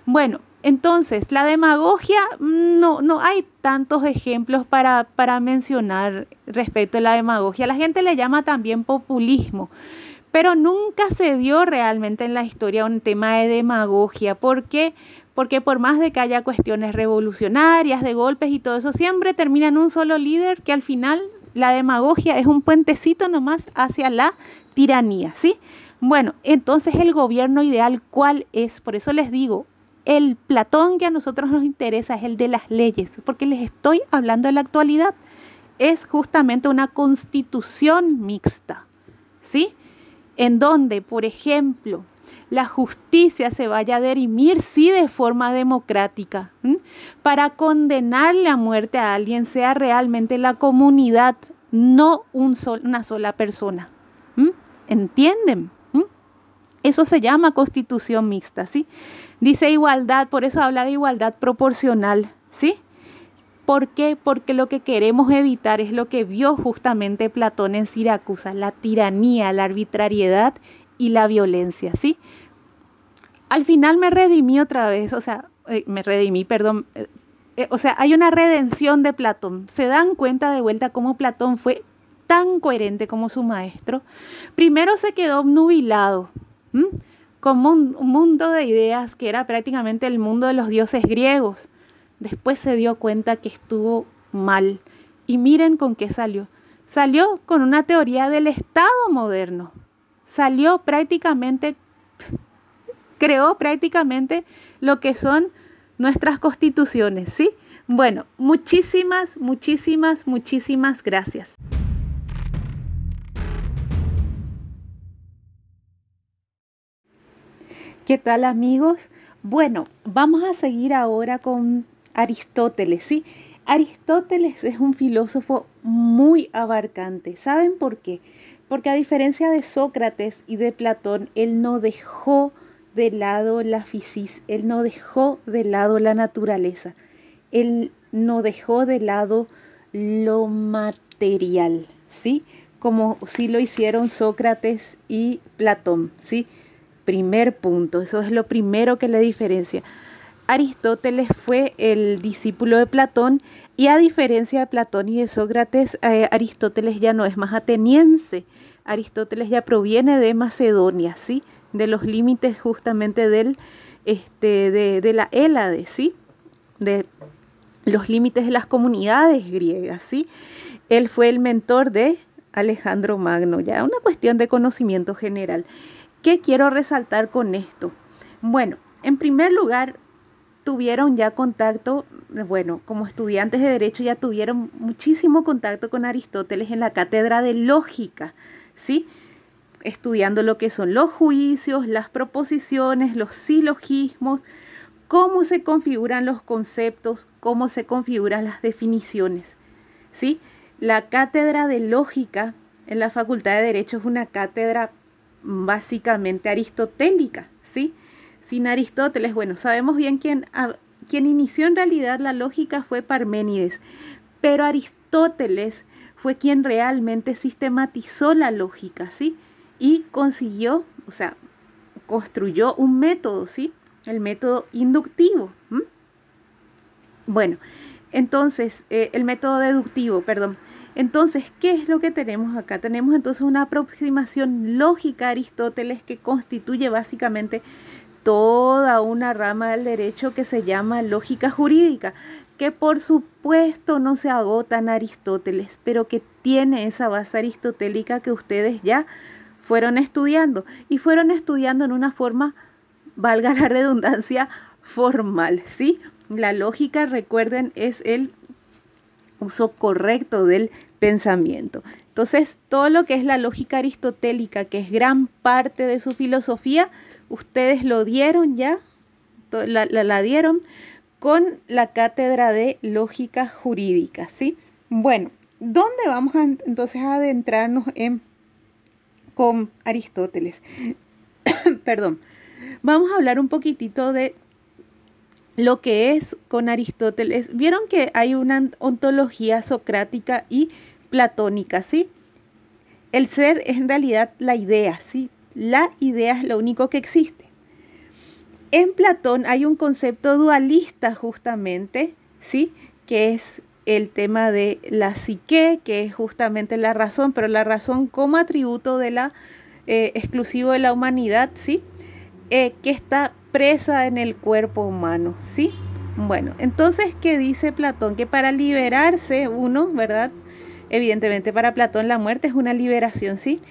A: Bueno, entonces, la demagogia, no, no hay tantos ejemplos para, para mencionar respecto a la demagogia. La gente le llama también populismo. Pero nunca se dio realmente en la historia un tema de demagogia. ¿Por qué? Porque por más de que haya cuestiones revolucionarias, de golpes y todo eso, siempre termina en un solo líder que al final la demagogia es un puentecito nomás hacia la tiranía, ¿sí? Bueno, entonces el gobierno ideal, ¿cuál es? Por eso les digo, el Platón que a nosotros nos interesa es el de las leyes, porque les estoy hablando de la actualidad. Es justamente una constitución mixta, ¿sí? en donde, por ejemplo, la justicia se vaya a derimir, sí, de forma democrática, para condenarle a muerte a alguien, sea realmente la comunidad, no un una sola persona. ¿Entienden? Eso se llama constitución mixta, ¿sí? Dice igualdad, por eso habla de igualdad proporcional, ¿sí? ¿Por qué? Porque lo que queremos evitar es lo que vio justamente Platón en Siracusa, la tiranía, la arbitrariedad y la violencia, ¿sí? Al final me redimí otra vez, o sea, eh, me redimí, perdón, eh, eh, o sea, hay una redención de Platón. Se dan cuenta de vuelta cómo Platón fue tan coherente como su maestro. Primero se quedó obnubilado, como un mundo de ideas que era prácticamente el mundo de los dioses griegos Después se dio cuenta que estuvo mal. Y miren con qué salió. Salió con una teoría del Estado moderno. Salió prácticamente, creó prácticamente lo que son nuestras constituciones, ¿sí? Bueno, muchísimas, muchísimas, muchísimas gracias. ¿Qué tal amigos? Bueno, vamos a seguir ahora con Aristóteles, ¿sí? Aristóteles es un filósofo muy abarcante. ¿Saben por qué? Porque a diferencia de Sócrates y de Platón, él no dejó de lado la fisis, él no dejó de lado la naturaleza, él no dejó de lado lo material, ¿sí? Como sí lo hicieron Sócrates y Platón, ¿sí? Primer punto, eso es lo primero que le diferencia. Aristóteles fue el discípulo de Platón y a diferencia de Platón y de Sócrates, eh, Aristóteles ya no es más ateniense. Aristóteles ya proviene de Macedonia, ¿sí? De los límites justamente del, este, de, de la Hélade, ¿sí? De los límites de las comunidades griegas, ¿sí? Él fue el mentor de Alejandro Magno, ya una cuestión de conocimiento general. ¿Qué quiero resaltar con esto? Bueno, en primer lugar, tuvieron ya contacto, bueno, como estudiantes de derecho ya tuvieron muchísimo contacto con Aristóteles en la cátedra de lógica, ¿sí? Estudiando lo que son los juicios, las proposiciones, los silogismos, cómo se configuran los conceptos, cómo se configuran las definiciones, ¿sí? La cátedra de lógica en la Facultad de Derecho es una cátedra básicamente aristotélica, ¿sí? Sin Aristóteles, bueno, sabemos bien quién, quien inició en realidad la lógica fue Parménides, pero Aristóteles fue quien realmente sistematizó la lógica, ¿sí? Y consiguió, o sea, construyó un método, ¿sí? El método inductivo. Bueno, entonces, eh, el método deductivo, perdón. Entonces, ¿qué es lo que tenemos acá? Tenemos entonces una aproximación lógica a Aristóteles que constituye básicamente toda una rama del derecho que se llama lógica jurídica, que por supuesto no se agota en Aristóteles, pero que tiene esa base aristotélica que ustedes ya fueron estudiando y fueron estudiando en una forma, valga la redundancia, formal, ¿sí? La lógica, recuerden, es el uso correcto del pensamiento. Entonces, todo lo que es la lógica aristotélica, que es gran parte de su filosofía, ustedes lo dieron ya, la, dieron con la cátedra de lógica jurídica, ¿sí? Bueno, ¿dónde vamos a, entonces a adentrarnos en, con Aristóteles? Perdón, vamos a hablar un poquitito de lo que es con Aristóteles. Vieron que hay una ontología socrática y platónica, ¿sí? El ser es en realidad la idea, ¿sí? La idea es lo único que existe. En Platón hay un concepto dualista justamente, ¿sí? Que es el tema de la psique, que es justamente la razón, pero la razón como atributo de la eh, exclusivo de la humanidad, ¿sí? Eh, que está presa en el cuerpo humano, ¿sí? Bueno, entonces, ¿qué dice Platón? Que para liberarse uno, ¿verdad? Evidentemente para Platón la muerte es una liberación, ¿sí?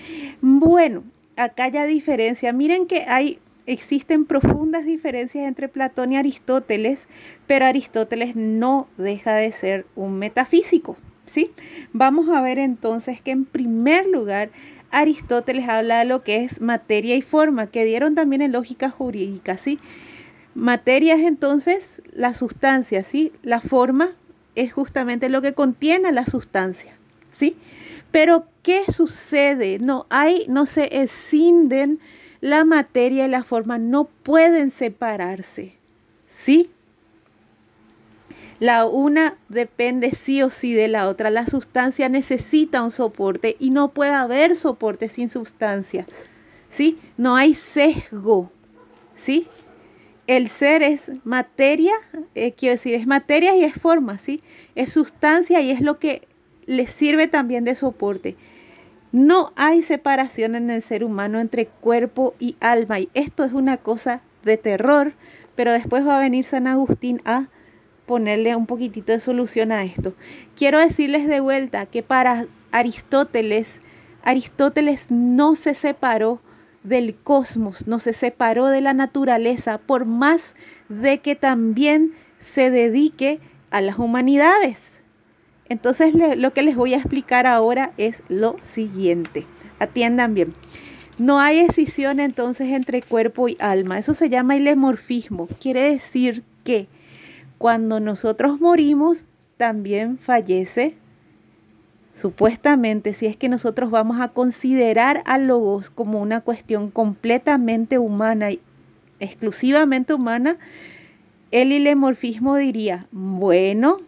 A: Bueno, acá ya diferencia. Miren que hay existen profundas diferencias entre Platón y Aristóteles, pero Aristóteles no deja de ser un metafísico, ¿sí? Vamos a ver entonces que en primer lugar Aristóteles habla de lo que es materia y forma, que dieron también en lógica jurídica, ¿sí? Materia es entonces la sustancia, ¿sí? La forma es justamente lo que contiene la sustancia, ¿sí? Pero ¿qué sucede? No hay, no se escinden la materia y la forma, no pueden separarse. ¿Sí? La una depende sí o sí de la otra. La sustancia necesita un soporte y no puede haber soporte sin sustancia. ¿Sí? No hay sesgo. ¿Sí? El ser es materia, eh, quiero decir, es materia y es forma, ¿sí? Es sustancia y es lo que les sirve también de soporte. No hay separación en el ser humano entre cuerpo y alma y esto es una cosa de terror, pero después va a venir San Agustín a ponerle un poquitito de solución a esto. Quiero decirles de vuelta que para Aristóteles, Aristóteles no se separó del cosmos, no se separó de la naturaleza, por más de que también se dedique a las humanidades. Entonces lo que les voy a explicar ahora es lo siguiente. Atiendan bien. No hay escisión entonces entre cuerpo y alma. Eso se llama ilemorfismo. Quiere decir que cuando nosotros morimos, también fallece supuestamente, si es que nosotros vamos a considerar a Logos como una cuestión completamente humana y exclusivamente humana, el ilemorfismo diría, bueno,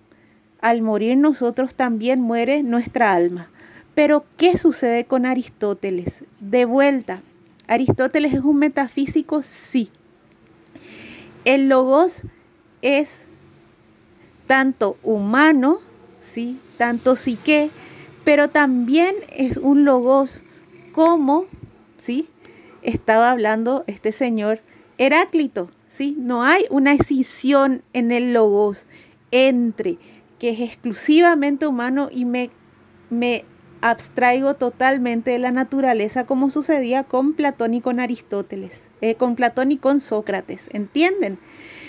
A: al morir nosotros también muere nuestra alma. Pero, ¿qué sucede con Aristóteles? De vuelta, ¿Aristóteles es un metafísico? Sí. El logos es tanto humano, sí, tanto psique, pero también es un logos como, ¿sí? Estaba hablando este señor Heráclito, ¿sí? No hay una escisión en el logos entre que es exclusivamente humano y me, me abstraigo totalmente de la naturaleza como sucedía con Platón y con Aristóteles, eh, con Platón y con Sócrates, ¿entienden?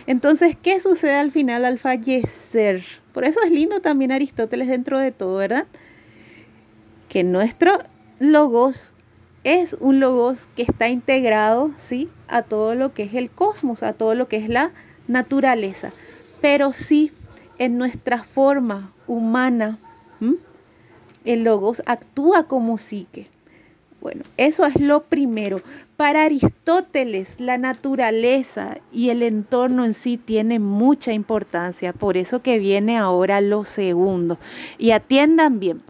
A: Entonces, ¿qué sucede al final al fallecer? Por eso es lindo también Aristóteles dentro de todo, ¿verdad? Que nuestro logos es un logos que está integrado, ¿sí? A todo lo que es el cosmos, a todo lo que es la naturaleza, pero sí en nuestra forma humana, el logos actúa como psique. Bueno, eso es lo primero. Para Aristóteles, la naturaleza y el entorno en sí tiene mucha importancia, por eso que viene ahora lo segundo. Y atiendan bien.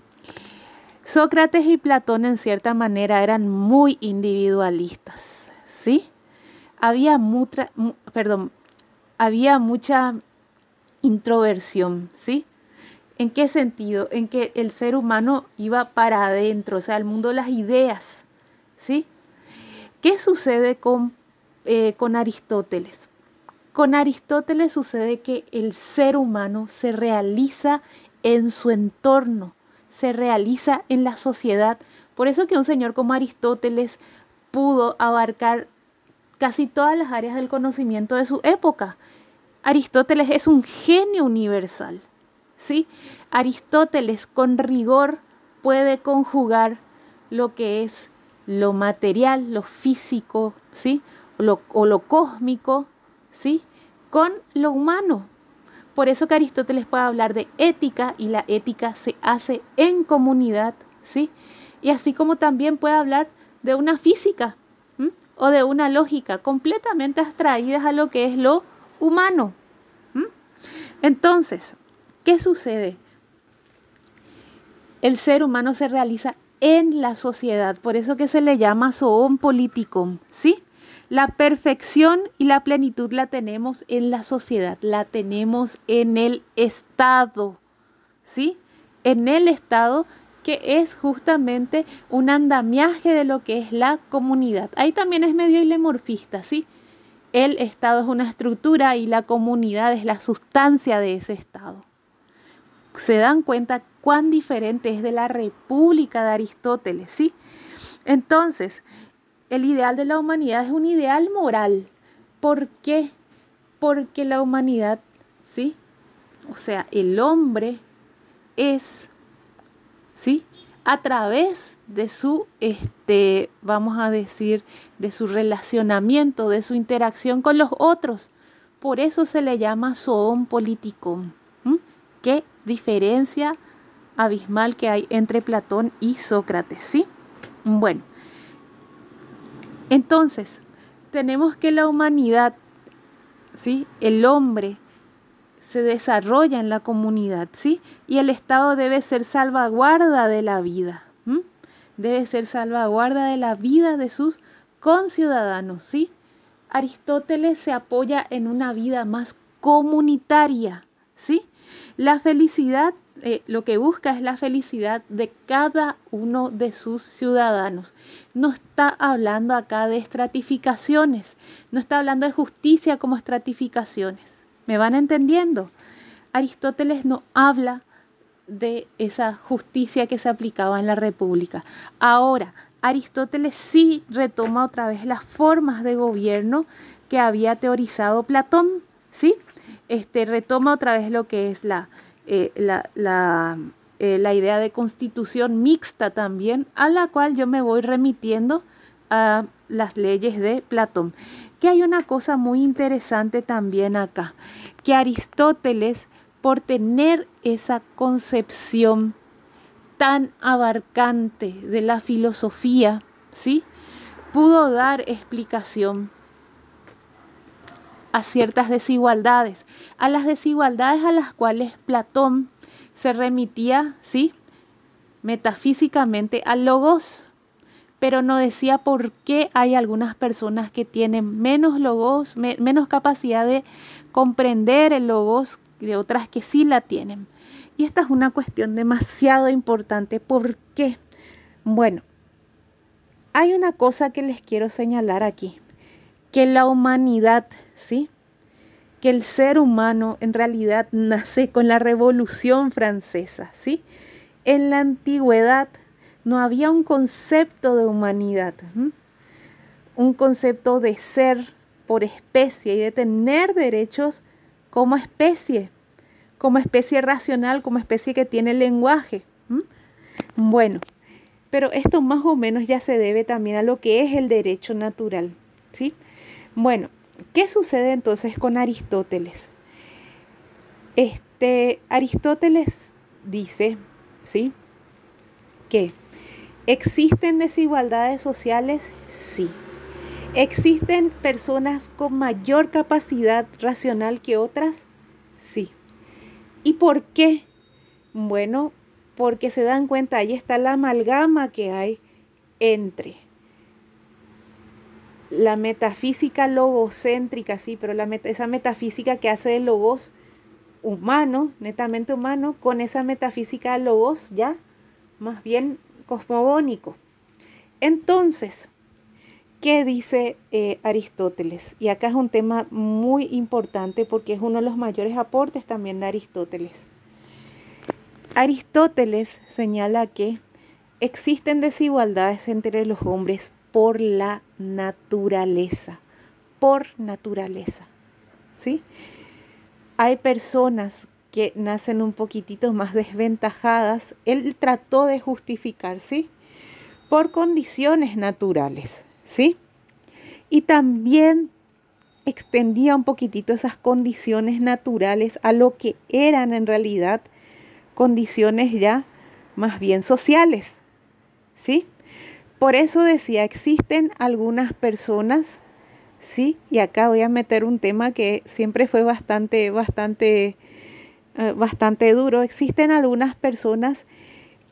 A: Sócrates y Platón en cierta manera eran muy individualistas, ¿sí? Había mucha, perdón, había mucha introversión, ¿sí? ¿En qué sentido? En que el ser humano iba para adentro, o sea, el mundo de las ideas. ¿Sí? ¿Qué sucede con, eh, con Aristóteles? Con Aristóteles sucede que el ser humano se realiza en su entorno, se realiza en la sociedad. Por eso que un señor como Aristóteles pudo abarcar casi todas las áreas del conocimiento de su época. Aristóteles es un genio universal. ¿sí? Aristóteles con rigor puede conjugar lo que es lo material, lo físico, ¿sí? o lo cósmico, ¿sí? Con lo humano. Por eso que Aristóteles puede hablar de ética y la ética se hace en comunidad, ¿sí? Y así como también puede hablar de una física o de una lógica completamente abstraídas a lo que es lo humano. Entonces, ¿Qué sucede? El ser humano se realiza en la sociedad, por eso que se le llama zoon politicum, ¿sí? La perfección y la plenitud la tenemos en la sociedad, la tenemos en el Estado, ¿sí? En el Estado que es justamente un andamiaje de lo que es la comunidad. Ahí también es medio ilemorfista, ¿sí? El Estado es una estructura y la comunidad es la sustancia de ese Estado se dan cuenta cuán diferente es de la República de Aristóteles, ¿sí? Entonces, el ideal de la humanidad es un ideal moral. ¿Por qué? Porque la humanidad, ¿sí? O sea, el hombre es, ¿sí? A través de su, este, vamos a decir, de su relacionamiento, de su interacción con los otros. Por eso se le llama zoon politicum. ¿Qué diferencia abismal que hay entre Platón y Sócrates, ¿sí? Bueno, entonces, tenemos que la humanidad, ¿sí? El hombre se desarrolla en la comunidad, ¿sí? Y el Estado debe ser salvaguarda de la vida, debe ser salvaguarda de la vida de sus conciudadanos, ¿sí? Aristóteles se apoya en una vida más comunitaria, ¿sí? La felicidad, eh, lo que busca es la felicidad de cada uno de sus ciudadanos. No está hablando acá de estratificaciones, no está hablando de justicia como estratificaciones. ¿Me van entendiendo? Aristóteles no habla de esa justicia que se aplicaba en la República. Ahora, Aristóteles sí retoma otra vez las formas de gobierno que había teorizado Platón, ¿sí? Este, retoma otra vez lo que es la, eh, la, eh, la idea de constitución mixta también, a la cual yo me voy remitiendo a las leyes de Platón. Hay una cosa muy interesante también acá, que Aristóteles, por tener esa concepción tan abarcante de la filosofía, ¿sí? pudo dar explicación a ciertas desigualdades, a las desigualdades a las cuales Platón se remitía, ¿sí? Metafísicamente al logos, pero no decía por qué hay algunas personas que tienen menos logos, menos capacidad de comprender el logos de otras que sí la tienen. Y esta es una cuestión demasiado importante. ¿Por qué? Bueno, hay una cosa que les quiero señalar aquí, que la humanidad, ¿sí? Que el ser humano en realidad nace con la Revolución Francesa, ¿sí? En la antigüedad no había un concepto de humanidad, un concepto de ser por especie y de tener derechos como especie como especie racional, como especie que tiene lenguaje. Bueno, pero esto más o menos ya se debe también a lo que es el derecho natural. ¿sí? Bueno, ¿qué sucede entonces con Aristóteles? Este, Aristóteles dice, ¿sí? Que existen desigualdades sociales, sí. ¿Existen personas con mayor capacidad racional que otras? Sí. ¿Y por qué? Bueno, porque se dan cuenta, ahí está la amalgama que hay entre la metafísica logocéntrica, sí, pero la esa metafísica que hace de logos humano, netamente humano, con esa metafísica logos ya más bien cosmogónico. Entonces, ¿qué dice eh, Aristóteles? Y acá es un tema muy importante porque es uno de los mayores aportes también de Aristóteles. Aristóteles señala que existen desigualdades entre los hombres por la naturaleza, por naturaleza. ¿Sí? Hay personas que nacen un poquitito más desventajadas. Él trató de justificar, ¿sí? Por condiciones naturales, ¿sí? Y también extendía un poquitito esas condiciones naturales a lo que eran en realidad condiciones ya más bien sociales, ¿sí? Por eso decía, existen algunas personas, ¿sí? Y acá voy a meter un tema que siempre fue bastante, bastante eh, bastante duro. Existen algunas personas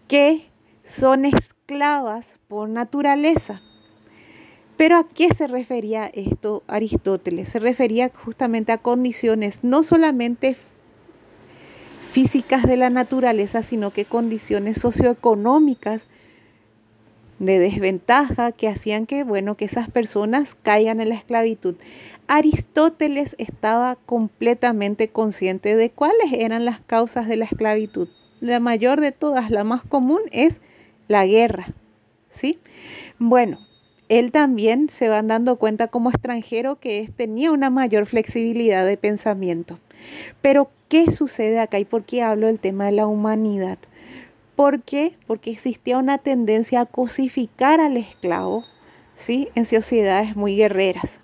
A: que son esclavas por naturaleza. Pero ¿a qué se refería esto Aristóteles? Se refería justamente a condiciones no solamente físicas de la naturaleza, sino que condiciones socioeconómicas de desventaja que hacían que, bueno, que esas personas caigan en la esclavitud. Aristóteles estaba completamente consciente de cuáles eran las causas de la esclavitud. La mayor de todas, la más común, es la guerra. ¿Sí? Bueno, él también se van dando cuenta como extranjero que tenía una mayor flexibilidad de pensamiento. Pero, ¿qué sucede acá y por qué hablo del tema de la humanidad? ¿Por qué? Porque existía una tendencia a cosificar al esclavo ¿sí? en sociedades muy guerreras.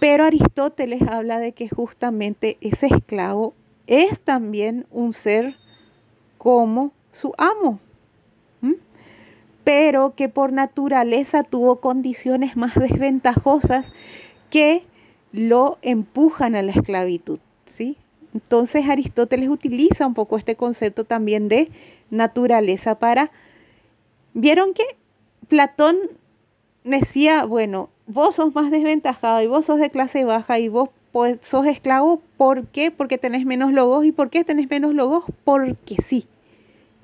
A: Pero Aristóteles habla de que justamente ese esclavo es también un ser como su amo, pero que por naturaleza tuvo condiciones más desventajosas que lo empujan a la esclavitud, ¿sí? Entonces Aristóteles utiliza un poco este concepto también de naturaleza para... ¿Vieron que Platón decía, bueno, vos sos más desventajado y vos sos de clase baja y vos pues, sos esclavo, ¿por qué? Porque tenés menos logos. ¿Y por qué tenés menos logos? Porque sí.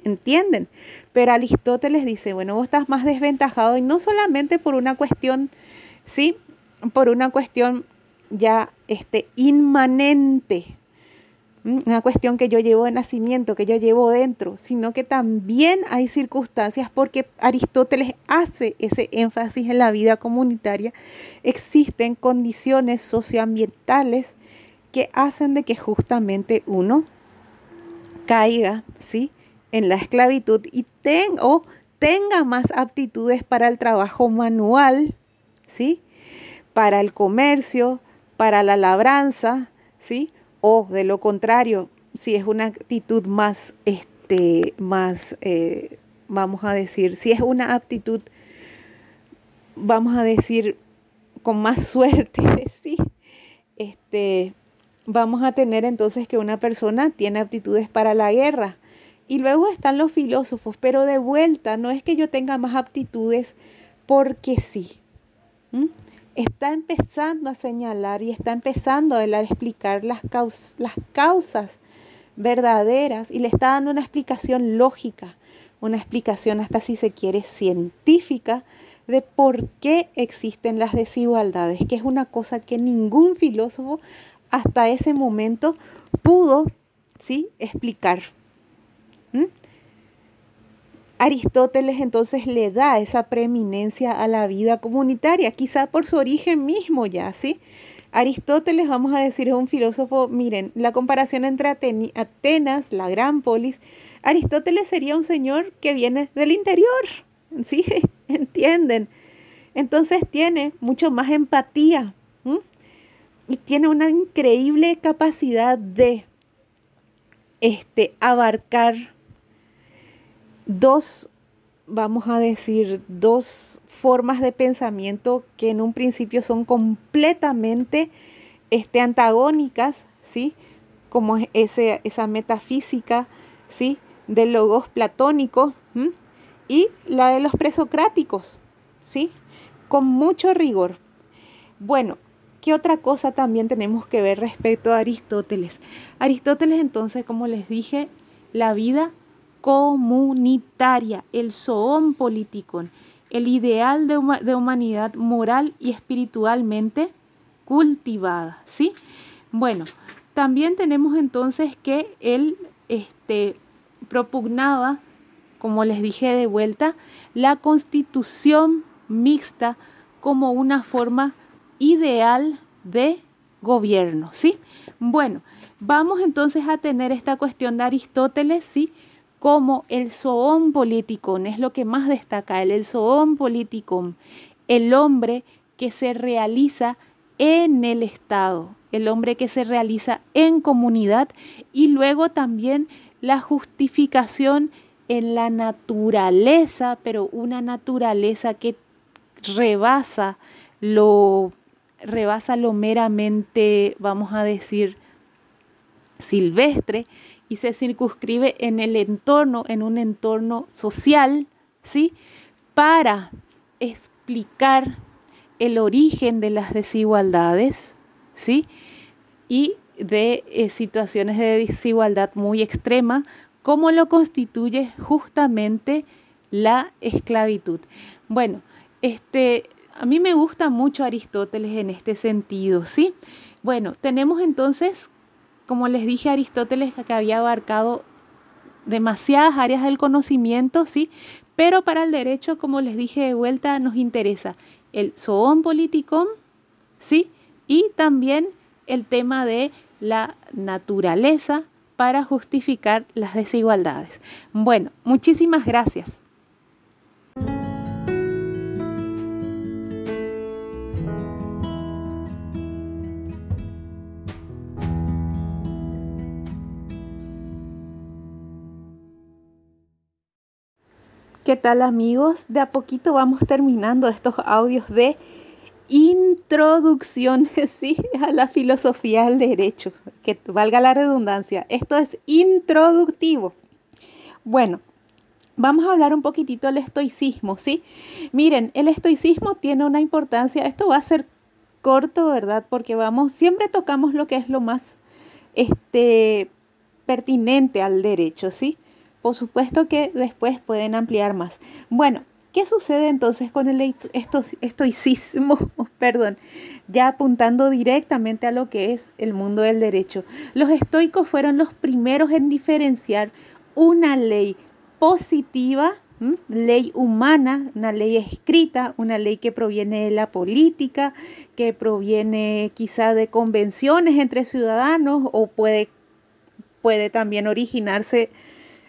A: ¿Entienden? Pero Aristóteles dice, bueno, vos estás más desventajado y no solamente por una cuestión, ¿sí? Por una cuestión ya este, inmanente una cuestión que yo llevo de nacimiento, que yo llevo dentro, sino que también hay circunstancias porque Aristóteles hace ese énfasis en la vida comunitaria. Existen condiciones socioambientales que hacen de que justamente uno caiga, ¿sí? en la esclavitud y tenga, tenga más aptitudes para el trabajo manual, ¿sí? para el comercio, para la labranza, ¿sí? O de lo contrario, si es una actitud más, este, más, eh, vamos a decir, si es una aptitud, vamos a decir, con más suerte, ¿sí? Este, vamos a tener entonces que una persona tiene aptitudes para la guerra. Y luego están los filósofos, pero de vuelta, no es que yo tenga más aptitudes porque sí está empezando a señalar y está empezando a explicar las, causas, las causas verdaderas y le está dando una explicación lógica, una explicación hasta si se quiere científica de por qué existen las desigualdades, que es una cosa que ningún filósofo hasta ese momento pudo ¿sí? explicar. Aristóteles entonces le da esa preeminencia a la vida comunitaria, quizá por su origen mismo ya, ¿sí? Aristóteles, vamos a decir, es un filósofo, miren, la comparación entre Atenas, la gran polis, Aristóteles sería un señor que viene del interior, ¿sí? ¿Entienden? Entonces tiene mucho más empatía y tiene una increíble capacidad de este, abarcar dos, vamos a decir, dos formas de pensamiento que en un principio son completamente este, antagónicas, ¿sí? Como ese, esa metafísica, ¿sí? De logos platónicos y la de los presocráticos, ¿sí? Con mucho rigor. Bueno, ¿qué otra cosa también tenemos que ver respecto a Aristóteles? Aristóteles entonces, como les dije, la vida comunitaria, el zoon politikon, el ideal de, humanidad moral y espiritualmente cultivada, ¿sí? Bueno, también tenemos entonces que él este, propugnaba, como les dije de vuelta, la constitución mixta como una forma ideal de gobierno, ¿sí? Bueno, vamos entonces a tener esta cuestión de Aristóteles, ¿sí? Como el zoon político, es lo que más destaca, el, el político, el hombre que se realiza en el Estado, el hombre que se realiza en comunidad y luego también la justificación en la naturaleza, pero una naturaleza que rebasa lo rebasa lo meramente, vamos a decir, silvestre y se circunscribe en el entorno, en un entorno social, ¿sí? Para explicar el origen de las desigualdades, ¿sí? Y de eh, situaciones de desigualdad muy extrema, como lo constituye justamente la esclavitud. Bueno, este, a mí me gusta mucho Aristóteles en este sentido, ¿sí? Bueno, tenemos entonces como les dije, Aristóteles que había abarcado demasiadas áreas del conocimiento, sí, pero para el derecho, como les dije de vuelta, nos interesa el zoon politicum, sí, y también el tema de la naturaleza para justificar las desigualdades. Bueno, muchísimas gracias. ¿Qué tal amigos? De a poquito vamos terminando estos audios de introducción ¿sí? a la filosofía del derecho, que valga la redundancia. Esto es introductivo. Bueno, vamos a hablar un poquitito del estoicismo, ¿sí? Miren, el estoicismo tiene una importancia, esto va a ser corto, ¿verdad? Porque vamos, siempre tocamos lo que es lo más este, pertinente al derecho, ¿sí? Por supuesto que después pueden ampliar más. Bueno, ¿Qué sucede entonces con el estoicismo? Perdón, ya apuntando directamente a lo que es el mundo del derecho. Los estoicos fueron los primeros en diferenciar una ley positiva, ley humana, una ley escrita, una ley que proviene de la política, que proviene quizá de convenciones entre ciudadanos o puede, puede también originarse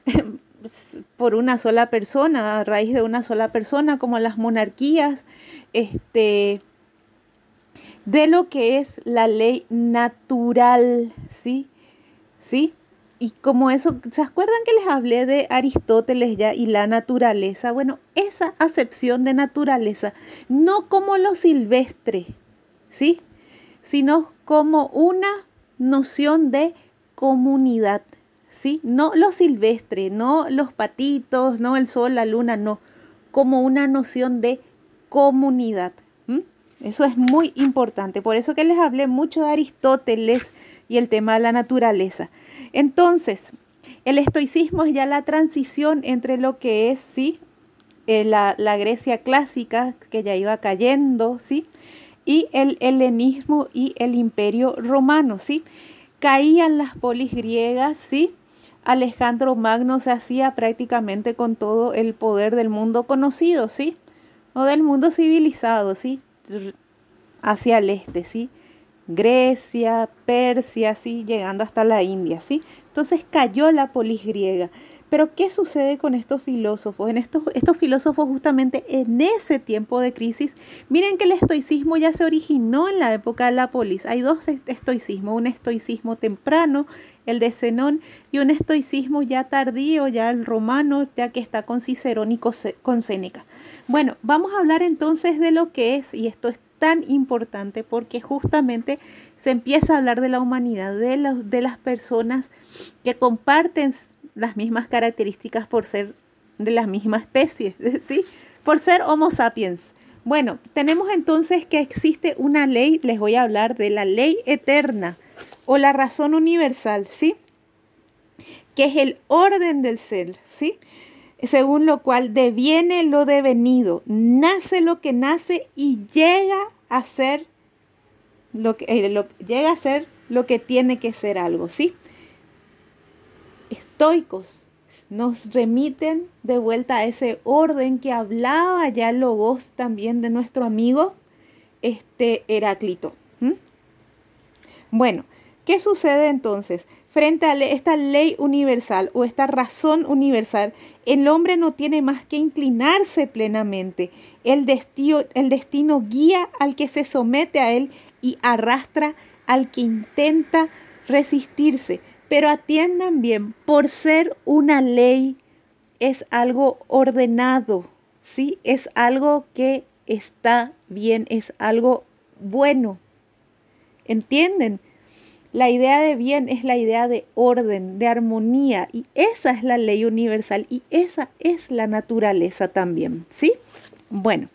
A: por una sola persona, a raíz de una sola persona, como las monarquías, este, de lo que es la ley natural, ¿sí? ¿Sí? Y como eso, ¿se acuerdan que les hablé de Aristóteles ya y la naturaleza? Bueno, esa acepción de naturaleza, no como lo silvestre, ¿sí? Sino como una noción de comunidad. ¿Sí? No lo silvestre, no los patitos, no el sol, la luna, no, como una noción de comunidad. Eso es muy importante. Por eso que les hablé mucho de Aristóteles y el tema de la naturaleza. Entonces, el estoicismo es ya la transición entre lo que es, sí, eh, la, la, Grecia clásica, que ya iba cayendo, sí, y el helenismo y el imperio romano, sí. Caían las polis griegas, sí, Alejandro Magno se hacía prácticamente con todo el poder del mundo conocido, ¿sí? O del mundo civilizado, ¿sí? Hacia el este, ¿sí? Grecia, Persia, ¿sí? Llegando hasta la India, ¿sí? Entonces cayó la polis griega. Pero ¿qué sucede con estos filósofos? En estos, estos filósofos justamente en ese tiempo de crisis, miren que el estoicismo ya se originó en la época de la polis. Hay dos estoicismos, un estoicismo temprano, el de Zenón, y un estoicismo ya tardío, ya el romano, ya que está con Cicerón y con Séneca. Bueno, vamos a hablar entonces de lo que es, y esto es tan importante porque justamente se empieza a hablar de la humanidad, de, los, de las personas que comparten las mismas características por ser de la misma especie, ¿sí? Por ser Homo sapiens. Bueno, tenemos entonces que existe una ley, les voy a hablar de la ley eterna o la razón universal, ¿sí? Que es el orden del ser, ¿sí? Según lo cual deviene lo devenido, nace lo que nace y llega a ser lo que eh, llega a ser lo que tiene que ser algo, ¿sí? Nos remiten de vuelta a ese orden que hablaba ya Logos también de nuestro amigo este Heráclito. Bueno, ¿qué sucede entonces? Frente a esta ley universal o esta razón universal, el hombre no tiene más que inclinarse plenamente. El destino, el destino guía al que se somete a él y arrastra al que intenta resistirse. Pero atiendan bien, por ser una ley es algo ordenado, ¿sí? Es algo que está bien, es algo bueno. ¿Entienden? La idea de bien es la idea de orden, de armonía, y esa es la ley universal y esa es la naturaleza también, ¿sí? Bueno,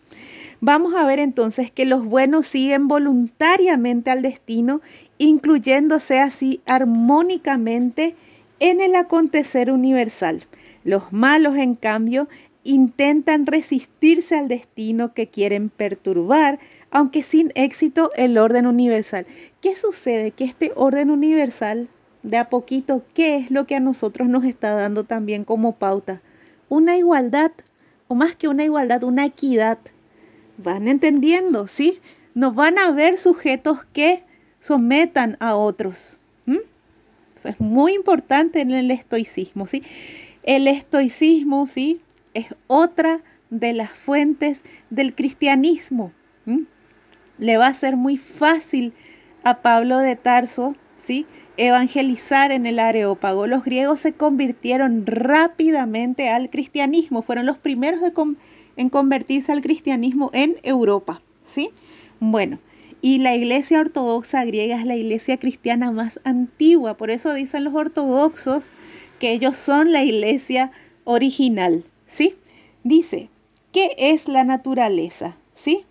A: vamos a ver entonces que los buenos siguen voluntariamente al destino incluyéndose así armónicamente en el acontecer universal. Los malos, en cambio, intentan resistirse al destino que quieren perturbar, aunque sin éxito, el orden universal. ¿Qué sucede? Que este orden universal, de a poquito, ¿qué es lo que a nosotros nos está dando también como pauta? Una igualdad, o más que una igualdad, una equidad. ¿Van entendiendo? ¿Sí? Nos van a ver sujetos que sometan a otros. Eso es muy importante en el estoicismo, ¿sí? El estoicismo, ¿sí? Es otra de las fuentes del cristianismo. Le va a ser muy fácil a Pablo de Tarso, ¿sí? Evangelizar en el Areópago. Los griegos se convirtieron rápidamente al cristianismo, fueron los primeros en convertirse al cristianismo en Europa, ¿sí? Bueno, y la iglesia ortodoxa griega es la iglesia cristiana más antigua. Por eso dicen los ortodoxos que ellos son la iglesia original. ¿Sí? Dice, ¿qué es la naturaleza? ¿Sí?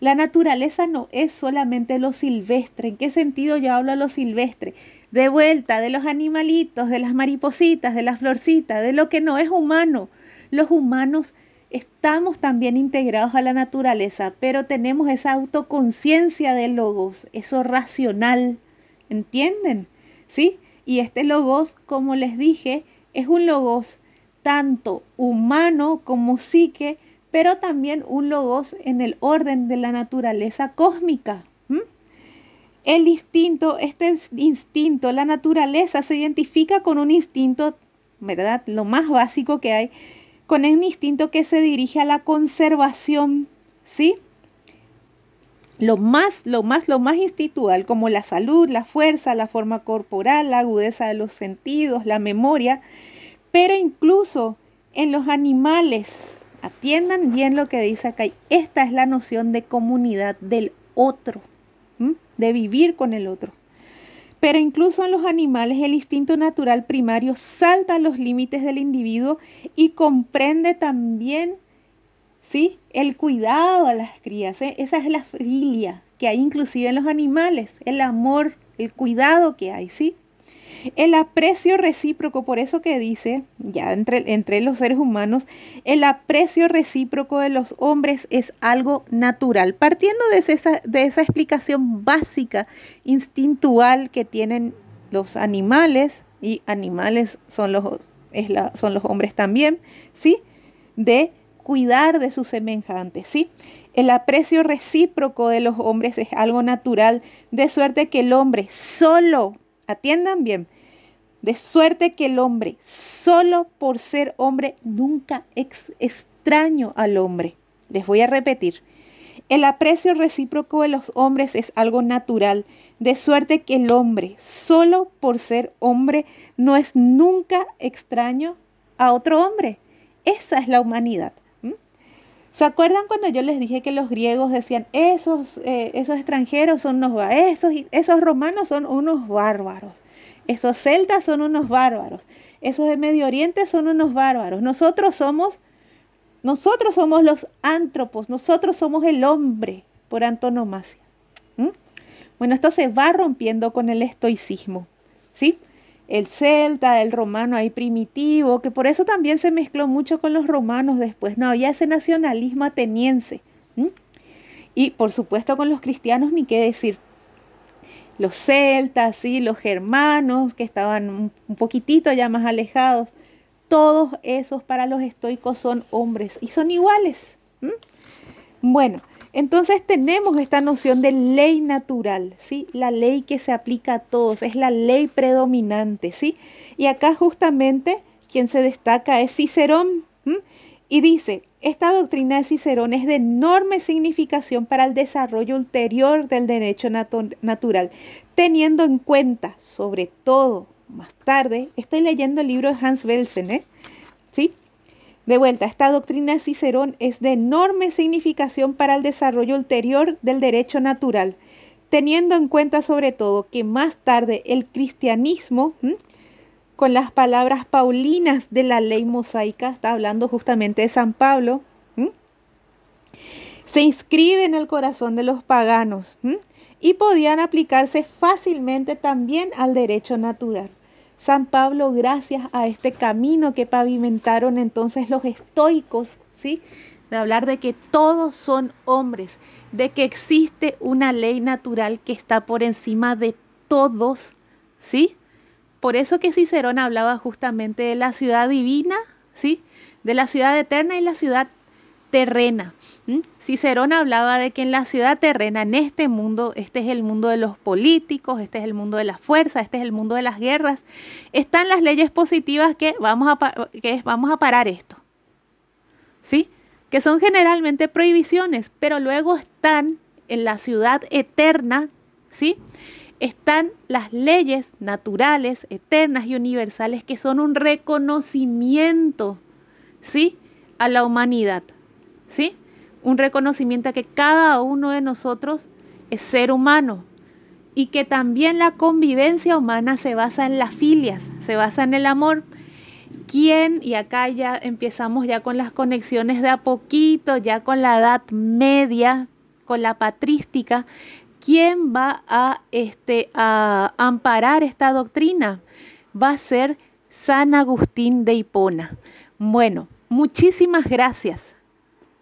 A: La naturaleza no es solamente lo silvestre. ¿En qué sentido yo hablo de lo silvestre? De vuelta, de los animalitos, de las maripositas, de las florcitas, de lo que no es humano. Los humanos estamos también integrados a la naturaleza, pero tenemos esa autoconciencia del logos, eso racional, ¿entienden? ¿Sí? Y este logos, como les dije, es un logos tanto humano como psique, pero también un logos en el orden de la naturaleza cósmica. El instinto, este instinto, la naturaleza se identifica con un instinto, ¿verdad? Lo más básico que hay, con un instinto que se dirige a la conservación, ¿sí? Lo más, lo más, lo más institucional, como la salud, la fuerza, la forma corporal, la agudeza de los sentidos, la memoria, pero incluso en los animales, atiendan bien lo que dice acá, esta es la noción de comunidad del otro, de vivir con el otro. Pero incluso en los animales el instinto natural primario salta los límites del individuo y comprende también ¿sí? el cuidado a las crías. ¿eh? Esa es la filia que hay inclusive en los animales, el amor, el cuidado que hay. ¿sí? El aprecio recíproco, por eso que dice, ya entre, entre los seres humanos, el aprecio recíproco de los hombres es algo natural. Partiendo de esa, de esa explicación básica, instintual que tienen los animales, y animales son los, son los hombres también, ¿sí? De cuidar de sus semejantes, ¿sí? El aprecio recíproco de los hombres es algo natural, de suerte que el hombre solo, atiendan bien, de suerte que el hombre, solo por ser hombre, nunca es extraño al hombre. Les voy a repetir. El aprecio recíproco de los hombres es algo natural, de suerte que el hombre, solo por ser hombre, no es nunca extraño a otro hombre. Esa es la humanidad. ¿Se acuerdan cuando yo les dije que los griegos decían, esos, eh, esos extranjeros son unos, esos, esos romanos son unos bárbaros? Esos celtas son unos bárbaros. Esos de Medio Oriente son unos bárbaros. Nosotros somos, nosotros somos los antropos, nosotros somos el hombre por antonomasia. ¿Mm? Bueno, esto se va rompiendo con el estoicismo, ¿sí? El celta, el romano ahí primitivo, que por eso también se mezcló mucho con los romanos después. No, ya ese nacionalismo ateniense. Y por supuesto con los cristianos, ni qué decir los celtas, y los germanos, que estaban un poquitito ya más alejados, todos esos para los estoicos son hombres y son iguales. Bueno, entonces tenemos esta noción de ley natural, ¿sí? La ley que se aplica a todos, es la ley predominante, ¿sí? Y acá justamente quien se destaca es Cicerón, y dice, esta doctrina de Cicerón es de enorme significación para el desarrollo ulterior del derecho natural, teniendo en cuenta, sobre todo, más tarde, estoy leyendo el libro de Hans Belsen, ¿eh? ¿Sí? De vuelta, esta doctrina de Cicerón es de enorme significación para el desarrollo ulterior del derecho natural, teniendo en cuenta sobre todo que más tarde el cristianismo con las palabras paulinas de la ley mosaica, está hablando justamente de San Pablo, se inscribe en el corazón de los paganos y podían aplicarse fácilmente también al derecho natural. San Pablo, gracias a este camino que pavimentaron entonces los estoicos, ¿sí? De hablar de que todos son hombres, de que existe una ley natural que está por encima de todos, ¿sí? Por eso que Cicerón hablaba justamente de la ciudad divina, ¿sí? De la ciudad eterna y la ciudad terrena. Cicerón hablaba de que en la ciudad terrena, en este mundo, este es el mundo de los políticos, este es el mundo de la fuerza, este es el mundo de las guerras, están las leyes positivas que vamos a, que vamos a parar esto. ¿Sí? Que son generalmente prohibiciones, pero luego están en la ciudad eterna, ¿sí? Están las leyes naturales, eternas y universales que son un reconocimiento, ¿sí? A la humanidad, ¿sí? Un reconocimiento a que cada uno de nosotros es ser humano y que también la convivencia humana se basa en las filias, se basa en el amor. ¿Quién? Y acá ya empezamos ya con las conexiones de a poquito, ya con la edad media, con la patrística, ¿quién va a, este, a amparar esta doctrina? Va a ser San Agustín de Hipona. Bueno, muchísimas gracias.